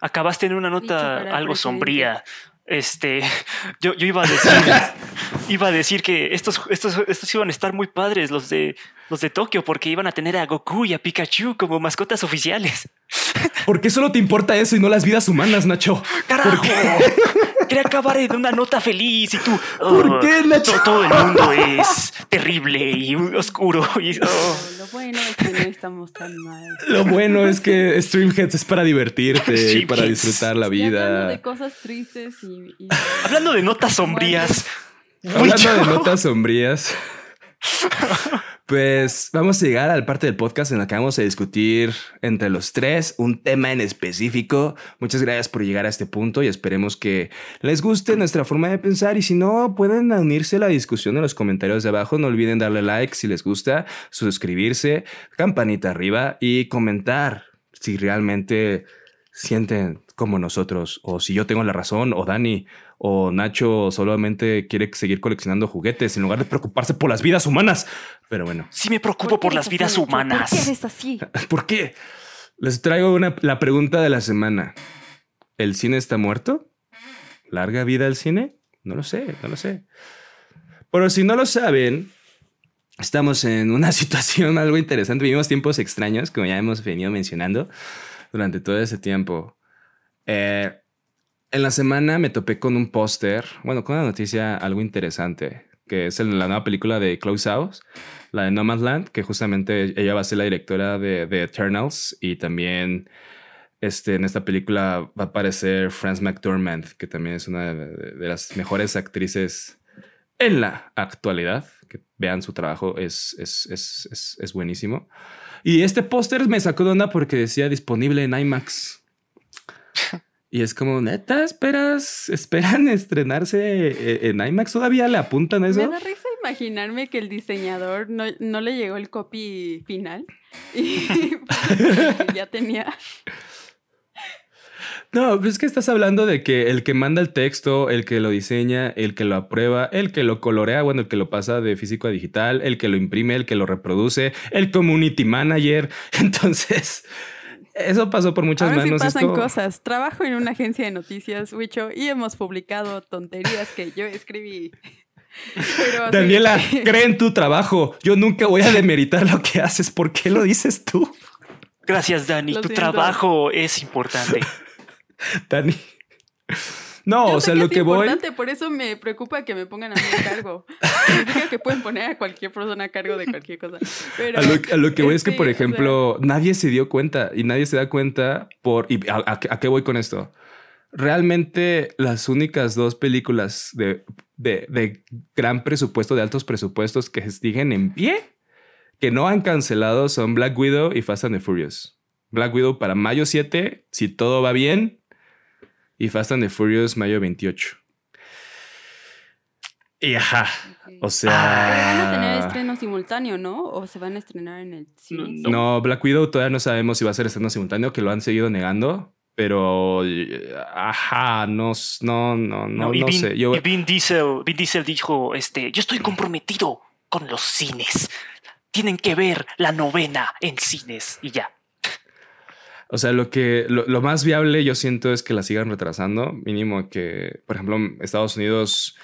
S3: Acabaste en una nota algo sombría. Este, yo, yo iba a decir, iba a decir que estos, estos, estos iban a estar muy padres, los de, los de Tokio, porque iban a tener a Goku y a Pikachu como mascotas oficiales.
S2: ¿Por qué solo te importa eso y no las vidas humanas, Nacho?
S3: ¡Carajo! Quería acabar en una nota feliz y tú.
S2: ¿Por oh, qué, Nacho?
S3: Todo, el mundo es terrible y oscuro. Y,
S1: oh. Lo bueno es que no estamos tan mal.
S2: Lo bueno es que Streamheads es para divertirte y para disfrutar la vida.
S1: hablando de cosas tristes y.
S3: Hablando de notas sombrías.
S2: Hablando de notas sombrías. Pues vamos a llegar al parte del podcast en la que vamos a discutir entre los tres un tema en específico. Muchas gracias por llegar a este punto y esperemos que les guste nuestra forma de pensar y si no, pueden unirse a la discusión en los comentarios de abajo. No olviden darle like si les gusta, suscribirse, campanita arriba y comentar si realmente sienten como nosotros o si yo tengo la razón o Dani o Nacho solamente quiere seguir coleccionando juguetes en lugar de preocuparse por las vidas humanas. Pero bueno.
S3: Sí me preocupo por, las vidas humanas.
S1: ¿Por qué eres así?
S2: ¿Por qué? Les traigo la pregunta de la semana. ¿El cine está muerto? ¿Larga vida el cine? No lo sé, no lo sé. Pero si no lo saben, estamos en una situación algo interesante. Vivimos tiempos extraños, como ya hemos venido mencionando durante todo ese tiempo. Eh, en la semana me topé con un póster, bueno, con una noticia algo interesante, que es la nueva película de Close House, la de No Man's Land, que justamente ella va a ser la directora de, de Eternals y también este, en esta película va a aparecer Frances McDormand, que también es una de, las mejores actrices en la actualidad. Que vean su trabajo, es, es, es, es buenísimo. Y este póster me sacó de onda porque decía disponible en IMAX. Y es como, neta, esperas, esperan estrenarse e-, en IMAX. ¿Todavía le apuntan eso?
S1: Me da risa imaginarme que el diseñador no, no le llegó el copy final y ya tenía.
S2: No, pues es que estás hablando de que el que manda el texto, el que lo diseña, el que lo aprueba, el que lo colorea, bueno, el que lo pasa de físico a digital, el que lo imprime, el que lo reproduce, el community manager. Entonces, eso pasó por muchas
S1: Ahora
S2: manos.
S1: Sí pasan cosas. Trabajo en una agencia de noticias, Wicho, y hemos publicado tonterías que yo escribí.
S2: Daniela, cree en tu trabajo. Yo nunca voy a demeritar lo que haces. ¿Por qué lo dices tú?
S3: Gracias, Dani. tu trabajo es importante.
S2: Dani. No, o sea, lo que voy.
S1: Por eso me preocupa que me pongan a mí a cargo. Significa que pueden poner a cualquier persona a cargo de cualquier cosa. Pero,
S2: a, lo, que voy es que, por ejemplo, nadie se dio cuenta y nadie se da cuenta por. ¿Y a, qué voy con esto? Realmente las únicas dos películas de, de, de gran presupuesto, de altos presupuestos que siguen en pie, que no han cancelado son Black Widow y Fast and the Furious. Black Widow para mayo 7, si todo va bien, y Fast and the Furious mayo 28. Y ajá, o sea...
S1: van a tener estreno simultáneo, ¿no? ¿O se van a estrenar en el cine?
S2: No, Black Widow todavía no sabemos si va a ser estreno simultáneo, que lo han seguido negando. Pero, ajá, no, no, no, no, no sé.
S3: Yo... Y Vin Diesel, Vin Diesel dijo, este, yo estoy comprometido con los cines. Tienen que ver la novena en cines y ya.
S2: O sea, lo que lo, más viable yo siento es que la sigan retrasando, mínimo que, por ejemplo, Estados Unidos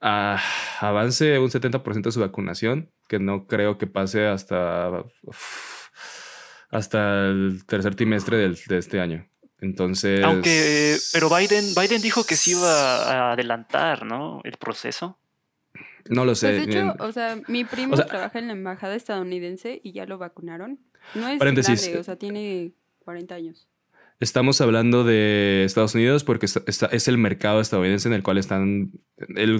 S2: ah, avance un 70% de su vacunación, que no creo que pase hasta, hasta el tercer trimestre de este año. Entonces.
S3: Aunque, pero Biden, Biden dijo que se iba a adelantar, ¿no? El proceso.
S2: No lo sé.
S1: Pues de hecho, o sea, mi primo trabaja en la embajada estadounidense y ya lo vacunaron. No es grande, o sea, tiene 40 años.
S2: Estamos hablando de Estados Unidos porque es el mercado estadounidense en el cual están,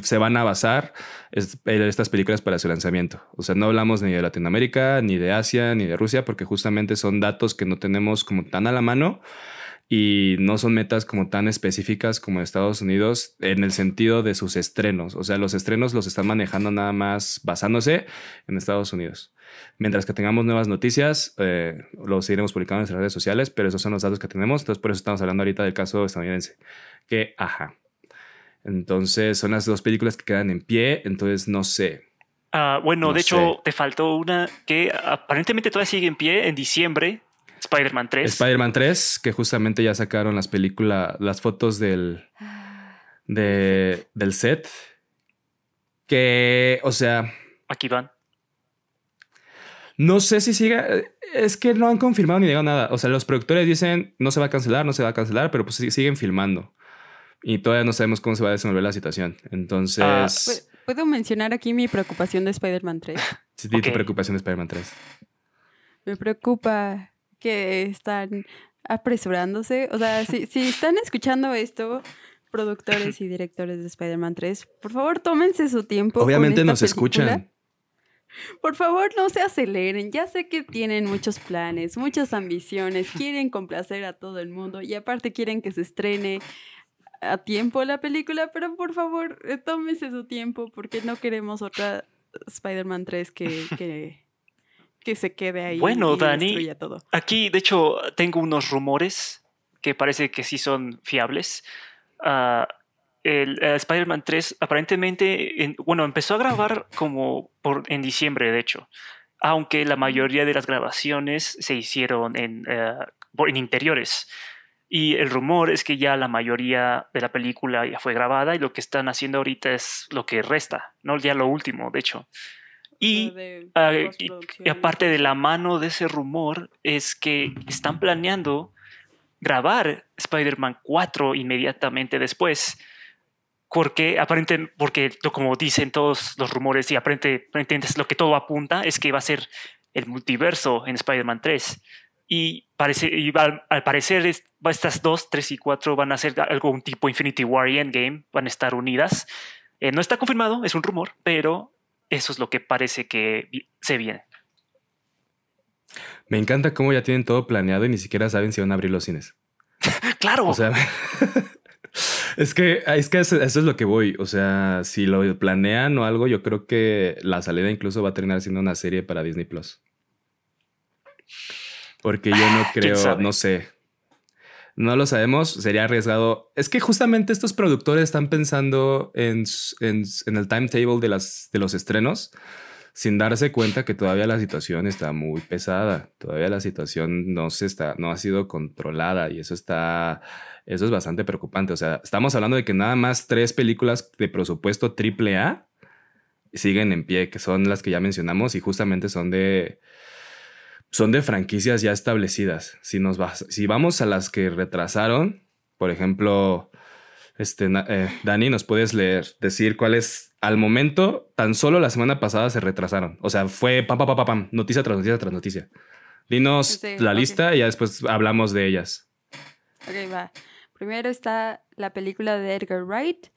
S2: se van a basar estas películas para su lanzamiento. O sea, no hablamos ni de Latinoamérica, ni de Asia, ni de Rusia, porque justamente son datos que no tenemos como tan a la mano y no son metas como tan específicas como Estados Unidos en el sentido de sus estrenos. O sea, los estrenos los están manejando nada más basándose en Estados Unidos. Mientras que tengamos nuevas noticias, eh, lo seguiremos publicando en nuestras redes sociales, pero esos son los datos que tenemos. Entonces, por eso estamos hablando ahorita del caso estadounidense. Que, ajá. Entonces, son las dos películas que quedan en pie. Entonces, no sé.
S3: Ah, bueno, de hecho, te faltó una que aparentemente todavía sigue en pie en diciembre. Spider-Man 3.
S2: Spider-Man 3, que justamente ya sacaron las películas, las fotos del, de, del set. Que, o sea.
S3: Aquí van.
S2: No sé si siga. Es que no han confirmado ni digan nada. O sea, los productores dicen no se va a cancelar, no se va a cancelar, pero pues siguen filmando. Y todavía no sabemos cómo se va a desenvolver la situación. Entonces. Ah,
S1: ¿Puedo mencionar aquí mi preocupación de Spider-Man 3?
S2: Sí, tu preocupación de Spider-Man 3.
S1: Me preocupa que están apresurándose. O sea, si, si están escuchando esto, productores y directores de Spider-Man 3, por favor, tómense su tiempo.
S2: Obviamente nos escuchan.
S1: Por favor, no se aceleren. Ya sé que tienen muchos planes, muchas ambiciones, quieren complacer a todo el mundo y aparte quieren que se estrene a tiempo la película, pero por favor, eh, tómese su tiempo porque no queremos otra Spider-Man 3 que, que, que, se quede ahí.
S3: Bueno, Dani, todo. aquí de hecho tengo unos rumores que parece que sí son fiables. Uh, el eh, Spider-Man 3 aparentemente, bueno, empezó a grabar como por, en diciembre, de hecho, aunque la mayoría de las grabaciones se hicieron en, eh, en interiores. Y el rumor es que ya la mayoría de la película ya fue grabada y lo que están haciendo ahorita es lo que resta, no ya lo último, de hecho. Y, ah, y, aparte de la mano de ese rumor es que están planeando grabar Spider-Man 4 inmediatamente después porque aparentemente, porque como dicen todos los rumores y aparentemente lo que todo apunta es que va a ser el multiverso en Spider-Man 3. Y, parece, al, parecer estas dos, 3 y 4 van a ser algún tipo Infinity War y Endgame, van a estar unidas. Eh, no está confirmado, es un rumor, pero eso es lo que parece que se viene.
S2: Me encanta cómo ya tienen todo planeado y ni siquiera saben si van a abrir los cines.
S3: claro.
S2: O sea, Es que, es que eso, es lo que voy. O sea, si lo planean o algo, yo creo que la salida incluso va a terminar siendo una serie para Disney Plus. Porque yo no creo, no sé. No lo sabemos, sería arriesgado. Es que justamente estos productores están pensando en, el timetable de, las, de los estrenos sin darse cuenta que todavía la situación está muy pesada. Todavía la situación no se está, no ha sido controlada y eso está eso es bastante preocupante. O sea, estamos hablando de que nada más tres películas de presupuesto triple A siguen en pie, que son las que ya mencionamos y justamente son de son de franquicias ya establecidas. Si nos si vamos a las que retrasaron, por ejemplo, Este, eh, Dani, ¿nos puedes leer, decir cuáles al momento, tan solo la semana pasada se retrasaron? O sea, fue pam, pam, pam, pam, noticia tras noticia tras noticia. Dinos la lista y ya después hablamos de ellas.
S1: Ok, va. Primero está la película de Edgar Wright,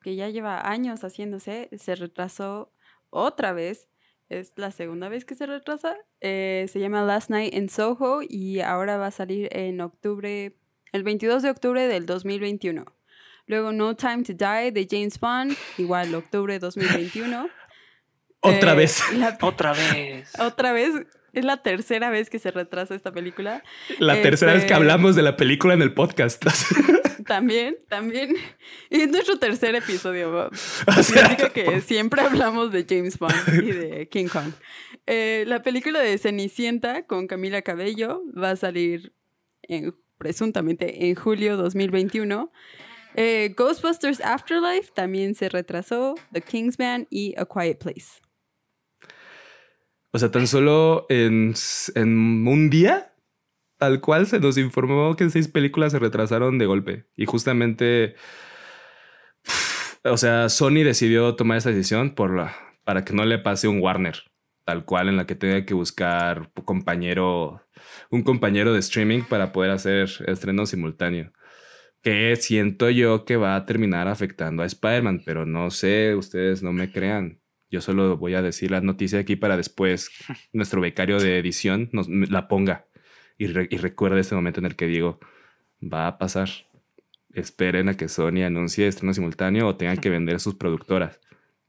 S1: que ya lleva años haciéndose, se retrasó otra vez. Es la segunda vez que se retrasa. Eh, se llama Last Night in Soho y ahora va a salir en octubre, el 22 de octubre del 2021. Luego No Time to Die de James Bond, igual octubre 2021.
S2: Otra eh, vez.
S3: Otra vez.
S1: Otra vez. Es la tercera vez que se retrasa esta película.
S2: La tercera vez que este, hablamos de la película en el podcast.
S1: también, también. Y es nuestro tercer episodio. O que siempre hablamos de James Bond y de King Kong. Eh, la película de Cenicienta con Camila Cabello va a salir presuntamente en julio 2021. Eh, Ghostbusters Afterlife también se retrasó, The Kingsman y A Quiet Place.
S2: O sea, tan solo en, un día, tal cual se nos informó que seis películas se retrasaron de golpe. Y justamente, o sea, Sony decidió tomar esta decisión por la, para que no le pase un Warner, tal cual en la que tenga que buscar un compañero, un compañero de streaming para poder hacer estreno simultáneo que siento yo que va a terminar afectando a Spider-Man, pero no sé, ustedes no me crean. Yo solo voy a decir la noticia aquí para después nuestro becario de edición nos la ponga y, y recuerde ese momento en el que digo, va a pasar. Esperen a que Sony anuncie estreno simultáneo o tengan que vender sus productoras.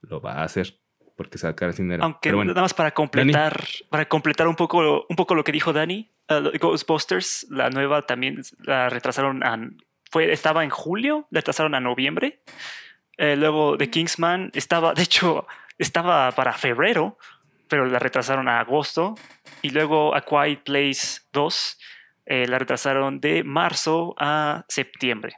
S2: Lo va a hacer porque sacar dinero.
S3: Aunque nada más para completar, para completar un poco, un poco lo que dijo Dani, uh, Ghostbusters, la nueva también la retrasaron a fue, estaba en julio, le retrasaron a noviembre. Eh, luego The Kingsman estaba, de hecho, estaba para febrero, pero la retrasaron a agosto. Y luego A Quiet Place 2 eh, la retrasaron de marzo a septiembre.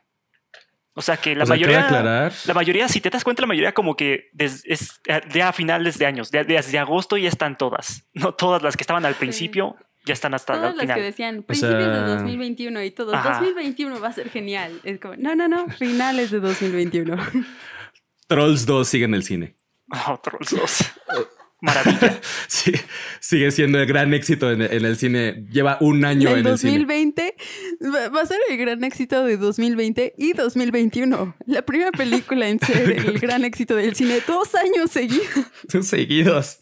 S3: O sea que la mayoría, la mayoría, si te das cuenta, la mayoría como que es ya a finales de años, desde agosto ya están todas, no todas las que estaban al principio ya están hasta
S1: Todas
S3: las
S1: que decían principios de 2021 y todo, 2021 va a ser genial. Es como, no, no, no, finales de 2021.
S2: Trolls 2 sigue en el cine.
S3: Oh, Trolls 2. Maravilla.
S2: Sí, sigue siendo el gran éxito en, el cine. Lleva un año en el cine.
S1: 2020 va a ser el gran éxito de 2020 y 2021. La primera película en ser el gran éxito del cine. Dos años seguidos.
S2: Seguidos.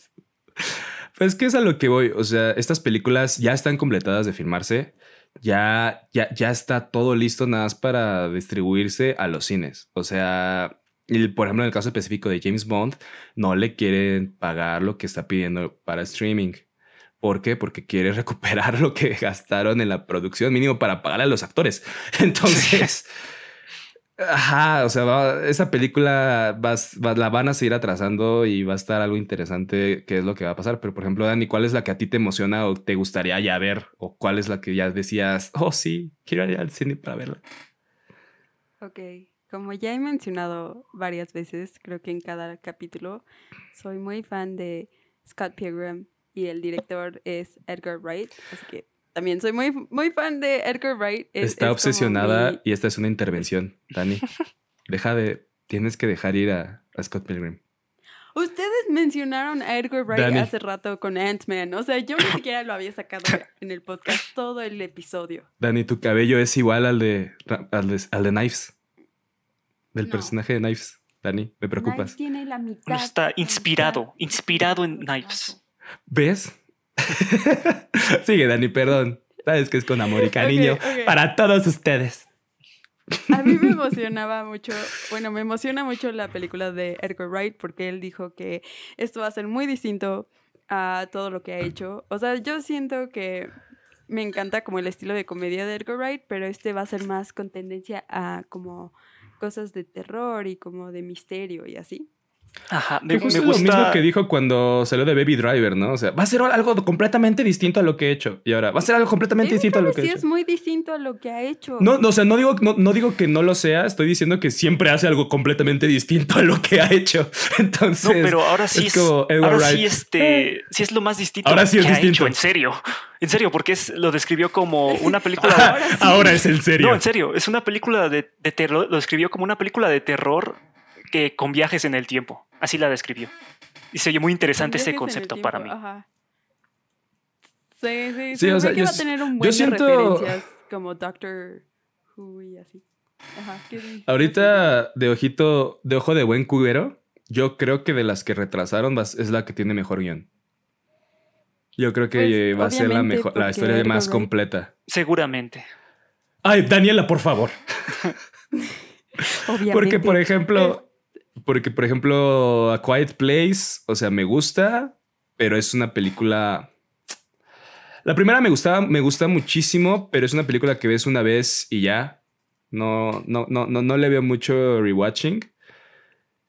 S2: Pues que es a lo que voy. O sea, estas películas ya están completadas de filmarse. Ya, ya, ya está todo listo nada más para distribuirse a los cines. O sea, por ejemplo, en el caso específico de James Bond, no le quieren pagar lo que está pidiendo para streaming. ¿Por qué? Porque quiere recuperar lo que gastaron en la producción mínimo para pagar a los actores. Entonces, Ajá, o sea, esa película la van a seguir atrasando y va a estar algo interesante qué es lo que va a pasar. Pero, por ejemplo, Dani, ¿cuál es la que a ti te emociona o te gustaría ya ver? ¿O cuál es la que ya decías, oh sí, quiero ir al cine para verla?
S1: Ok, como ya he mencionado varias veces, creo que en cada capítulo, soy muy fan de Scott Pilgrim y el director es Edgar Wright, así que también soy muy, muy fan de Edgar Wright.
S2: Está obsesionada y esta es una intervención, Dani. Deja de, tienes que dejar ir a, Scott Pilgrim.
S1: Ustedes mencionaron a Edgar Wright hace rato con Ant-Man. O sea, yo ni siquiera lo había sacado en el podcast todo el episodio.
S2: Dani, tu cabello es igual al de, al de, Knives. Del personaje de Knives. Dani, me preocupas.
S1: tiene la mitad.
S3: está inspirado, inspirado en Knives.
S2: ¿Ves? Sigue, Dani, perdón. Sabes que es con amor y cariño para todos ustedes.
S1: A mí me emocionaba mucho, bueno, me emociona mucho la película de Edgar Wright porque él dijo que esto va a ser muy distinto a todo lo que ha hecho. O sea, yo siento que me encanta como el estilo de comedia de Edgar Wright, pero este va a ser más con tendencia a como cosas de terror y como de misterio y así.
S3: Ajá,
S2: Me, gusta. lo mismo que dijo cuando salió de Baby Driver, ¿no? O sea, va a ser algo completamente distinto a lo que he hecho. Y ahora, va a ser algo completamente distinto a lo que he hecho.
S1: es muy distinto a lo que ha hecho.
S2: No, no o sea, no digo, no, digo que no lo sea, estoy diciendo que siempre hace algo completamente distinto a lo que ha hecho. Entonces. No,
S3: pero ahora sí es. ahora sí, este. Eh. Sí es lo más distinto ahora sí es que distinto. ha hecho, en serio. En serio, porque es, lo describió como una película.
S2: ahora, ahora, es en serio.
S3: No, en serio. Es una película de, de terror. Lo describió como una película de terror que con viajes en el tiempo. Así la describió. Y se oyó muy interesante ese concepto para mí.
S1: Sí, sí, sí. o sea, yo, va a tener un buen siento... de referencias como Doctor Who y así. Ajá,
S2: Ahorita, de ojito, de ojo de buen cubero, yo creo que de las que retrasaron es la que tiene mejor guion. Yo creo que pues, va a ser la mejor, la historia más completa.
S3: Seguramente.
S2: Ay, Daniela, por favor. Obviamente. Porque, por ejemplo, porque, por ejemplo, A Quiet Place, o sea, me gusta, pero es una película. La primera me gustaba, me gusta muchísimo, pero es una película que ves una vez y ya. No, no, no, no, no le veo mucho rewatching.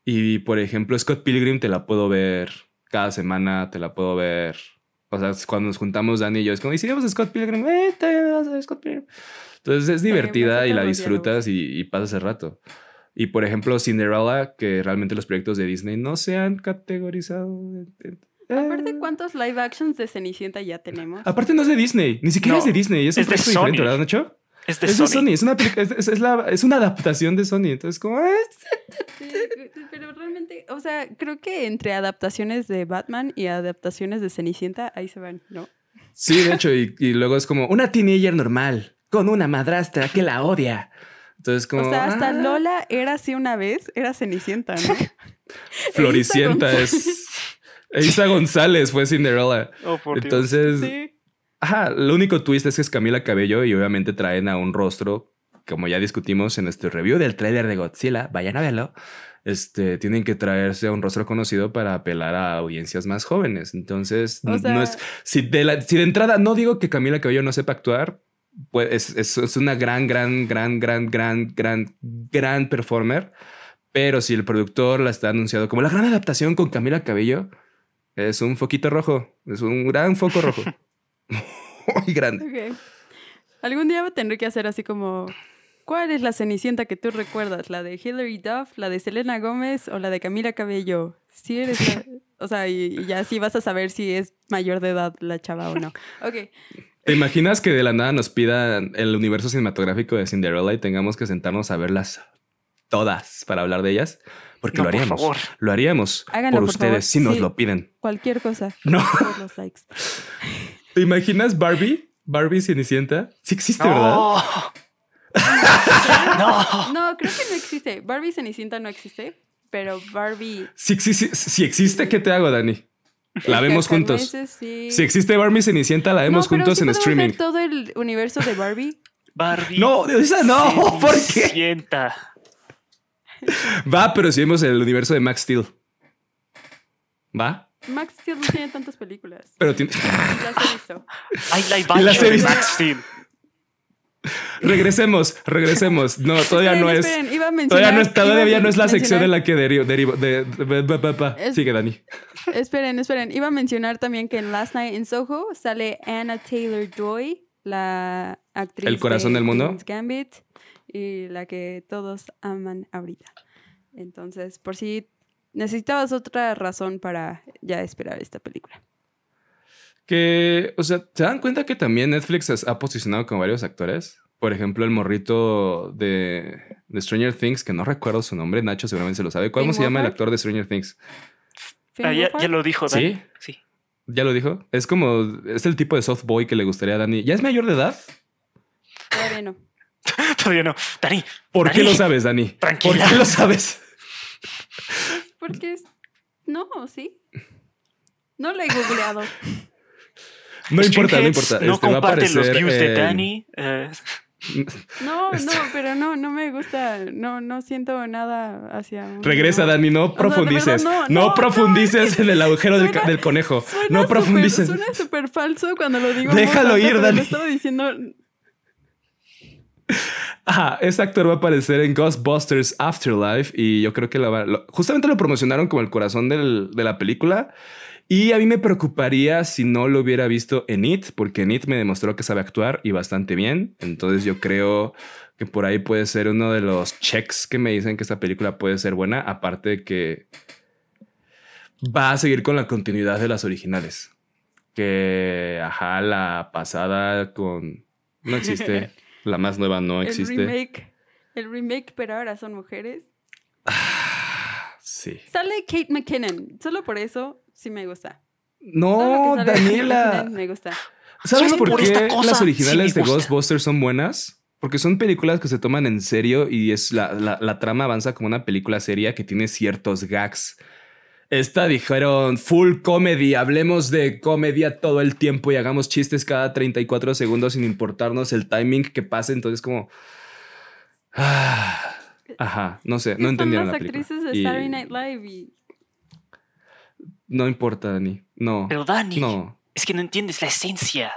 S2: Y por ejemplo, Scott Pilgrim te la puedo ver cada semana, te la puedo ver. O sea, cuando nos juntamos Dani y yo, es como, ¿y si vamos a Scott Pilgrim? Eh, a Scott Pilgrim. Entonces es divertida y la disfrutas y, y pasas el rato. Y por ejemplo, Cinderella, que realmente los proyectos de Disney no se han categorizado.
S1: Aparte, eh. ¿cuántos live actions de Cenicienta ya tenemos?
S2: Aparte, no es de Disney, ni siquiera es de Disney, es, un proyecto diferente, ¿verdad, Nacho?
S3: Es de, Sony.
S2: Es, una, es, la, es, una adaptación de Sony. Entonces, como.
S1: pero realmente, o sea, creo que entre adaptaciones de Batman y adaptaciones de Cenicienta, ahí se van, ¿no?
S2: Sí, de hecho, y, y luego es como una teenager normal, con una madrastra que la odia. Entonces, como.
S1: O sea, hasta ah". Lola era así una vez, era Cenicienta, ¿no?
S2: Floricienta es. Isa González fue Cinderella. Oh, por Entonces. Sí. Ajá, lo único twist es que es Camila Cabello y obviamente traen a un rostro, como ya discutimos en nuestro review del trailer de Godzilla, vayan a verlo. Este, tienen que traerse a un rostro conocido para apelar a audiencias más jóvenes. Entonces, no es. Si de, la, si de entrada no digo que Camila Cabello no sepa actuar, pues es, es, una gran, gran, gran, gran, gran, gran, gran performer. Pero si el productor la está anunciado como la gran adaptación con Camila Cabello, es un foquito rojo. Es un gran foco rojo. Muy grande.
S1: Algún día tendré que hacer así como. ¿Cuál es la cenicienta que tú recuerdas? ¿La de Hilary Duff, la de Selena Gómez o la de Camila Cabello? Si eres O sea, y, y, ya así vas a saber si es mayor de edad la chava o no. Ok.
S2: ¿Te imaginas que de la nada nos pidan el universo cinematográfico de Cinderella y tengamos que sentarnos a verlas todas para hablar de ellas? Porque lo haríamos. Por favor. Lo haríamos por, ustedes si nos lo piden.
S1: Cualquier cosa.
S2: No. ¿Te imaginas Barbie? Barbie Cenicienta. Sí existe, ¿verdad?
S1: no. No, creo que no existe. Barbie Cenicienta no existe, pero Barbie.
S2: Si, si existe, ¿qué te hago, Dani? La vemos juntos. Si existe Barbie Cenicienta, la vemos juntos en streaming. Ver
S1: todo el universo de Barbie?
S3: Barbie.
S2: No, esa no. ¿Por qué? Va, pero si vemos el universo de Max Steel. ¿Va?
S1: Max Steel no tiene tantas películas.
S2: Pero tiene.
S1: Las he visto.
S3: De Max Steel.
S2: regresemos, regresemos. No, todavía no es. todavía no es, todavía no es la sección de la que derivo. de, Sigue, Dani.
S1: Esperen, esperen. Iba a mencionar también que en Last Night in Soho sale Anna Taylor Joy, la actriz.
S2: El corazón del mundo.
S1: Gambit y la que todos aman ahorita. Entonces, por si necesitabas otra razón para ya esperar esta película.
S2: Que, o sea, ¿se dan cuenta que también Netflix ha posicionado con varios actores? Por ejemplo, el morrito de, Stranger Things, que no recuerdo su nombre, Nacho seguramente se lo sabe. ¿Cómo se llama el actor de Stranger Things?
S3: Ah, ya, lo dijo, Dani. ¿Sí? Sí.
S2: ¿Ya lo dijo? Es como, es el tipo de soft boy que le gustaría a Dani. ¿Ya es mayor de edad?
S1: Todavía no.
S3: Todavía no. Dani.
S2: ¿Por qué lo sabes, Dani? Tranquila. ¿Por qué lo sabes?
S1: Porque es... No, sí. No lo he googleado.
S2: No importa, no importa.
S3: No este, comparten los views de Dani. Eh.
S1: No, no, pero no, no me gusta, no, no siento nada hacia.
S2: Regresa, Dani, no profundices. no, profundices en el agujero del, conejo. No profundices.
S1: suena súper falso cuando lo digo.
S2: Déjalo ir, Dani.
S1: Lo estaba diciendo.
S2: Ajá, ese actor va a aparecer en Ghostbusters Afterlife y yo creo que justamente lo promocionaron como el corazón de la película. Y a mí me preocuparía si no lo hubiera visto en It, porque en It me demostró que sabe actuar y bastante bien. Entonces yo creo que por ahí puede ser uno de los checks que me dicen que esta película puede ser buena, aparte de que va a seguir con la continuidad de las originales. Que, ajá, la pasada con... No existe. La más nueva no existe.
S1: El remake, el remake, pero ahora son mujeres.
S2: sí.
S1: Sale Kate McKinnon. Solo por eso sí me gusta.
S2: No, Daniela.
S1: Me gusta.
S2: ¿Sabes por qué las originales de Ghostbusters son buenas? Porque son películas que se toman en serio y es la, la, trama avanza como una película seria que tiene ciertos gags. Esta dijeron full comedy, hablemos de comedia todo el tiempo y hagamos chistes cada 34 segundos sin importarnos el timing que pase. Entonces, como. Ah, ajá, no sé, no entendieron la película.
S1: actrices de Saturday Night Live y...
S2: No importa, Dani. No.
S3: Pero Dani,
S2: no.
S3: es que no entiendes la esencia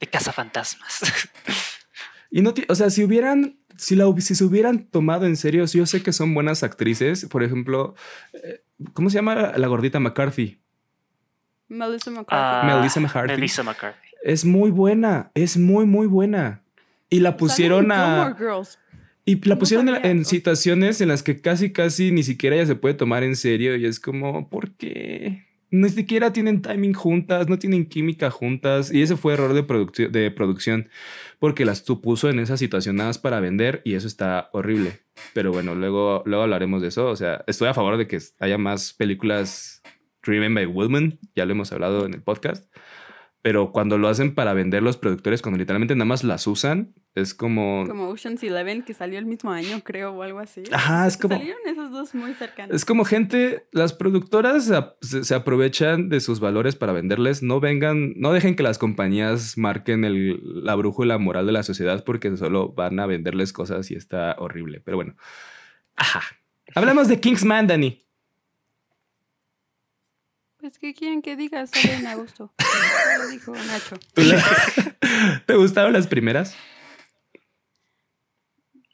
S3: de Cazafantasmas.
S2: y no, o sea, si hubieran si, la, si se hubieran tomado en serio, yo sé que son buenas actrices. Por ejemplo, eh, ¿cómo se llama la gordita McCarthy?
S1: Melissa McCarthy.
S2: Ah, Melissa McCarthy.
S3: Melissa McCarthy.
S2: Es muy buena, es muy, muy buena. Y la pusieron a... Y la pusieron en, situaciones en las que casi, casi ni siquiera ella se puede tomar en serio. Y es como, ¿por qué? Ni siquiera tienen timing juntas, no tienen química juntas. Y ese fue error de, de producción porque las puso en esas situacionadas para vender y eso está horrible. Pero bueno, luego, luego hablaremos de eso. O sea, estoy a favor de que haya más películas Driven by Women, ya lo hemos hablado en el podcast. Pero cuando lo hacen para vender los productores, cuando literalmente nada más las usan, es como...
S1: Como Ocean's Eleven, que salió el mismo año, creo, o algo así.
S2: Ajá, es como...
S1: Salieron esos dos muy cercanos.
S2: Es como gente, las productoras se, aprovechan de sus valores para venderles. No vengan, no dejen que las compañías marquen el, la brújula moral de la sociedad porque solo van a venderles cosas y está horrible. Pero bueno. Ajá. Hablamos de Kingsman, Dani.
S1: Pues, ¿qué quieren que diga? Sale en agosto. Lo dijo Nacho.
S2: ¿Te gustaron las primeras?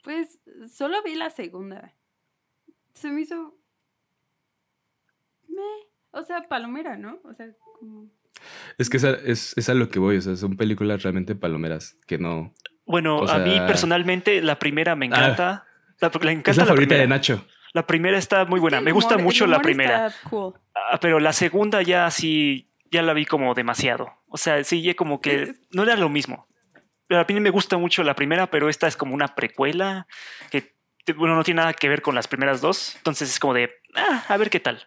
S1: Pues solo vi la segunda. Se me hizo. Me. O sea, palomera, ¿no? O sea, como.
S2: Es que esa, es, a lo que voy. O sea, son películas realmente palomeras que no.
S3: Bueno, a mí personalmente la primera me encanta. Ah, la, encanta
S2: es la, favorita de Nacho.
S3: La primera está muy buena. me gusta mucho la primera. Ah, pero la segunda ya sí, ya la vi como demasiado. O sea, sí, ya como que no era lo mismo a mí me gusta mucho la primera, pero esta es como una precuela que, bueno, no tiene nada que ver con las primeras dos. Entonces es como de, ah, a ver qué tal.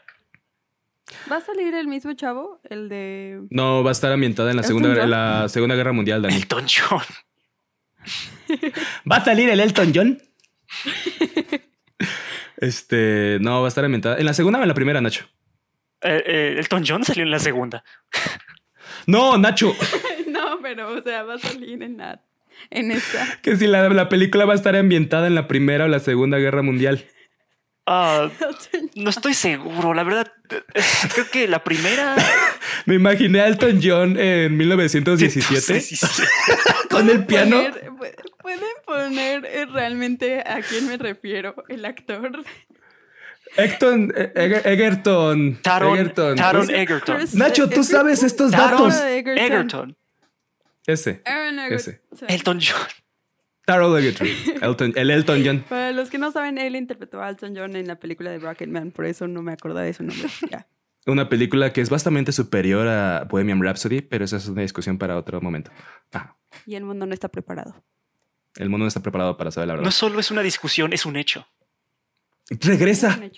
S1: ¿Va a salir el mismo chavo? El de.
S2: No, va a estar ambientada en la, segunda, la segunda Guerra Mundial, Dani.
S3: Elton John.
S2: ¿Va a salir el Elton John? este, no, va a estar ambientada. ¿En la segunda o en la primera, Nacho?
S3: Eh, eh, Elton John salió en la segunda.
S2: no, Nacho.
S1: pero, o sea, va a salir en la, en esta.
S2: Que si la, la película va a estar ambientada en la Primera o la Segunda Guerra Mundial.
S3: Ah, no estoy seguro, la verdad. Creo que la primera.
S2: Me imaginé a Elton John en 1917 con el piano.
S1: ¿Pueden poner eh, realmente a quién me refiero? El actor.
S2: Egerton. Egerton.
S3: Taron Egerton.
S2: Nacho, tú sabes estos datos.
S3: Egerton.
S2: Ese.
S1: ese.
S3: Elton John.
S2: Taroll Elton, el Elton John.
S1: Para los que no saben, él interpretó a Elton John en la película de Rocketman, por eso no me acuerdo de su nombre.
S2: Una película que es bastante superior a Bohemian Rhapsody, pero esa es una discusión para otro momento.
S1: Y el mundo no está preparado.
S2: El mundo no está preparado para saber la verdad.
S3: No solo es una discusión, es un hecho.
S2: Regresa.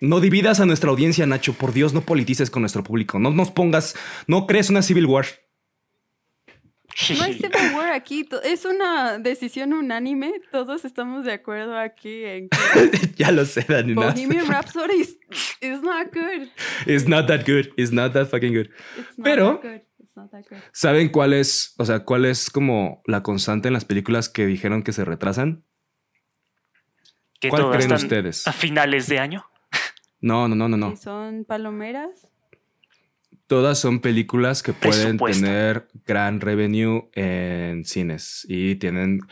S2: No dividas a nuestra audiencia, Nacho. Por Dios, no politices con nuestro público. No nos pongas, no crees una Civil War.
S1: No hay Civil War aquí, es una decisión unánime, todos estamos de acuerdo aquí en
S2: que Ya lo sé, Dani.
S1: Bohemian Rhapsody is, not good.
S2: It's not that good, it's not that fucking good. Pero, ¿saben cuál es, o sea, cuál es como la constante en las películas que dijeron que se retrasan? ¿Cuál creen ustedes?
S3: ¿A finales de año?
S2: No, no, no, no, no.
S1: ¿Son palomeras?
S2: todas son películas que pueden tener gran revenue en cines y tienen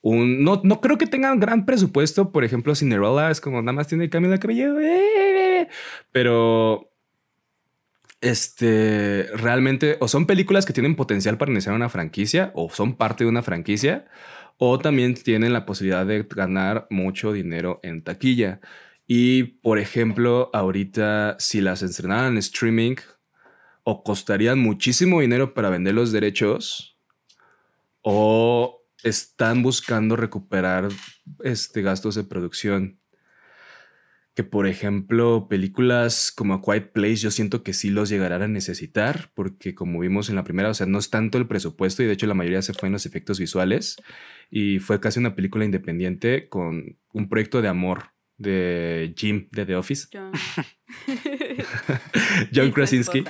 S2: un... No, no creo que tengan gran presupuesto. Por ejemplo, Cinderella es como nada más tiene Camila Cabello. eh, Pero este realmente o son películas que tienen potencial para iniciar una franquicia o son parte de una franquicia o también tienen la posibilidad de ganar mucho dinero en taquilla. Y por ejemplo, ahorita si las estrenaran en streaming o costarían muchísimo dinero para vender los derechos o están buscando recuperar este gastos de producción que por ejemplo películas como A Quiet Place yo siento que sí los llegarán a necesitar porque como vimos en la primera, o sea, no es tanto el presupuesto y de hecho la mayoría se fue en los efectos visuales y fue casi una película independiente con un proyecto de amor de Jim de The Office,
S1: John,
S2: Krasinski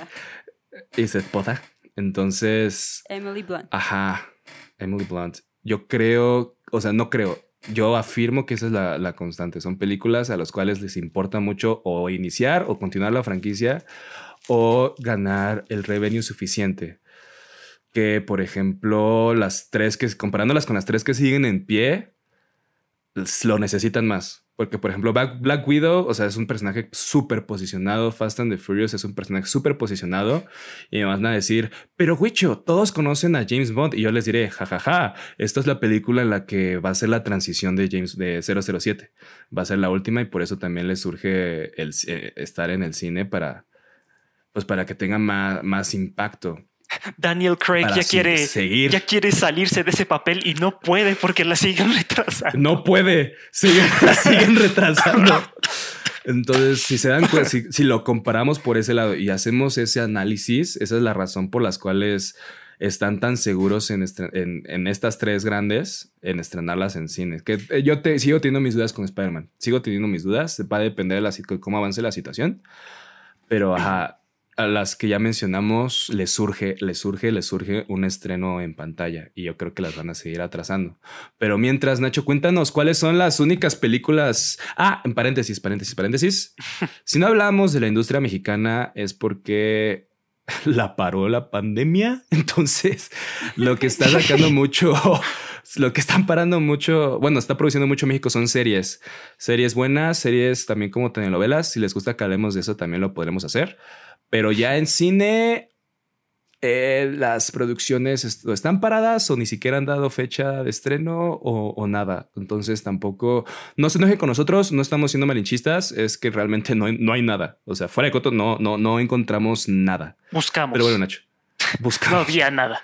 S2: y su esposa. Entonces,
S1: Emily Blunt.
S2: Ajá, Emily Blunt. Yo creo, o sea, no creo. Yo afirmo que esa es la, la constante. Son películas a las cuales les importa mucho o iniciar o continuar la franquicia o ganar el revenue suficiente. Que, por ejemplo, las tres que, comparándolas con las tres que siguen en pie, lo necesitan más. Porque, por ejemplo, Black, Widow, o sea, es un personaje súper posicionado. Fast and the Furious es un personaje súper posicionado. Y me van a decir, pero Wicho, todos conocen a James Bond. Y yo les diré, jajaja, esta es la película en la que va a ser la transición de James de 007. Va a ser la última y por eso también le surge el, eh, estar en el cine para, pues para que tenga más, más impacto.
S3: Daniel Craig ya quiere,
S2: seguir.
S3: ya quiere salirse de ese papel y no puede porque la siguen retrasando.
S2: No puede, siguen, siguen retrasando. Entonces, si se dan cuenta, si, si lo comparamos por ese lado y hacemos ese análisis, esa es la razón por las cuales están tan seguros en, en, en estas tres grandes, en estrenarlas en cine. Que eh, yo te, sigo teniendo mis dudas con Spider-Man. Sigo teniendo mis dudas. Va a depender de la, sit- cómo avance la situación. Pero ajá, a las que ya mencionamos, les surge, les surge, les surge un estreno en pantalla. Y yo creo que las van a seguir atrasando. Pero mientras, Nacho, cuéntanos cuáles son las únicas películas. Ah, en paréntesis, paréntesis, paréntesis. si no hablamos de la industria mexicana es porque la paró la pandemia. Entonces, lo que está sacando mucho, lo que están parando mucho, bueno, está produciendo mucho México son series. Series buenas, series también como telenovelas. Si les gusta que hablemos de eso, también lo podremos hacer. Pero ya en cine, eh, las producciones est- están paradas o ni siquiera han dado fecha de estreno o, o nada. Entonces tampoco, no se enojen con nosotros, no estamos siendo malinchistas, es que realmente no hay, no hay nada. O sea, fuera de coto no, no, no encontramos nada.
S3: Buscamos.
S2: Pero bueno, Nacho,
S3: no
S2: buscamos.
S3: había nada.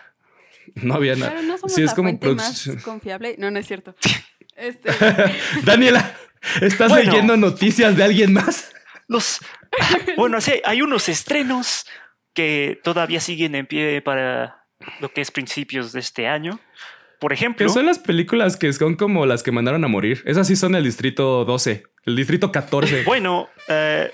S2: No había nada.
S1: Pero no somos
S2: Sí, es
S1: la
S2: como
S1: fuente más
S2: producción.
S1: confiable. No, no es cierto. Este,
S2: Daniela, ¿estás
S3: Bueno.
S2: leyendo noticias de alguien más?
S3: Los, bueno, sí, hay unos estrenos que todavía siguen en pie para lo que es principios de este año. Por ejemplo,
S2: Que son las películas que son como las que mandaron a morir. Esas sí son el distrito 12, el distrito 14.
S3: bueno, eh,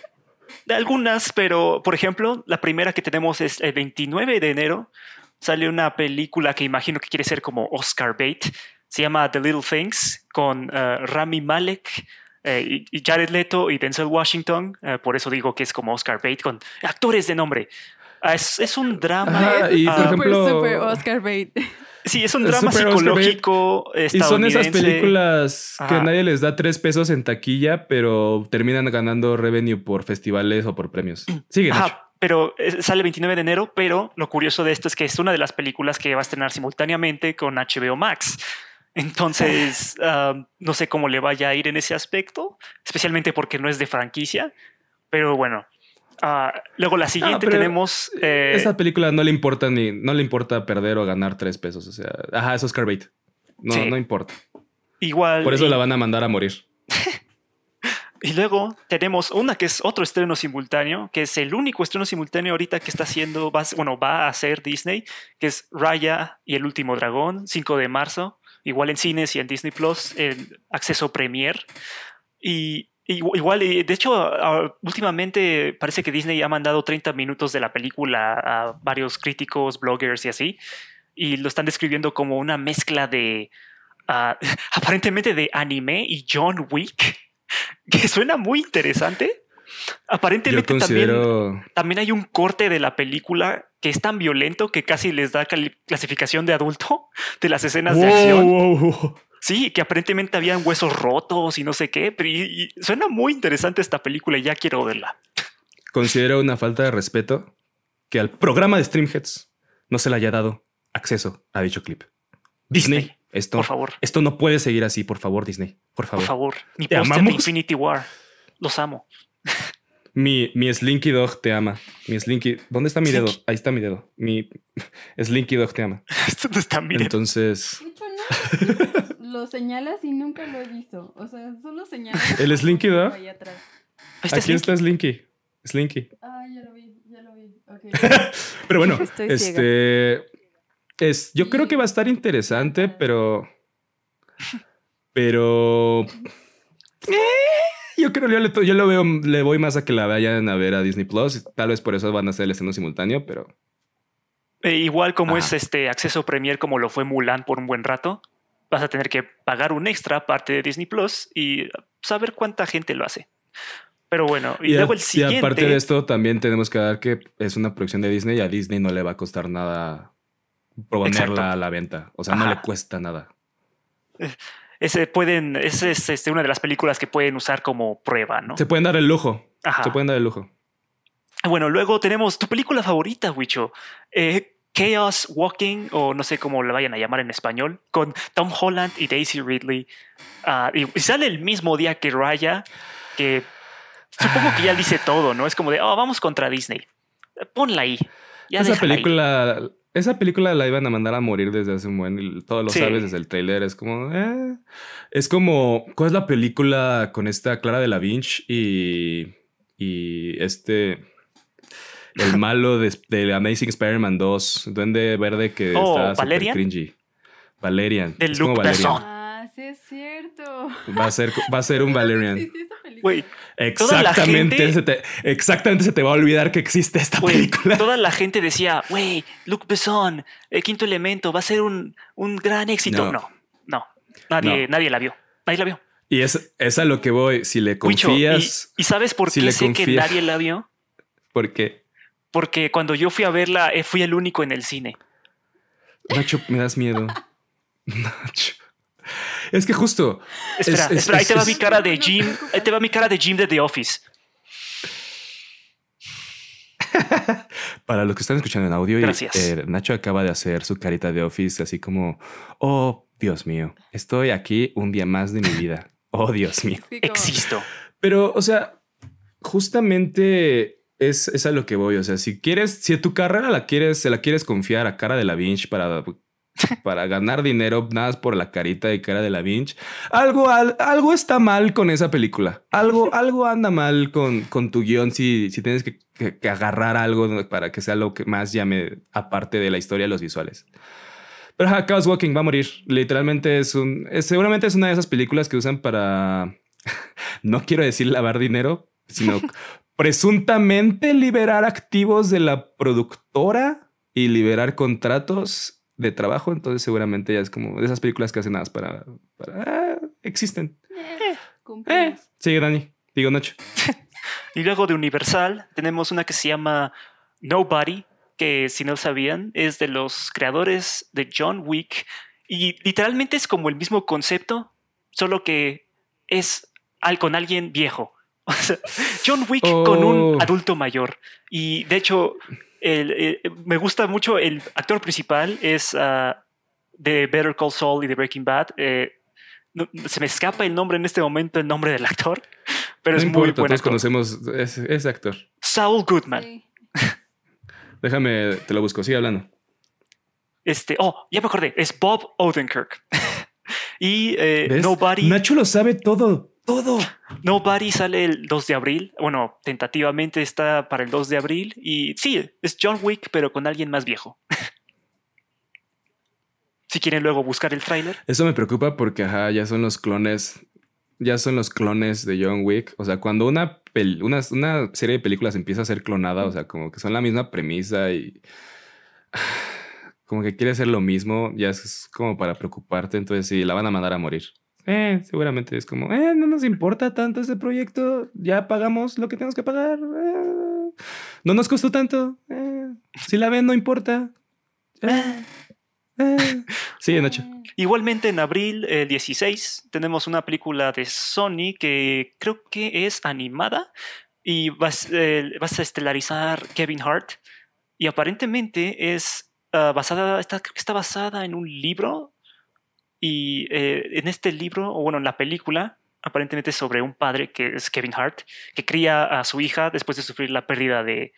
S3: de algunas, pero por ejemplo, la primera que tenemos es el 29 de enero. Sale una película que imagino que quiere ser como Oscar bait. Se llama The Little Things con eh, Rami Malek. Eh, y Jared Leto y Denzel Washington, eh, por eso digo que es como Oscar bait con actores de nombre. Ah, es, es un drama.
S2: Ajá, y por
S3: ah,
S1: super,
S2: ejemplo-
S1: super Oscar bait.
S3: Sí, es un drama psicológico
S2: Y son esas películas que nadie les da tres pesos en taquilla, pero terminan ganando revenue por festivales o por premios. Sigue,
S3: pero eh, sale 29 de enero, pero lo curioso de esto es que es una de las películas que va a estrenar simultáneamente con HBO Max. Entonces, um, no sé cómo le vaya a ir en ese aspecto, especialmente porque no es de franquicia, pero bueno. Ah, luego la siguiente
S2: pero,
S3: tenemos... eh,
S2: Esa película no le importa ni no le importa perder o ganar tres pesos. O sea, ajá, es Oscar bait. No,
S3: Sí.
S2: no importa.
S3: igual...
S2: Por eso
S3: y-
S2: la van a mandar a morir.
S3: Y luego tenemos una que es otro estreno simultáneo, que es el único estreno simultáneo ahorita que está haciendo, va, bueno, va a hacer Disney, que es Raya y el último dragón, 5 de marzo, igual en cines y en Disney Plus, en acceso Premier. Y igual, de hecho, últimamente parece que Disney ha mandado 30 minutos de la película a varios críticos, bloggers y así, y lo están describiendo como una mezcla de, ah, aparentemente de anime y John Wick que suena muy interesante. Aparentemente también, también hay un corte de la película que es tan violento que casi les da clasificación de adulto de las escenas de acción.
S2: wow, wow.
S3: Sí, que aparentemente habían huesos rotos y no sé qué, pero y- y suena muy interesante esta película y ya quiero verla.
S2: Considero una falta de respeto que al programa de Streamheads no se le haya dado acceso a dicho clip. Disney,
S3: Disney,
S2: esto,
S3: por favor.
S2: esto no puede seguir así, por favor, Disney. Por favor.
S3: Por favor, mi
S2: Te amamos.
S3: Infinity War. Los amo.
S2: Mi, mi Slinky Dog te ama. Mi Slinky. ¿Dónde está mi dedo?
S3: Slinky.
S2: Ahí está mi dedo. Mi Slinky Dog te ama.
S3: Esto no está miren.
S2: Entonces,
S1: De hecho, no. lo señalas y nunca lo he visto. O sea, solo señalas.
S2: ¿El Slinky Dog?
S1: Ahí atrás.
S3: Ahí está
S2: aquí
S3: Slinky.
S2: está Slinky. Slinky.
S1: Ah, ya lo vi, ya lo vi. Ok.
S2: Pero bueno,
S1: Estoy
S2: este. Es, yo creo que va a estar interesante, pero. Pero. eh, yo creo yo, le- yo lo veo, le voy más a que la vayan a ver a Disney Plus. Tal vez por eso van a hacer el estreno simultáneo, pero
S3: Eh, igual como
S2: Ajá.
S3: es este acceso Premier como lo fue Mulan por un buen rato, vas a tener que pagar un extra aparte de Disney Plus y saber cuánta gente lo hace. Pero bueno, y,
S2: Y,
S3: luego el
S2: y
S3: siguiente.
S2: aparte de esto, también tenemos que dar que es una producción de Disney y a Disney no le va a costar nada ponerla
S3: Exacto.
S2: a la venta. O sea, no le cuesta nada.
S3: Ese pueden, esa es este, una de las películas que pueden usar como prueba, ¿no?
S2: Se pueden dar el lujo.
S3: Ajá.
S2: Se pueden dar el lujo.
S3: Bueno, luego tenemos tu película favorita, Wicho. Eh, Chaos Walking, o no sé cómo la vayan a llamar en español, con Tom Holland y Daisy Ridley. Ah, y, sale el mismo día que Raya, que supongo que ya dice todo, ¿no? Es como de, oh, vamos contra Disney. Ponla ahí. Ya
S2: esa
S3: déjala ahí".
S2: Esa película la iban a mandar a morir desde hace un buen, y todos lo
S3: Sí.
S2: sabes desde el trailer. Es como, eh. es como, ¿cuál es la película con esta Clara de la Vinch y, y este, el malo de, de Amazing Spider-Man 2, Duende Verde que
S3: Oh,
S2: está
S3: ¿Valerian?
S2: cringy. Valerian.
S3: De
S2: es como Valerian.
S1: Ah, sí es cierto.
S2: Va a ser, va a ser un Valerian.
S1: Esa película.
S3: Güey,
S2: Exactamente,
S3: gente-
S2: se te, exactamente se te va a olvidar que existe esta
S3: güey,
S2: película.
S3: toda la gente decía, güey, Luc Besson, el quinto elemento, va a ser un, un gran éxito.
S2: No.
S3: No, no, nadie, nadie la vio. Nadie la vio.
S2: Y es, es a lo que voy. Si le confías,
S3: ¿y, y sabes por
S2: si
S3: qué
S2: le
S3: sé que nadie la vio?
S2: porque
S3: Porque cuando yo fui a verla, eh, fui el único en el cine.
S2: Nacho, me das miedo. Nacho. Es que justo.
S3: Espera,
S2: Es- es-
S3: espera, ahí
S2: es-
S3: te va
S2: es-
S3: mi cara de Jim. Ahí te va mi cara de Jim de The Office.
S2: Para los que están escuchando en audio, y,
S3: Gracias.
S2: eh, Nacho acaba de hacer su carita de office, así como, oh, Dios mío, estoy aquí un día más de mi vida. Oh, Dios mío.
S1: Sí, como-
S3: Existo.
S2: Pero, o sea, justamente es, es a lo que voy. O sea, si quieres, si tu carrera la quieres, se la quieres confiar a cara de la Vinch para, para ganar dinero, nada más por la carita y cara de la Vinch, algo, al- algo está mal con esa película. Algo, algo anda mal con, con tu guion si, si tienes que, que- que agarrar algo para que sea lo que más llame, aparte de la historia, los visuales. Pero ajá, Chaos Walking va a morir. Literalmente es un. es- seguramente es una de esas películas que usan para. no quiero decir lavar dinero, sino presuntamente liberar activos de la productora y liberar contratos de trabajo. Entonces, seguramente ya es como de esas películas que hacen nada para. para ah, existen.
S1: Eh,
S2: Eh, sigue Dani. Digo Nacho.
S3: Y luego de Universal tenemos una que se llama Nobody, que si no sabían es de los creadores de John Wick y literalmente es como el mismo concepto, solo que es al, con alguien viejo. O sea, John Wick con
S2: Oh.
S3: un adulto mayor. Y de hecho, el- el- me gusta mucho el actor principal, es ah, de Better Call Saul y de Breaking Bad. eh, no- se me escapa el nombre en este momento, el nombre del actor, pero
S2: no
S3: es muy
S2: importa,
S3: buen
S2: todos conocemos ese, ese actor.
S3: Saul Goodman.
S1: Sí.
S2: Déjame, te lo busco. Sigue hablando.
S3: Este, oh, ya me acordé, es Bob Odenkirk. y eh. Nobody,
S2: Nacho lo sabe todo. Todo.
S3: Nobody sale el 2 de abril. Bueno, tentativamente está para el 2 de abril. Y sí, es John Wick, pero con alguien más viejo. si quieren luego buscar el tráiler.
S2: Eso me preocupa porque, ajá, ya son los clones. Ya son los clones de John Wick. O sea, cuando una, serie de películas empieza a ser clonada, o sea, como que son la misma premisa y como que quiere ser lo mismo, ya es como para preocuparte. Entonces, sí, la van a mandar a morir. Eh, seguramente es como, eh, no nos importa tanto este proyecto. Ya pagamos lo que tenemos que pagar. eh, no nos costó tanto. eh, si la ven, no importa. Eh. Sí, Nacho.
S3: igualmente en abril eh, 16 tenemos una película de Sony que creo que es animada y vas, vas a estelarizar Kevin Hart y aparentemente es uh, basada, está, creo que está basada en un libro y eh, en este libro, o bueno, en la película, aparentemente sobre un padre que es Kevin Hart, que cría a su hija después de sufrir la pérdida de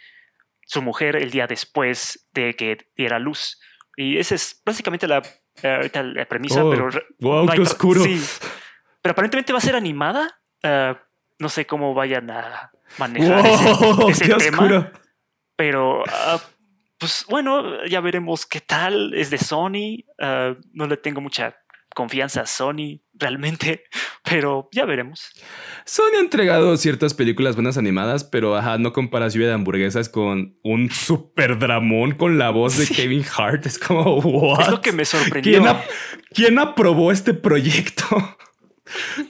S3: su mujer el día después de que diera luz. Y esa es básicamente la, uh, la premisa,
S2: Oh,
S3: pero...
S2: wow,
S3: no
S2: qué oscuro.
S3: Sí. Pero aparentemente va a ser animada. Uh, no sé cómo vayan a manejar
S2: Wow,
S3: ese, tema.
S2: oscuro.
S3: Pero, ah, pues bueno, ya veremos qué tal. Es de Sony. ah, no le tengo mucha confianza a Sony realmente, pero ya veremos.
S2: Sony ha entregado ciertas películas buenas animadas, pero ajá, no comparas lluvia de hamburguesas con un super dramón con la voz de. Kevin Hart. Es como, what?
S3: Es lo que me sorprendió.
S2: ¿Quién, ap- quién aprobó este proyecto?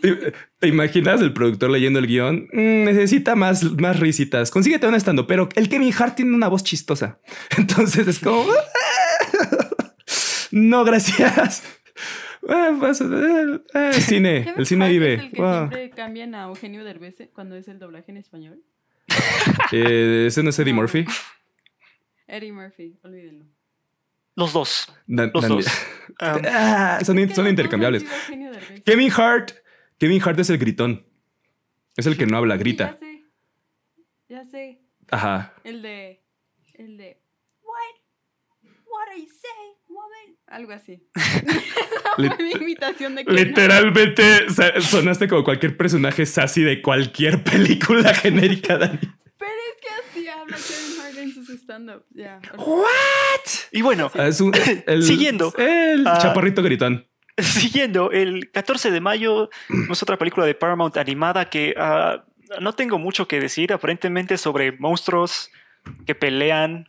S2: ¿Te, te imaginas el productor leyendo el guion? Mm, necesita más, más risitas. Consíguete un estando, pero el Kevin Hart tiene una voz chistosa. Entonces es como... no, gracias. Ah, eh, eh, el cine,
S1: Kevin
S2: el cine
S1: Hart
S2: vive.
S1: Es el que
S2: Wow.
S1: siempre cambian a Eugenio Derbez cuando es el doblaje en español.
S2: Eh, ¿Ese no es Eddie. Murphy?
S1: Eddie Murphy, olvídenlo.
S3: Los dos.
S2: Dan-
S3: Los
S2: Dan-
S3: dos. Ah,
S2: Ah, son,
S1: que
S2: son intercambiables. Kevin Hart. Kevin Hart es el gritón. Es el que no habla,
S1: Sí,
S2: grita.
S1: Ya sé. Ya sé.
S2: Ajá.
S1: El de. El de. What? What are you saying? Algo así.
S2: Lit-
S1: Mi imitación de.
S2: Literalmente sonaste como cualquier personaje sassy de cualquier película genérica, Dani.
S1: Pero es que así habla Kevin Hart en sus stand-up. Ya.
S3: y bueno,
S2: Ah, es un- el,
S3: Siguiendo.
S2: El
S3: Ah.
S2: chaparrito gritón.
S3: Siguiendo, el 14 de mayo es otra película de Paramount animada que ah, no tengo mucho que decir, aparentemente sobre monstruos que pelean.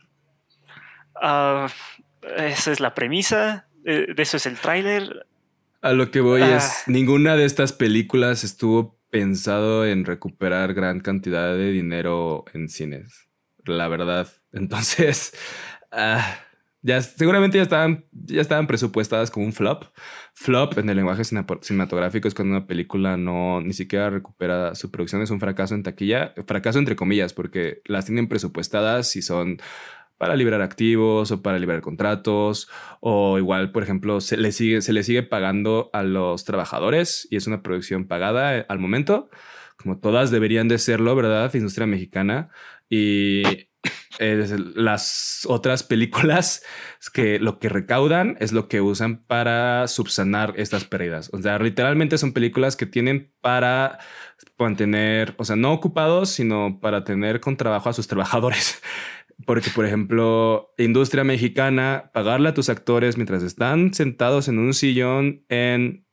S3: Esa es la premisa, eh, de eso es el tráiler.
S2: A lo que voy
S3: Ah.
S2: es, ninguna de estas películas estuvo pensado en recuperar gran cantidad de dinero en cines. La verdad. Entonces, ah, ya seguramente ya estaban, ya estaban presupuestadas como un flop. Flop en el lenguaje cinematográfico es cuando una película no ni siquiera recupera su producción, es un fracaso en taquilla, fracaso entre comillas, porque las tienen presupuestadas y son para liberar activos o para liberar contratos o igual, por ejemplo, se le sigue, se le sigue pagando a los trabajadores y es una producción pagada eh, al momento, como todas deberían de serlo, ¿verdad? Industria mexicana. Y las otras películas que lo que recaudan es lo que usan para subsanar estas pérdidas. O sea, literalmente son películas que tienen para mantener, o sea, no ocupados, sino para tener con trabajo a sus trabajadores. Porque, por ejemplo, industria mexicana, pagarle a tus actores mientras están sentados en un sillón en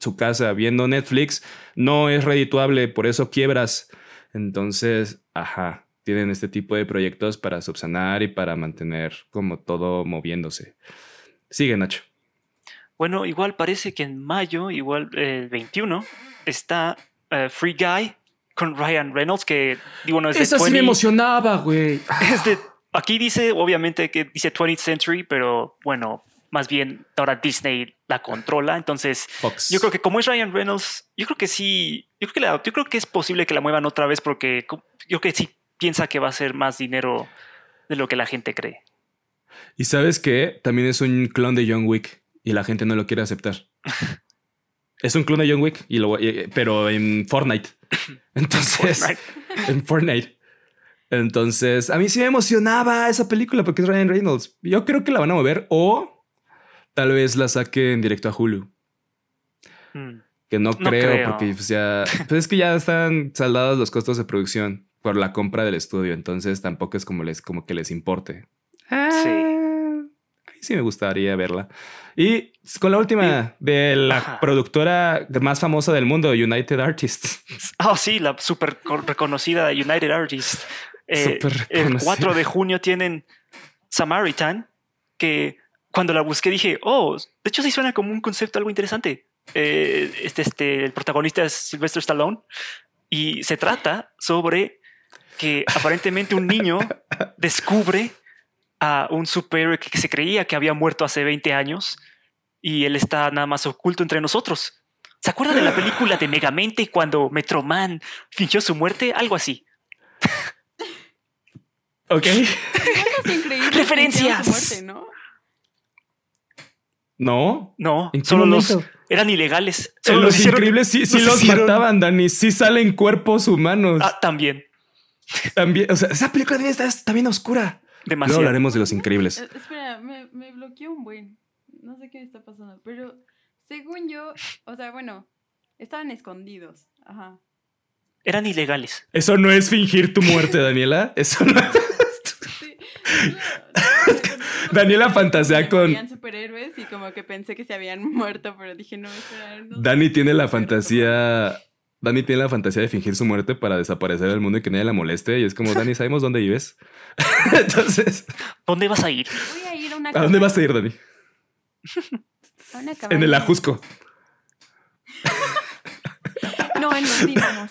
S2: su casa viendo Netflix no es redituable, por eso quiebras. Entonces, ajá, tienen este tipo de proyectos para subsanar y para mantener como todo moviéndose. Sigue, Nacho.
S3: Bueno, igual parece que en mayo, igual el 21, está eh, Free Guy con Ryan Reynolds, que digo, no es de
S2: Esa sí me
S3: 20,
S2: emocionaba, güey.
S3: es de- aquí dice, obviamente, que dice 20th Century, pero bueno, más bien ahora Disney la controla. Entonces,
S2: Fox.
S3: yo creo que como es Ryan Reynolds, yo creo que sí, yo creo que, la- yo creo que es posible que la muevan otra vez porque yo creo que sí piensa que va a ser más dinero de lo que la gente cree.
S2: Y sabes que también es un clon de John Wick y la gente no lo quiere aceptar. es un clon de John Wick, y lo, y- pero en Fortnite. Entonces,
S3: Fortnite.
S2: en Fortnite. Entonces, a mí sí me emocionaba esa película porque es Ryan Reynolds. Yo creo que la van a mover o tal vez la saquen directo a Hulu.
S3: Mm.
S2: Que no,
S3: No
S2: creo,
S3: creo.
S2: porque pues, ya pues es que ya están saldados los costos de producción por la compra del estudio. Entonces tampoco es como les como que les importe.
S3: Sí.
S2: Ah, sí me gustaría verla. Y con la última de la
S3: Ajá.
S2: productora más famosa del mundo, United Artists.
S3: Oh, sí, la súper co- reconocida United Artists. Eh, el
S2: reconocida.
S3: 4 de junio tienen Samaritan, que cuando la busqué dije, oh, de hecho sí suena como un concepto algo interesante. Eh, este, este, el protagonista es Sylvester Stallone y se trata sobre que aparentemente un niño descubre a un superhéroe que se creía que había muerto hace 20 años y él está nada más oculto entre nosotros. ¿Se acuerdan de la película de Megamente cuando Metroman fingió su muerte? Algo así.
S2: Ok.
S3: Referencias.
S1: ¿no?
S2: No.
S3: No,
S2: ¿En qué
S3: solo los eran ilegales.
S2: En
S3: Solo
S2: los
S3: hicieron-
S2: increíbles sí, sí
S3: los
S2: los
S3: hicieron-
S2: mataban, Dani. Sí salen cuerpos humanos.
S3: Ah, también.
S2: También, o sea, esa película también está, está bien oscura. Luego
S3: Demasiado.
S2: hablaremos de los increíbles.
S1: Eh, espera, me, me bloqueó un buen. No sé qué me está pasando, pero según yo, o sea, bueno, estaban escondidos. Ajá.
S3: Eran ilegales.
S2: Eso no es fingir tu muerte, Daniela. Eso no.
S1: Sí,
S2: Daniela fantasea con-
S1: Habían superhéroes y como que pensé que se habían muerto, pero dije, no, espera. No
S2: Dani tiene la fantasía. Dani tiene la fantasía de fingir su muerte para desaparecer del mundo y que nadie la moleste. Y es como, Dani, ¿sabemos dónde vives? Entonces,
S3: ¿Dónde vas a ir?
S1: Voy a ir a una
S2: ¿a dónde vas a ir, Dani?
S1: A una
S2: En el. Ajusco.
S1: No, en los dínamos.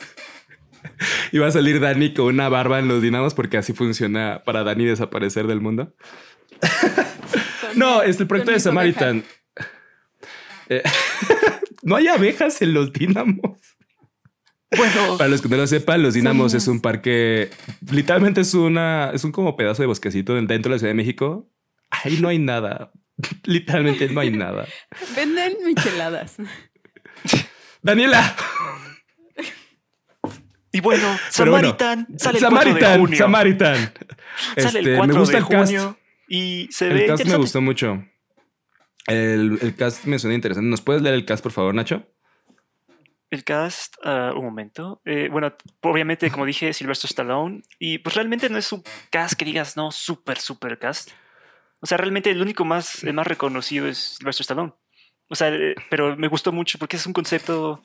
S2: Y va a salir Dani con una barba en los dinamos porque así funciona para Dani desaparecer del mundo. No, es el proyecto de Samaritan. Eh, no hay abejas en los dinamos.
S3: Bueno,
S2: Para los que no lo sepan, los dinamos es un parque. Literalmente es una. Es un como pedazo de bosquecito dentro de la Ciudad de México. Ahí no hay nada. Literalmente no hay nada.
S1: Venden micheladas.
S2: Daniela.
S3: y bueno,
S2: Pero bueno,
S3: Samaritan sale el 4 de
S2: Samaritan.
S3: junio.
S2: Samaritan.
S3: Sale
S2: Este,
S3: el 4
S2: me gusta
S3: de
S2: el cast.
S3: junio y se
S2: El
S3: ve
S2: cast me gustó mucho. El, el cast me suena interesante. ¿Nos puedes leer el cast, por favor, Nacho?
S3: El cast, ah, un momento. Eh, bueno, obviamente, como dije, Sylvester Stallone. Y pues realmente no es un cast que digas, no, súper, súper cast. O sea, realmente el único más, el más reconocido es Sylvester Stallone. O sea, eh, pero me gustó mucho porque es un concepto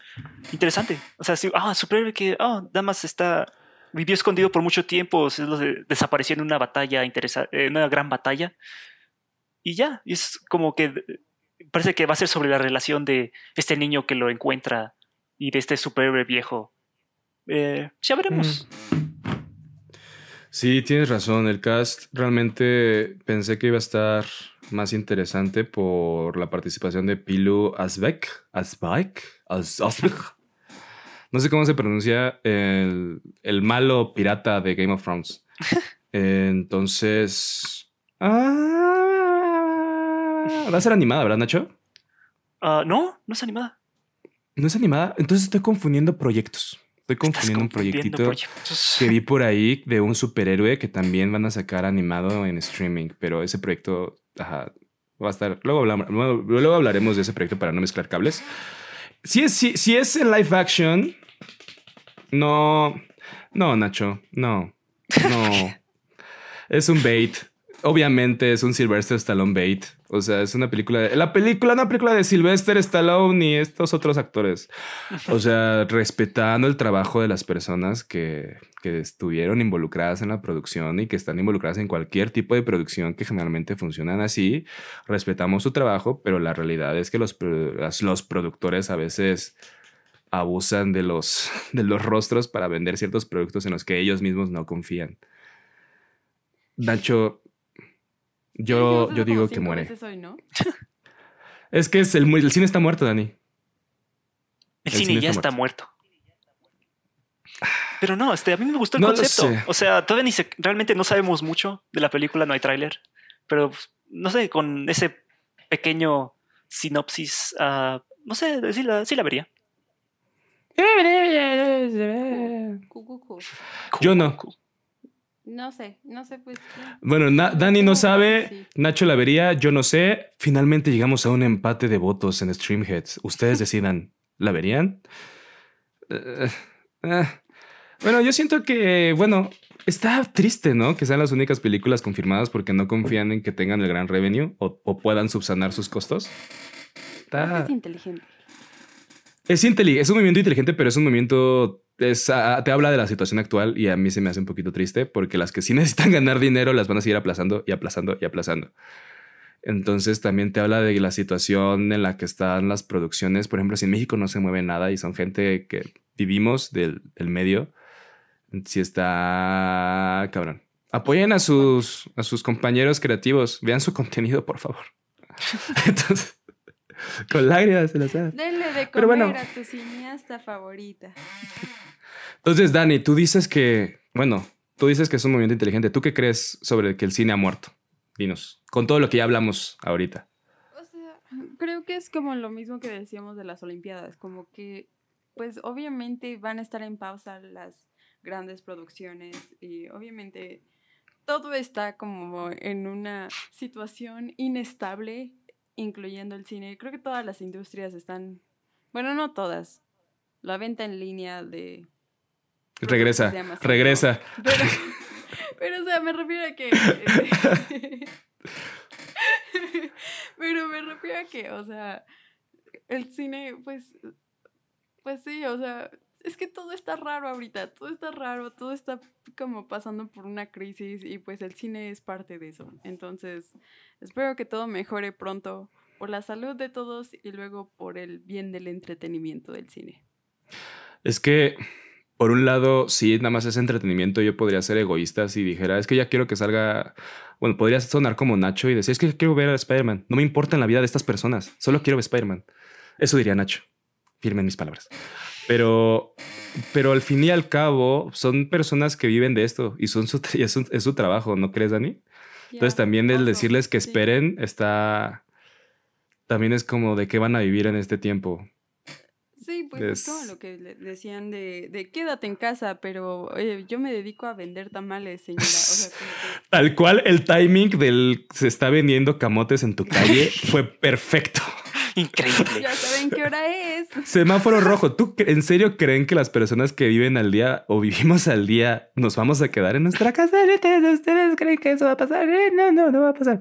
S3: interesante. O sea, sí, ah, superhéroe que, ah, nada más está, vivió escondido por mucho tiempo, se lo de- desapareció en una batalla interesante, una gran batalla. Y ya, es como que eh, parece que va a ser sobre la relación de este niño que lo encuentra y de este superhéroe viejo. Eh, ya veremos.
S2: Sí, tienes razón. El cast realmente pensé que iba a estar más interesante por la participación de Pilu Asbeck. Asbeck. As- Asbeck. No sé cómo se pronuncia el, el malo pirata de Game of Thrones. Entonces. ah, va a ser animada, ¿verdad, Nacho?
S3: Ah, no, no es animada.
S2: No es animada. Entonces estoy confundiendo proyectos. Estoy confundiendo un proyectito
S3: proyectos.
S2: que vi por ahí de un superhéroe que también van a sacar animado en streaming, pero ese proyecto ajá, va a estar. Luego, hablamos, luego, luego hablaremos de ese proyecto para no mezclar cables. Si es, si, si es en live action, no, no, Nacho, no, no. es un bait. Obviamente es un Sylvester Stallone bait. O sea, es una película. La película, una película de Sylvester Stallone y estos otros actores. O sea, respetando el trabajo de las personas que, que estuvieron involucradas en la producción y que están involucradas en cualquier tipo de producción que generalmente funcionan así. Respetamos su trabajo, pero la realidad es que los, los productores a veces abusan de los, de los rostros para vender ciertos productos en los que ellos mismos no confían. Nacho, yo, yo digo que muere.
S1: Hoy, ¿no?
S2: Es que es el, el cine está muerto, Dani.
S3: El,
S2: El
S3: cine,
S2: cine
S3: ya
S2: está
S3: está muerto. Pero no, este, a mí me gustó el
S2: No
S3: concepto.
S2: sé.
S3: O sea, todavía ni se, realmente no sabemos mucho de la película, no hay tráiler. Pero pues, no sé, con ese pequeño sinopsis, ah, no sé, sí la, sí la vería.
S2: Yo no.
S1: No sé, no sé, pues.
S2: Bueno, Na- Dani no sabe,
S1: Sí.
S2: Nacho la vería, yo no sé. Finalmente llegamos a un empate de votos en Streamheads. Ustedes decidan, ¿la verían? Eh, eh. Bueno, yo siento que, bueno, está triste, ¿no? Que sean las únicas películas confirmadas porque no confían en que tengan el gran revenue o, o puedan subsanar sus costos. Está-
S1: Es inteligente.
S2: Es, es un movimiento inteligente, pero es un movimiento. Ah, te habla de la situación actual y a mí se me hace un poquito triste porque las que sí necesitan ganar dinero las van a seguir aplazando y aplazando y aplazando. Entonces también te habla de la situación en la que están las producciones. Por ejemplo, si en México no se mueve nada y son gente que vivimos del, del medio, si está cabrón. Apoyen a sus, a sus compañeros creativos. Vean su contenido, por favor. Entonces, Con lágrimas en las ojos.
S1: Denle de comer
S2: Pero bueno.
S1: a tu cineasta favorita.
S2: Entonces, Dani, tú dices que, bueno, tú dices que es un movimiento inteligente. ¿Tú qué crees sobre que el cine ha muerto? Dinos, con todo lo que ya hablamos ahorita.
S1: O sea, creo que es como lo mismo que decíamos de las Olimpiadas, como que, pues obviamente van a estar en pausa las grandes producciones y obviamente todo está como en una situación inestable, incluyendo el cine. Creo que todas las industrias están, bueno, no todas. La venta en línea de...
S2: Regresa, regresa.
S1: Pero, pero, o sea, me refiero a que... eh, pero me refiero a que, o sea, el cine, pues, pues sí, o sea, es que todo está raro ahorita, todo está raro, todo está como pasando por una crisis y pues el cine es parte de eso. Entonces, espero que todo mejore pronto por la salud de todos y luego por el bien del entretenimiento del cine.
S2: Es que, por un lado, sí, nada más es entretenimiento. Yo podría ser egoísta si dijera, es que ya quiero que salga. Bueno, podría sonar como Nacho y decir, es que quiero ver a Spider-Man. No me importa en la vida de estas personas, solo quiero ver Spider-Man. Eso diría Nacho. Firmen mis palabras. Pero, pero al fin y al cabo, son personas que viven de esto y, son su, y es, su, es su trabajo, ¿no crees, Dani? Entonces, también el decirles que esperen está. También es como de qué van a vivir en este tiempo.
S1: Sí, pues es como lo que le decían de, de quédate en casa, pero oye, yo me dedico a vender tamales, señora. O sea, como que...
S2: Tal cual el timing del se está vendiendo camotes en tu calle fue perfecto.
S3: Increíble.
S1: Ya saben qué hora es.
S2: Semáforo rojo. ¿Tú en serio creen que las personas que viven al día o vivimos al día nos vamos a quedar en nuestra casa? ¿Ustedes, ¿Ustedes creen que eso va a pasar? Eh, no, no, no va a pasar.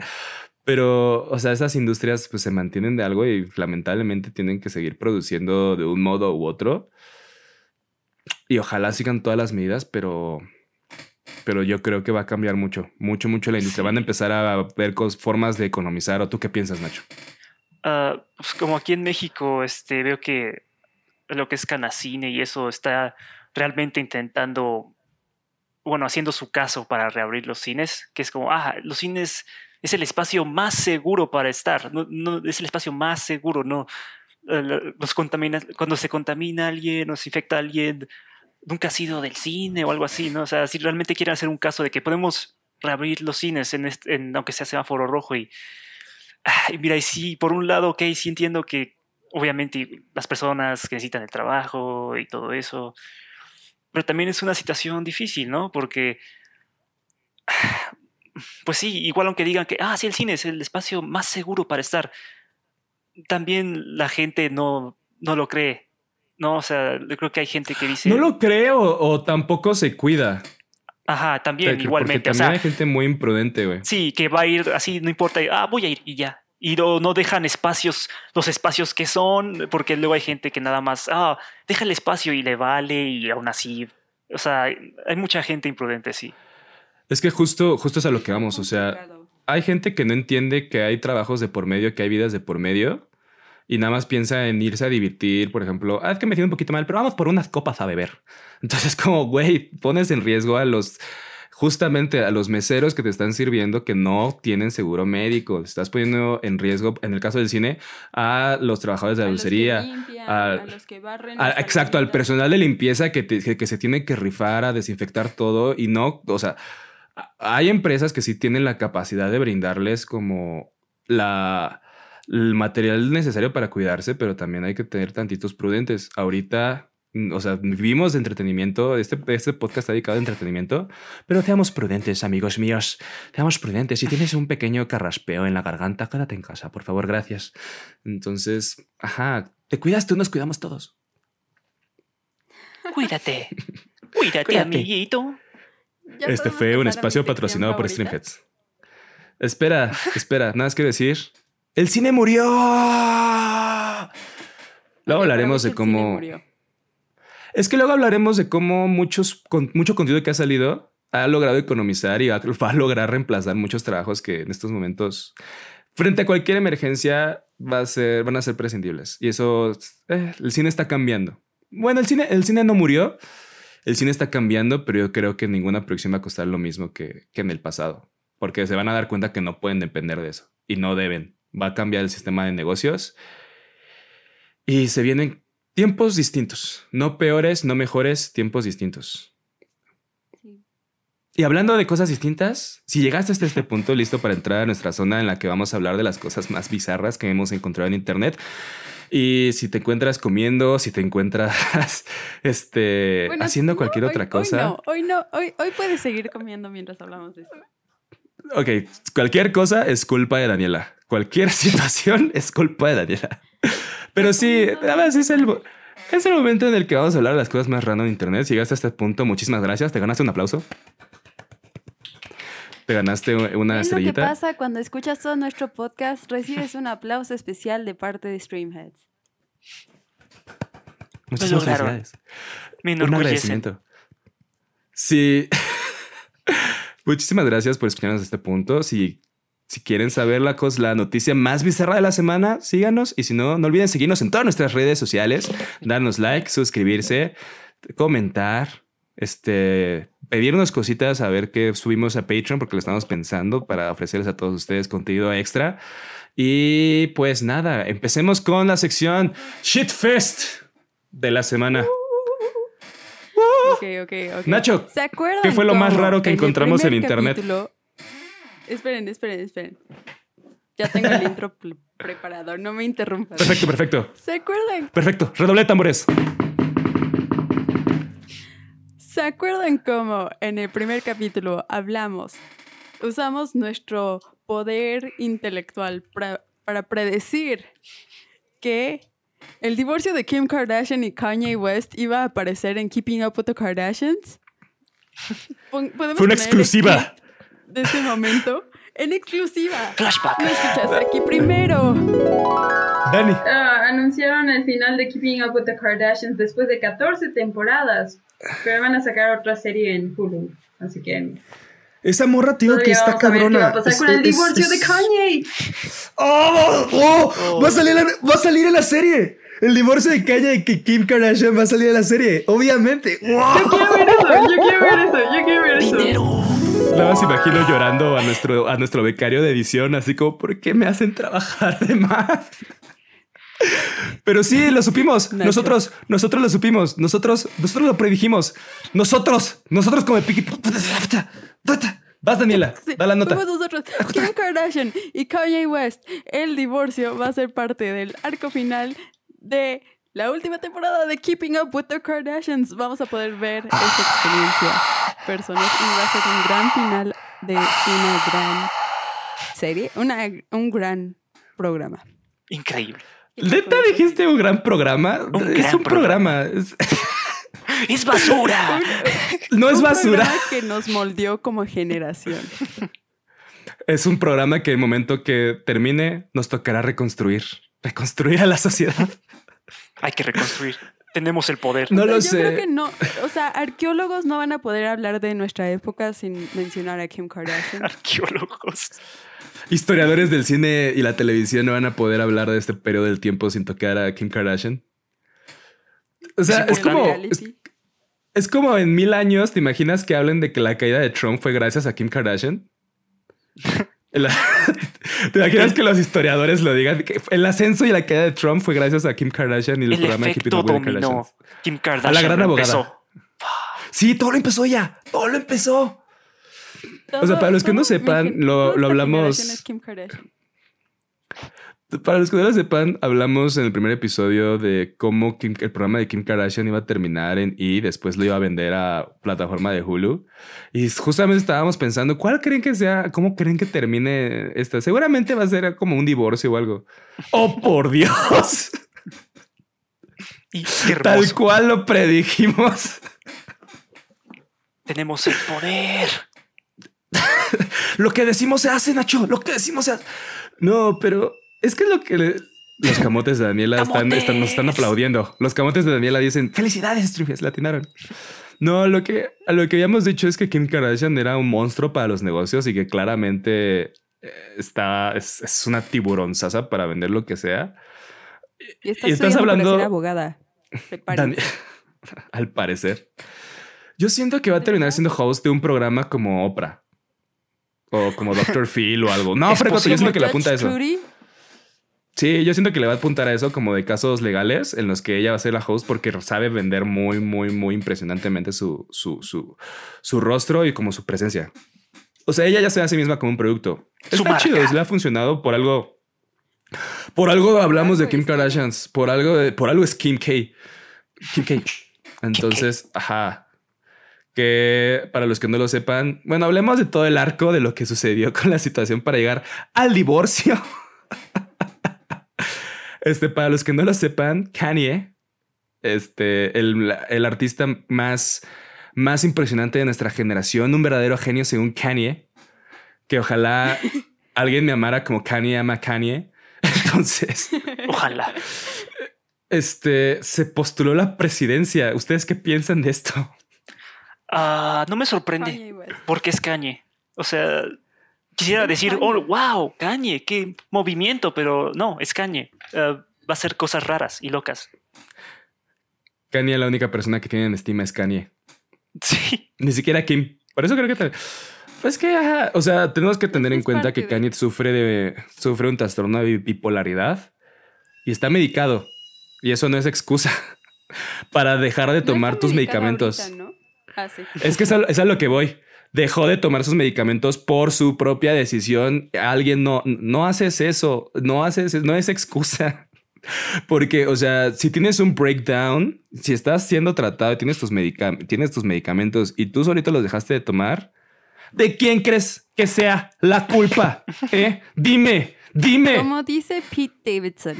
S2: Pero, o sea, esas industrias pues se mantienen de algo y lamentablemente tienen que seguir produciendo de un modo u otro. Y ojalá sigan todas las medidas, pero, pero yo creo que va a cambiar mucho, mucho, mucho la industria.
S3: Sí.
S2: Van a empezar a ver formas de economizar. ¿O tú qué piensas, Nacho?
S3: Ah, pues como aquí en México, este, veo que lo que es Canacine y eso está realmente intentando, bueno, haciendo su caso para reabrir los cines, que es como, ah, los cines es el espacio más seguro para estar, no, no- es el espacio más seguro, no, eh, los contamina, cuando se contamina alguien o se infecta a alguien, nunca ha sido del cine o algo así, ¿no? O sea, si realmente quieren hacer un caso de que podemos reabrir los cines, en en- aunque sea semáforo rojo y Ay, mira, y sí, por un lado, ok, sí entiendo que obviamente las personas que necesitan el trabajo y todo eso, pero también es una situación difícil, ¿no? Porque, pues sí, igual aunque digan que, ah, sí, el cine es el espacio más seguro para estar, también la gente no, no lo cree, ¿no? O sea, yo creo que hay gente que dice,
S2: No lo creo o tampoco se cuida.
S3: Ajá, también
S2: Porque
S3: igualmente, o
S2: también
S3: sea,
S2: hay gente muy imprudente, güey.
S3: Sí, que va a ir así, no importa, ah, voy a ir y ya. Y no, no dejan espacios, los espacios que son, porque luego hay gente que nada más, ah, deja el espacio y le vale y aún así, o sea, hay mucha gente imprudente, sí.
S2: Es que justo, justo es a lo que vamos. O sea, hay gente que no entiende que hay trabajos de por medio, que hay vidas de por medio. Y nada más piensa en irse a divertir, por ejemplo. Ah, es que me siento un poquito mal, pero vamos por unas copas a beber. Entonces, como, güey, pones en riesgo a los, justamente a los meseros que te están sirviendo que no tienen seguro médico. Estás poniendo en riesgo, en el caso del cine, a los trabajadores de
S1: A
S2: la
S1: los que
S2: dulcería.
S1: limpian,
S2: al-
S1: a los que barren
S2: a- exacto, al personal de limpieza que, te- que, que se tiene que rifar a desinfectar todo y no, o sea, a- hay empresas que sí tienen la capacidad de brindarles como la, el material necesario para cuidarse, pero también hay que tener tantitos prudentes. Ahorita, mm, o sea, vivimos de entretenimiento, este, este podcast está dedicado a entretenimiento, pero seamos prudentes, amigos míos, seamos prudentes. Si tienes un pequeño carraspeo en la garganta, quédate en casa, por favor, gracias. Entonces, ajá, te cuidas tú, nos cuidamos todos.
S3: Cuídate, cuídate,
S2: Cuídate.
S3: amiguito.
S1: Ya
S2: Este fue un espacio patrocinado por. Streamheads. Espera, espera, nada más que decir. ¡El cine murió! Luego hablaremos de cómo. Es que luego hablaremos de cómo muchos, con mucho contenido que ha salido ha logrado economizar y va va a lograr reemplazar muchos trabajos que en estos momentos, frente a cualquier emergencia, va a ser, van a ser prescindibles. Y eso, eh, el cine está cambiando. Bueno, el cine, el cine no murió. El cine está cambiando, pero yo creo que ninguna producción va a costar lo mismo que, que en el pasado. Porque se van a dar cuenta que no pueden depender de eso. Y no deben. Va a cambiar el sistema de negocios. Y se vienen tiempos distintos, no peores, no mejores, tiempos distintos. Y hablando de cosas distintas, si llegaste hasta este punto listo para entrar a nuestra zona en la que vamos a hablar de las cosas más bizarras que hemos encontrado en Internet, y si te encuentras comiendo, si te encuentras este, haciendo cualquier otra cosa.
S1: Hoy no, hoy no, hoy, puedes seguir comiendo mientras hablamos de esto.
S2: Ok, cualquier cosa es culpa de Daniela. Cualquier situación es culpa de Daniela. Pero sí, además es el, es el momento en el que vamos a hablar de las cosas más random de Internet. Si llegaste a este punto, muchísimas gracias. Te ganaste un aplauso. Te ganaste una estrellita.
S1: ¿Qué pasa cuando escuchas todo nuestro podcast? Recibes un aplauso especial de parte de Streamheads.
S2: Muchísimas gracias. un agradecimiento. Sí. Muchísimas gracias por escucharnos a este punto. Si, si quieren saber la, cosa, la noticia más bizarra de la semana, síganos. Y si no, no olviden seguirnos en todas nuestras redes sociales, darnos like, suscribirse, comentar, este, pedirnos cositas a ver qué subimos a Patreon porque lo estamos pensando para ofrecerles a todos ustedes contenido extra. Y pues nada, empecemos con la sección Shitfest de la semana.
S1: Okay, okay, okay.
S2: Nacho, ¿qué fue lo más raro que encontramos en internet?
S1: Esperen, esperen, esperen. Ya tengo el intro preparado, no me interrumpas.
S2: Perfecto, perfecto.
S1: ¿Se acuerdan?
S2: Perfecto, redoble tambores.
S1: ¿Se acuerdan cómo en el primer capítulo hablamos, usamos nuestro poder intelectual para, predecir que el divorcio de Kim Kardashian y Kanye West iba a aparecer en Keeping Up with the Kardashians?
S2: Fue una exclusiva.
S1: De ese momento. En exclusiva. Flashback. Lo escuchaste aquí primero.
S2: Dani.
S1: Ah, anunciaron el final de Keeping Up with the Kardashians después de 14 temporadas. Pero van a sacar otra serie en Hulu. Así que.
S2: Esa morra, tío, que está cabrona.
S1: Va a pasar con el divorcio de Kanye.
S2: ¡Oh! ¡Oh! oh. Va, a salir va a salir en la serie. El divorcio de Kanye y que Kim Kardashian va a salir en la serie. Obviamente.
S1: Yo quiero ver eso. Yo quiero ver eso. Yo quiero ver eso.
S3: Dinero.
S2: Nada más imagino llorando a nuestro, a nuestro becario de edición, así como, ¿por qué me hacen trabajar de más? Pero sí, lo supimos. Nosotros, nosotros lo supimos. Nosotros, nosotros lo predijimos. Nosotros, nosotros como el piqui. Vas, Daniela, da la nota.
S1: nosotros. Kim Kardashian y Kanye West. El divorcio va a ser parte del arco final de la última temporada de Keeping Up with the Kardashians. Vamos a poder ver esta experiencia personas y va a ser un gran final de una gran serie, una, un gran programa.
S3: Increíble.
S2: ¿Neta dijiste un gran programa? es un programa.
S3: Es... basura.
S2: no es basura.
S1: que nos moldeó como generación.
S2: Es un programa que el momento que termine nos tocará reconstruir. Reconstruir a la sociedad.
S3: Hay que reconstruir. Tenemos el poder.
S2: No lo
S1: yo
S2: sé.
S1: creo que no. O sea, arqueólogos no van a poder hablar de nuestra época sin mencionar a Kim Kardashian.
S3: Arqueólogos.
S2: Historiadores del cine y la televisión no van a poder hablar de este periodo del tiempo sin tocar a Kim Kardashian. O sea, es como. Es, como en mil años, ¿te imaginas que hablen de que la caída de Trump fue gracias a Kim Kardashian? ¿Te imaginas que los historiadores lo digan? Que el ascenso y la caída de Trump fue gracias a Kim Kardashian y el, programa de Up
S3: Kim Kardashian. A la gran abogada.
S2: Sí, todo lo empezó ya. Todo lo empezó o sea, para los que no sepan, lo, lo hablamos. Para los que no lo sepan, hablamos en el primer episodio de cómo el programa de Kim Kardashian iba a terminar en E, después lo iba a vender a plataforma de Hulu. Y justamente estábamos pensando, ¿cuál creen que sea? ¿Cómo creen que termine esta? Seguramente va a ser como un divorcio o algo. ¡Oh, por Dios!
S3: Y
S2: Tal cual lo predijimos.
S3: Tenemos el poder.
S2: lo que decimos se hace, Nacho. Lo que decimos se hace. No, pero es que es lo que los camotes de Daniela están, nos están aplaudiendo. Los camotes de Daniela dicen felicidades, Trifias, latinaron. No, lo que, a lo que habíamos dicho es que Kim Kardashian era un monstruo para los negocios y que claramente eh, está, es, una tiburonzaza para vender lo que sea.
S1: Y, estás hablando. Ser abogada.
S2: al parecer. Yo siento que va a terminar siendo host de un programa como Oprah. O como Dr. Phil o algo. No, Freco, yo siento que le apunta eso. Sí, yo siento que le va a apuntar a eso como de casos legales en los que ella va a ser la host porque sabe vender muy, muy, muy impresionantemente su, su, su, su rostro y como su presencia. O sea, ella ya se ve a sí misma como un producto.
S3: Su
S2: Está
S3: marca.
S2: chido, le ha funcionado por algo. Por algo hablamos de Kim Kardashian, por algo, de- por algo es Kim K. Kim K. Entonces, ajá. Que para los que no lo sepan, bueno, hablemos de todo el arco de lo que sucedió con la situación para llegar al divorcio. Este, para los que no lo sepan, Kanye, este, el, el artista más, más impresionante de nuestra generación, un verdadero genio según Kanye, que ojalá alguien me amara como Kanye ama a Kanye. Entonces,
S3: Ojalá.
S2: este, se postuló la presidencia. ¿Ustedes qué piensan de esto?
S3: Ah, no me sorprende porque es Kanye. O sea, quisiera decir,
S1: Kanye.
S3: oh, wow, Kanye, qué movimiento, pero no, es Kanye. Ah, va a hacer cosas raras y locas.
S2: Kanye, la única persona que tiene en estima es Kanye.
S3: Sí.
S2: Ni siquiera Kim. Por eso creo que... te- Pues que, ajá, o sea, tenemos que tener
S1: Eso
S2: en cuenta que
S1: de-
S2: Kanye sufre de sufre un trastorno de bipolaridad y está medicado. Y eso no es excusa para dejar de tomar tus medicamentos.
S1: ahorita, ¿no? Ah, sí.
S2: Es que es a, es a lo que voy. Dejó de tomar sus medicamentos por su propia decisión. Alguien no, no haces eso. No haces, no es excusa. Porque, o sea, si tienes un breakdown, si estás siendo tratado y tienes tus, medica- tienes tus medicamentos y tú solito los dejaste de tomar, ¿de quién crees que sea la culpa? ¿Eh? Dime, dime.
S1: Como dice Pete Davidson,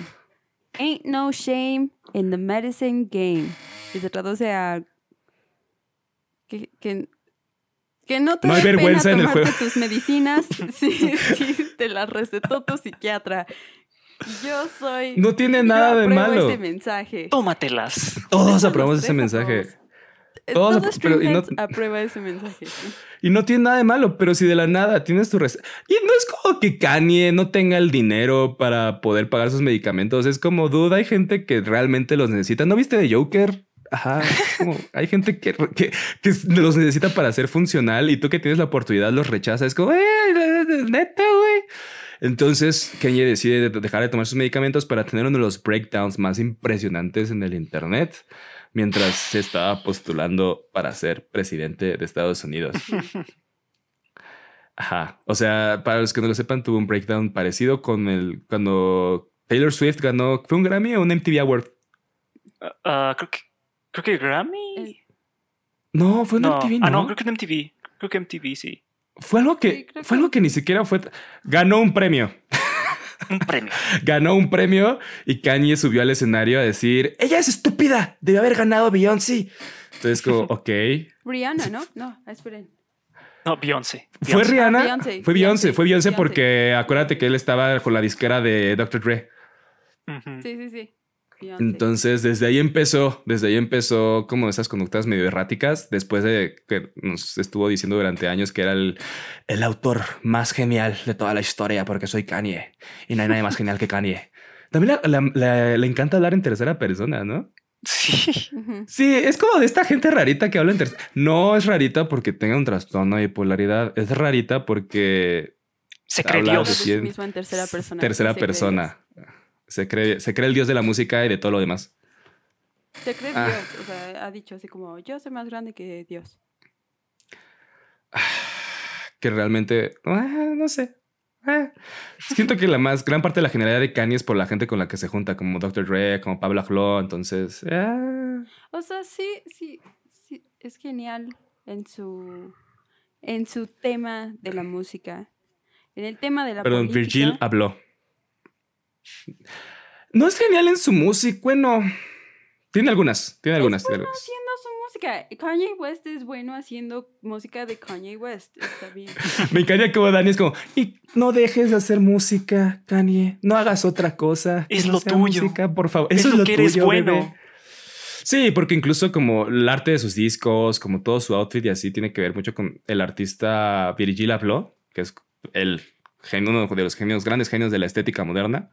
S1: ain't no shame in the medicine game. Y se traduce a que, que, que no te
S2: No hay
S1: dé pena
S2: vergüenza en el
S1: tomarte
S2: juego.
S1: tus medicinas si, si te las recetó tu psiquiatra. Yo soy.
S2: No tiene
S1: yo
S2: nada de malo.
S1: ese mensaje.
S3: Tómatelas.
S2: Todos aprobamos ese mensaje.
S1: Eh,
S2: Todos
S1: Todo
S2: apro- pero- y no-
S1: aprueba ese mensaje.
S2: Y no tiene nada de malo, pero si de la nada tienes tu receta. Y no es como que Kanye no tenga el dinero para poder pagar sus medicamentos. Es como, duda, hay gente que realmente los necesita. ¿No viste de Joker? Ajá. hay gente que, que, los necesita para ser funcional y tú que tienes la oportunidad los rechazas. Es como, eh, neta, güey. Entonces, Kanye decide de- dejar de tomar sus medicamentos para tener uno de los breakdowns más impresionantes en el Internet mientras se estaba postulando para ser presidente de Estados Unidos. Ajá. O sea, para los que no lo sepan, tuvo un breakdown parecido con el cuando Taylor Swift ganó. ¿Fue un Grammy o un MTV Award?
S3: Ah, creo que creo que Grammy.
S1: El-
S2: No, fue un
S3: No.
S2: MTV. No,
S3: Ah, no, creo que en MTV. Creo que MTV sí.
S2: fue algo que
S1: Sí,
S2: fue
S1: que-
S2: algo que ni siquiera fue. Ganó un premio.
S3: Un premio.
S2: Ganó un premio y Kanye subió al escenario a decir: Ella es estúpida. Debe haber ganado Beyoncé. Entonces, como, ok.
S1: Rihanna, ¿no? No, esperen.
S3: No, Beyoncé.
S2: ¿Fue. Rihanna?
S1: Ah, Beyoncé,
S2: fue Beyoncé,
S1: Beyoncé,
S2: fue Beyoncé
S1: Beyoncé.
S2: porque acuérdate que él estaba con la disquera de Dr. Dre.
S1: Sí, sí, sí.
S2: Entonces, desde ahí empezó, desde ahí empezó como esas conductas medio erráticas, después de que nos estuvo diciendo durante años que era el, el autor más genial de toda la historia, porque soy Kanye y no hay nadie más genial que Kanye. También la- la- la- le encanta hablar en tercera persona, ¿no?
S3: Sí.
S2: Sí, es como de esta gente rarita que habla en tercera. No es rarita porque tenga un trastorno de bipolaridad, es rarita porque
S3: Se
S2: sí
S1: mismo en tercera persona.
S2: tercera persona. Se cree, se cree el dios de la música y de todo lo demás.
S1: Se cree
S2: Ah.
S1: Dios. O sea, ha dicho así como, yo soy más grande que Dios.
S2: que realmente, ah, no sé. Ah. Siento que la más gran parte de la generalidad de Kanye es por la gente con la que se junta, como Dr. Dre, como Pablo Ajlo, entonces, ah,
S1: O sea, sí, sí, sí, es genial en su, en su tema de la música. En el tema de la
S2: perdón,
S1: política.
S2: Virgil habló. No es genial en su música, bueno, tiene algunas, tiene algunas.
S1: es
S2: tiene
S1: bueno
S2: algunas.
S1: haciendo su música. Kanye West es bueno haciendo música de Kanye West. Está bien.
S2: Me encanta como Dani es como, y no dejes de hacer música, Kanye, no hagas otra cosa.
S3: Es
S2: no
S3: lo tuyo.
S2: música, por favor.
S3: Es
S2: Eso es
S3: lo
S2: lo
S3: que eres
S2: tuyo,
S3: bueno.
S2: bebé. Sí, porque incluso como el arte de sus discos, como todo su outfit y así, tiene que ver mucho con el artista Virgil Abloh, que es el genio, uno de los genios, grandes genios de la estética moderna.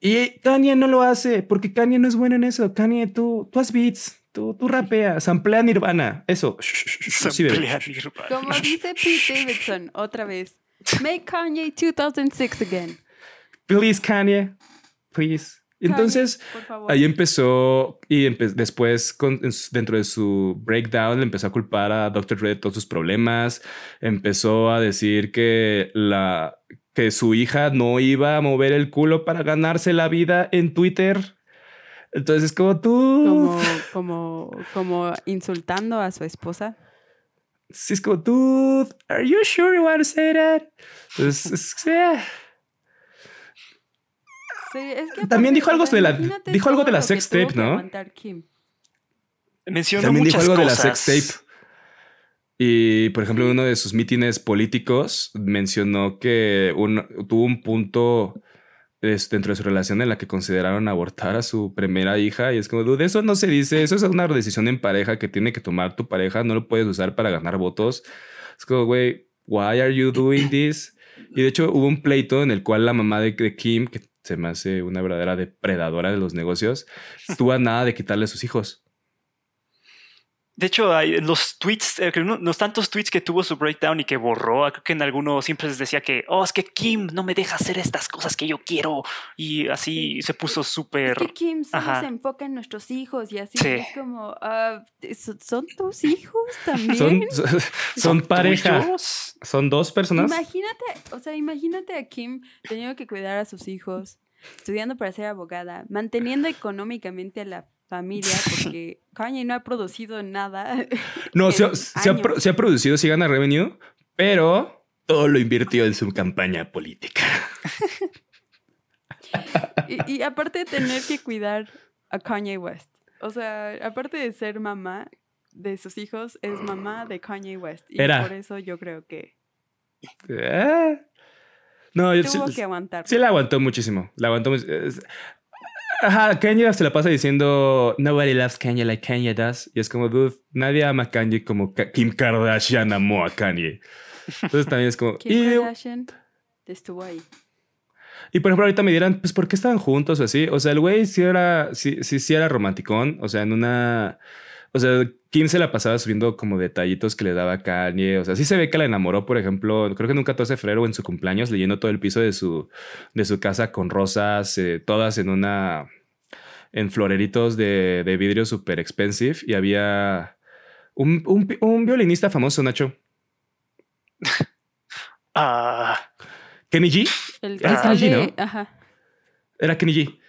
S2: Y Kanye no lo hace, porque Kanye no es bueno en eso. Kanye, tú, tú haz beats, tú, tú rapeas, samplea Nirvana, eso.
S3: Samplea Nirvana.
S1: Como dice Pete Davidson, otra vez. Make Kanye 2006 again.
S2: Please, Kanye. Please. Entonces, ahí empezó y después dentro de su breakdown le empezó a culpar a Dr. Dre de todos sus problemas, empezó a decir que la que su hija no iba a mover el culo para ganarse la vida en Twitter. Entonces es como tú.
S1: Como, como, como insultando a su esposa.
S2: Sí, es como tú. Are you sure you want to say that? Entonces, también dijo algo de la, dijo algo de la sex tape, ¿no?
S3: Mencionó
S2: También
S3: dijo
S2: algo de la sex tape. Y, por ejemplo, en uno de sus mítines políticos mencionó que tuvo un punto dentro de su relación en la que consideraron abortar a su primera hija. Y es como, dude, eso no se dice. Eso es una decisión en pareja que tiene que tomar tu pareja. No lo puedes usar para ganar votos. Es como, güey, why are you doing this? Y de hecho hubo un pleito en el cual la mamá de, Kim, que se me hace una verdadera depredadora de los negocios, estuvo a nada de quitarle a sus hijos.
S3: De hecho, hay los tweets, eh, los tantos tweets que tuvo su breakdown y que borró, creo que en algunos siempre les decía que, oh, es que Kim no me deja hacer estas cosas que yo quiero. Y así se puso súper.
S1: Es que Kim solo se enfoca en nuestros hijos y así es como, ah, ¿son tus hijos también?
S2: Son, pareja. Son dos personas.
S1: Imagínate, o sea, imagínate a Kim teniendo que cuidar a sus hijos, estudiando para ser abogada, manteniendo económicamente a la familia porque Kanye no ha producido nada.
S2: No, se, ha, producido, sí gana revenue, pero todo lo invirtió en su campaña política.
S1: y, aparte de tener que cuidar a Kanye West, o sea, aparte de ser mamá de sus hijos, es mamá de Kanye West. Y por eso yo creo que...
S2: Eh. No, yo
S1: Tuvo que aguantar.
S2: Sí, la aguantó muchísimo. La aguantó. Ajá, Kanye se la pasa diciendo Nobody loves Kanye like Kanye does. Y es como, dude, nadie ama a Kanye como Kim Kardashian amó a Kanye. Entonces también es como.
S1: Kim y, Kardashian estuvo ahí.
S2: Y por ejemplo, ahorita me dirán, pues, ¿por qué estaban juntos o así? O sea, el güey sí era, sí, sí, sí era romanticón. O sea, en una. O sea, Kim se la pasaba subiendo como detallitos que le daba a Kanye. O sea, sí se ve que la enamoró, por ejemplo, creo que en un 14 de febrero en su cumpleaños, leyendo todo el piso de su, de su casa con rosas, eh, todas en una. en floreritos de, de vidrio super expensive. Y había un, un, violinista famoso, Nacho.
S3: Ah.
S2: Kenny G.
S1: El, Kenny G, ¿no? Ajá.
S2: Era Kenny G.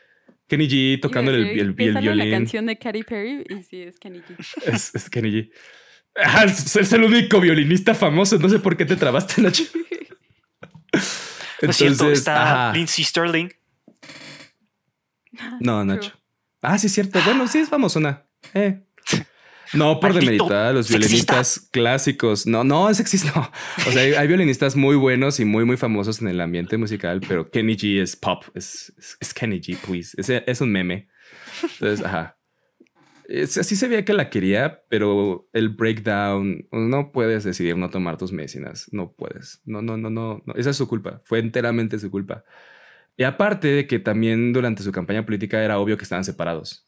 S2: Kenny G tocando el, el, el, violín.
S1: la canción de Katy Perry y sí, es Kenny G.
S2: Es, Kenny G. Ah, es, el único violinista famoso. No sé por qué te trabaste, Nacho.
S3: Lo siento, está Lindsay Sterling.
S2: No, Nacho. Ah, sí, es cierto. Bueno, sí es famosona. Eh. No por demeritar a los violinistas clásicos. No, no es sexista. O sea, hay, violinistas muy buenos y muy, muy famosos en el ambiente musical, pero Kenny G es pop. Es, es, Kenny G, please. Es, es, un meme. Entonces, ajá. así se veía que la quería, pero el breakdown, no puedes decidir no tomar tus medicinas. No puedes. No, no, no, no. no. Esa es su culpa. Fue enteramente su culpa. Y aparte de que también durante su campaña política era obvio que estaban separados.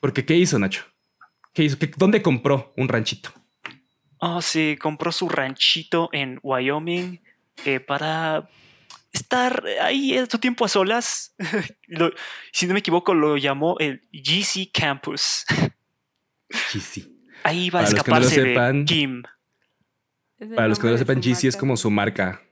S2: Porque, ¿qué hizo Nacho? ¿Qué hizo? ¿Dónde compró un ranchito?
S3: Oh, sí, compró su ranchito en Wyoming eh, para estar ahí en su tiempo a solas. si no me equivoco, lo llamó el GC Campus.
S2: GC.
S3: Ahí va a escaparse de Kim.
S2: Para los que no lo sepan, GC es como su marca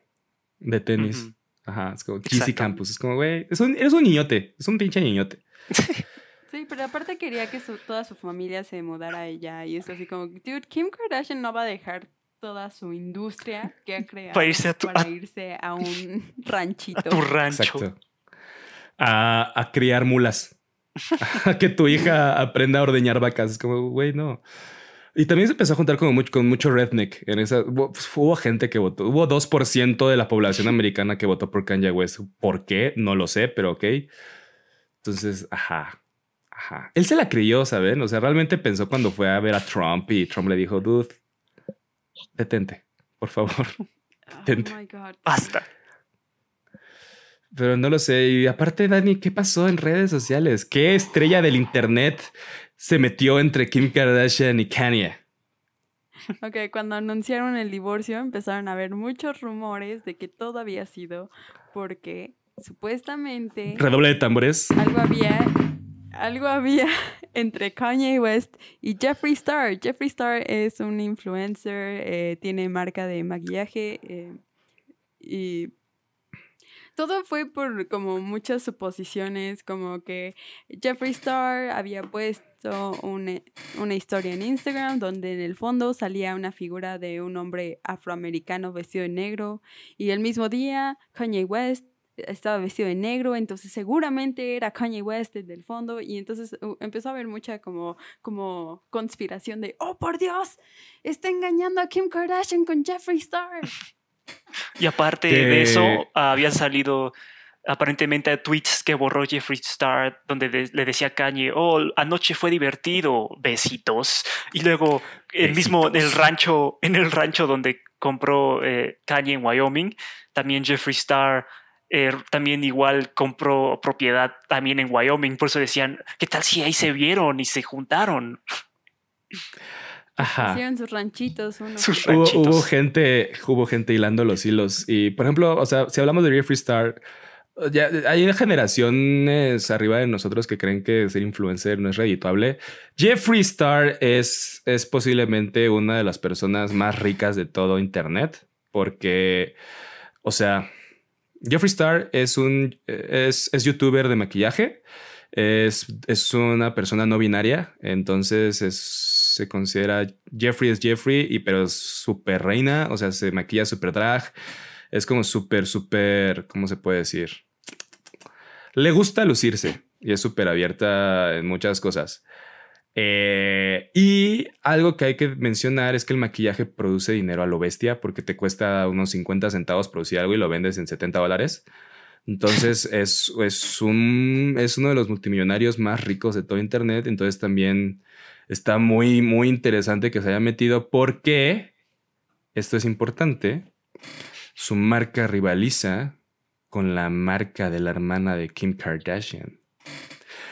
S2: de tenis. Ajá, es como GC Campus. Es como, güey, es un, un niñote, es un pinche niñote.
S1: Sí, pero aparte quería que toda su familia se mudara a ella y es así como, dude, Kim Kardashian no va a dejar toda su industria que ha creado para irse a, un ranchito.
S3: A tu rancho. Exacto.
S2: A, a criar mulas. a que tu hija aprenda a ordeñar vacas. Es como, güey, no. Y también se empezó a juntar con mucho, con mucho redneck. En esa, hubo, pues, hubo gente que votó. Hubo 2% de la población americana que votó por Kanye West. ¿Por qué? No lo sé, pero ok. Entonces, ajá. Él se la creyó, ¿saben? O sea, realmente pensó cuando fue a ver a Trump y Trump le dijo, dude, detente, por favor. Detente.
S3: Oh Basta.
S2: Pero no lo sé. Y aparte, Dani, ¿qué pasó en redes sociales? ¿Qué estrella del internet se metió entre Kim Kardashian y Kanye?
S1: Ok, cuando anunciaron el divorcio empezaron a haber muchos rumores de que todo había sido porque supuestamente
S2: Redoble de tambores.
S1: algo había, algo había entre Kanye West y Jeffree Star. Jeffree Star es un influencer, eh, tiene marca de maquillaje eh, y todo fue por como muchas suposiciones, como que Jeffree Star había puesto una, una historia en Instagram donde en el fondo salía una figura de un hombre afroamericano vestido de negro y el mismo día Kanye West estaba vestido de negro, entonces seguramente era Kanye West el del fondo y entonces uh, empezó a haber mucha como, como conspiración de, oh por Dios, está engañando a Kim Kardashian con Jeffree Star.
S3: Y aparte
S2: Que-
S3: de eso, habían salido aparentemente tweets que borró Jeffree Star donde de- le decía a Kanye, oh, anoche fue divertido, besitos. Y luego el mismo en el rancho, en el rancho donde compró eh, Kanye en Wyoming, también Jeffree Star eh, también igual compró propiedad también en Wyoming. Por eso decían, ¿qué tal si ahí se vieron y se juntaron?
S2: Ajá.
S1: Hicieron sus ranchitos. Uno
S3: Sus
S1: que-
S2: Hubo,
S3: ranchitos.
S2: hubo gente, hubo gente hilando los hilos. Y, por ejemplo, o sea, si hablamos de Jeffree Star, ya hay generaciones arriba de nosotros que creen que ser influencer no es redituable. Jeffree Star es, es posiblemente una de las personas más ricas de todo Internet, porque, o sea, Jeffree Star es un es, es youtuber de maquillaje. Es, es una persona no binaria. Entonces es, se considera Jeffrey es Jeffrey, y pero es súper reina. O sea, se maquilla súper drag. Es como súper, súper, ¿cómo se puede decir? Le gusta lucirse y es súper abierta en muchas cosas. Eh, y algo que hay que mencionar es que el maquillaje produce dinero a lo bestia porque te cuesta unos 50 centavos producir algo y lo vendes en 70 dólares. Entonces es, es, un, es uno de los multimillonarios más ricos de todo Internet. Entonces también está muy, muy interesante que se haya metido porque, esto es importante, su marca rivaliza con la marca de la hermana de Kim Kardashian.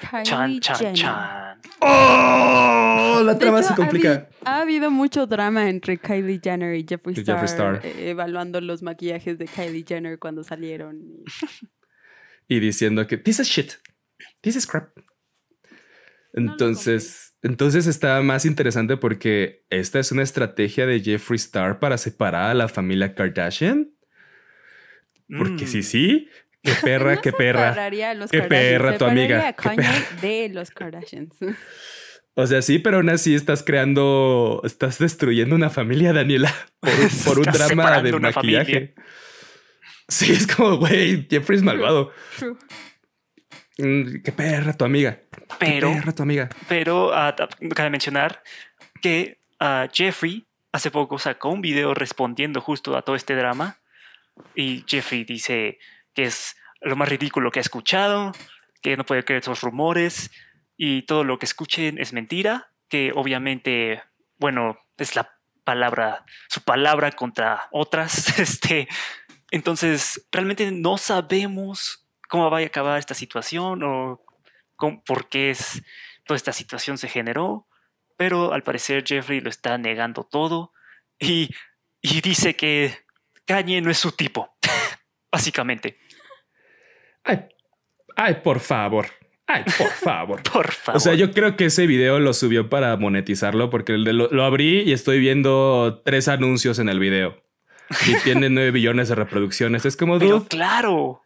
S3: Chan,
S1: Kylie
S3: chan,
S1: Jenner.
S3: chan.
S2: ¡Oh! La
S1: De
S2: trama
S1: hecho,
S2: se complica.
S1: Ha, habido mucho drama entre Kylie Jenner y Jeffree Star,
S2: Jeffree Star.
S1: eh, evaluando los maquillajes de Kylie Jenner cuando salieron. y-
S2: y diciendo que this is shit, this is crap. Entonces, entonces está más interesante porque esta es una estrategia de Jeffree Star para separar a la familia Kardashian. Porque
S3: Mm.
S2: sí, sí, qué perra,
S1: No
S2: qué perra. Qué
S1: Kardashians,
S2: perra tu amiga,
S1: a
S2: qué
S1: Kanye de los Kardashians.
S2: O sea, sí, pero aún así estás creando, estás destruyendo una familia, Daniela, por, por un drama de maquillaje.
S3: familia.
S2: Sí, es como, güey, Jeffrey es malvado.
S1: True.
S2: Mm, Qué perra tu amiga.
S3: Pero,
S2: Qué perra tu amiga.
S3: pero ta- cabe mencionar que ah, Jeffrey hace poco sacó un video respondiendo justo a todo este drama. Y Jeffrey dice que es lo más ridículo que ha escuchado, que no puede creer esos rumores y todo lo que escuchen es mentira, que obviamente, bueno, es la palabra, su palabra contra otras. Este, entonces, realmente no sabemos cómo va a acabar esta situación o cómo- por qué es, toda esta situación se generó, pero al parecer Jeffrey lo está negando todo y, y dice que Kanye no es su tipo, básicamente.
S2: Ay, ay, por favor. Ay, por favor.
S3: Por favor.
S2: O sea, yo creo que ese video lo subió para monetizarlo porque lo, lo abrí y estoy viendo tres anuncios en el video. Y tiene nueve billones de reproducciones. Es como,
S3: pero
S2: dude,
S3: claro,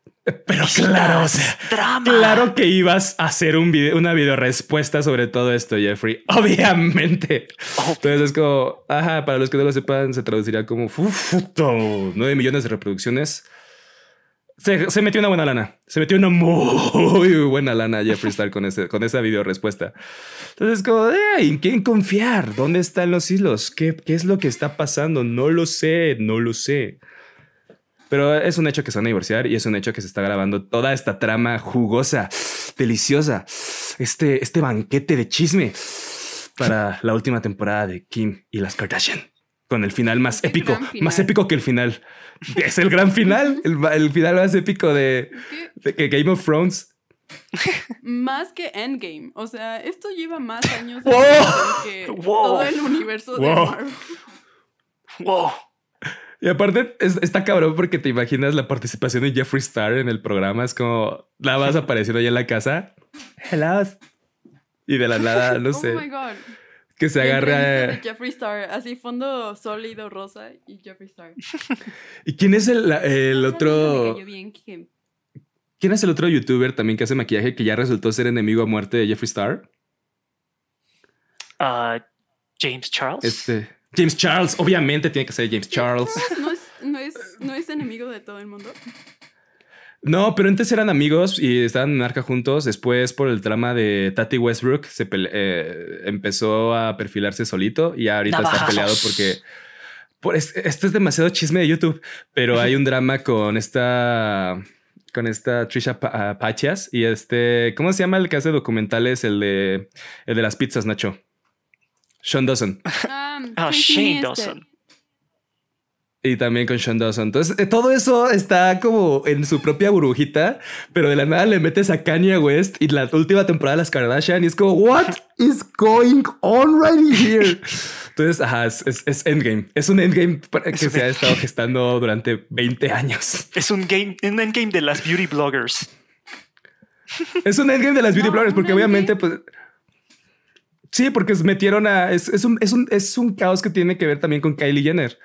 S2: pero claro, o sea,
S3: drama.
S2: claro que ibas a hacer un video, una video respuesta sobre todo esto, Jeffrey. Obviamente.
S3: Oh,
S2: Entonces es como, ajá, para los que no lo sepan, se traduciría como fufuto, 9 millones de reproducciones. Se, metió una buena lana. Se metió una muy buena lana Jeffree Star con, ese, con esa video respuesta. Entonces es como, "Ey, ¿en quién confiar? ¿Dónde están los hilos? ¿Qué, ¿Qué es lo que está pasando? No lo sé, no lo sé. Pero es un hecho que se van a divorciar y es un hecho que se está grabando toda esta trama jugosa, deliciosa, este, este banquete de chisme para la última temporada de Kim y las Kardashian. Con el final más épico,
S1: final.
S2: más épico que el final. Es el gran final, el, el final más épico de, de que Game of Thrones.
S1: Más que Endgame. O sea, esto lleva más años
S2: ¡Wow!
S1: que
S3: ¡Wow!
S1: todo el universo de
S2: ¡Wow!
S1: Marvel.
S3: wow.
S2: Y aparte está cabrón porque te imaginas la participación de Jeffree Star en el programa. Es como la vas apareciendo ahí en la casa. Hello. Y de la nada, no sé.
S1: Oh my god.
S2: Que se agarra.
S1: De Jeffree Star, así fondo sólido rosa y Jeffree Star.
S2: ¿Y quién es el, el otro? ¿Quién es el otro youtuber también que hace maquillaje que ya resultó ser enemigo a muerte de Jeffree Star?
S3: Uh, James Charles.
S2: Este. James Charles, obviamente tiene que ser James Charles.
S1: ¿No es, no, es, ¿No es enemigo de todo el mundo?
S2: No, pero antes eran amigos y estaban en arca juntos. Después, por el trama de Tati Westbrook, se eh, empezó a perfilarse solito y ahorita está peleado porque. Por, esto es demasiado chisme de YouTube, pero hay un drama con esta con esta Trisha ah, Pachas y este, ¿cómo se llama el que hace documentales? El de, el de las pizzas, Nacho. Sean Dawson.
S3: Ah, oh, Shane este. Dawson.
S2: Y también con Sean Dawson. Entonces, eh, todo eso está como en su propia burbujita, pero de la nada le metes a Kanye West y la última temporada de las Kardashian y es como, what is going on right here? Entonces, ajá, es, Endgame. Es un Endgame que se ha estado gestando durante 20 años.
S3: Es un, game, un Endgame de las beauty bloggers.
S2: Es un Endgame de las beauty bloggers porque obviamente, pues... Sí, porque metieron a... Es, un, es, un, es un caos que tiene que ver también con Kylie Jenner.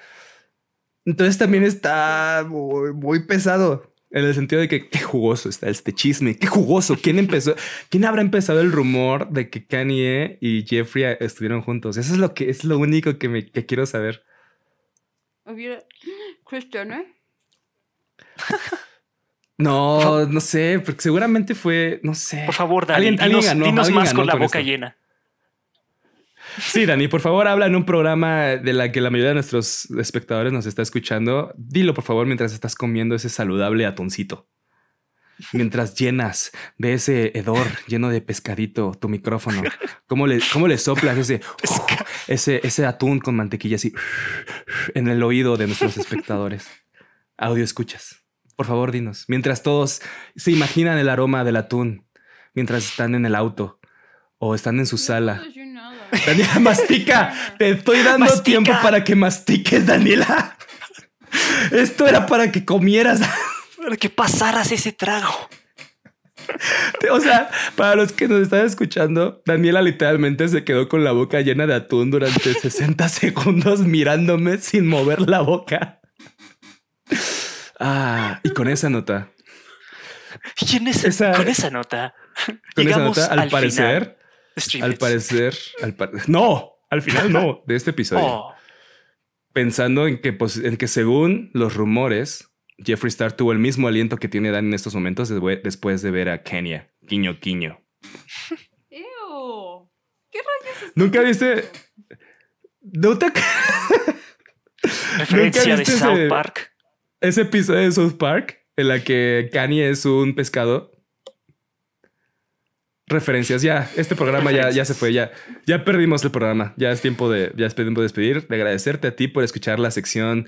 S2: Entonces también está muy, pesado. En el sentido de que qué jugoso está este chisme, qué jugoso. ¿Quién empezó? ¿Quién habrá empezado el rumor de que Kanye y Jeffrey estuvieron juntos? Eso es lo que es lo único que me quiero saber.
S1: Chris Jenner.
S2: No, no sé, porque seguramente fue, no sé.
S3: Por favor, Dani, ¿Alguien, dinos, ganó, dinos más con la boca llena.
S2: Sí, Dani, por favor, habla en un programa de la que la mayoría de nuestros espectadores nos está escuchando. Dilo, por favor, mientras estás comiendo ese saludable atuncito. Mientras llenas de ese hedor lleno de pescadito tu micrófono, ¿cómo le, cómo le soplas ese, ese, ese atún con mantequilla así en el oído de nuestros espectadores? Audio escuchas. Por favor, dinos. Mientras todos se imaginan el aroma del atún, mientras están en el auto o están en su sala Daniela, mastica. Te estoy dando tiempo para que mastiques, Daniela. Esto era para que comieras.
S3: Para que pasaras ese trago.
S2: O sea, para los que nos están escuchando, Daniela literalmente se quedó con la boca llena de atún durante 60 segundos mirándome sin mover la boca. Ah, y con esa nota.
S3: ¿Quién es esa, con esa nota?
S2: Con esa nota, al, parecer, al parecer, al no, al final no, de este episodio. Oh. Pensando en que, pues, en que según los rumores, Jeffree Star tuvo el mismo aliento que tiene Dan en estos momentos después de ver a Kenya. Quiño, quiño.
S1: ¿Qué rayos es
S2: ¿Nunca viste? ¿No te...
S3: Referencia de South Park.
S2: Ese episodio de South Park en la que Kanye es un pescado referencias. Ya, este programa ya, ya se fue, ya, ya perdimos el programa. Ya es tiempo de, ya es tiempo de despedir, de agradecerte a ti por escuchar la sección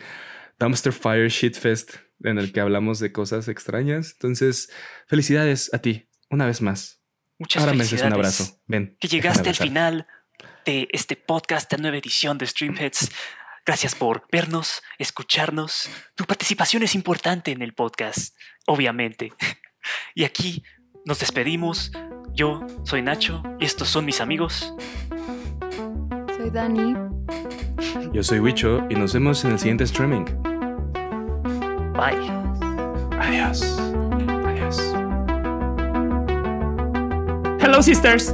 S2: Dumpster Fire Shitfest en el que hablamos de cosas extrañas. Entonces, felicidades a ti, una vez más.
S3: Muchas Ahora
S2: felicidades. un abrazo. Ven.
S3: Que llegaste al final de este podcast, de nueva edición de Streamheads. Gracias por vernos, escucharnos. Tu participación es importante en el podcast, obviamente. Y aquí nos despedimos. Yo soy Nacho y estos son mis amigos.
S1: Soy Dani.
S2: Yo soy Wicho y nos vemos en el siguiente streaming.
S3: Bye.
S2: Adiós. Adiós.
S3: Hello, sisters.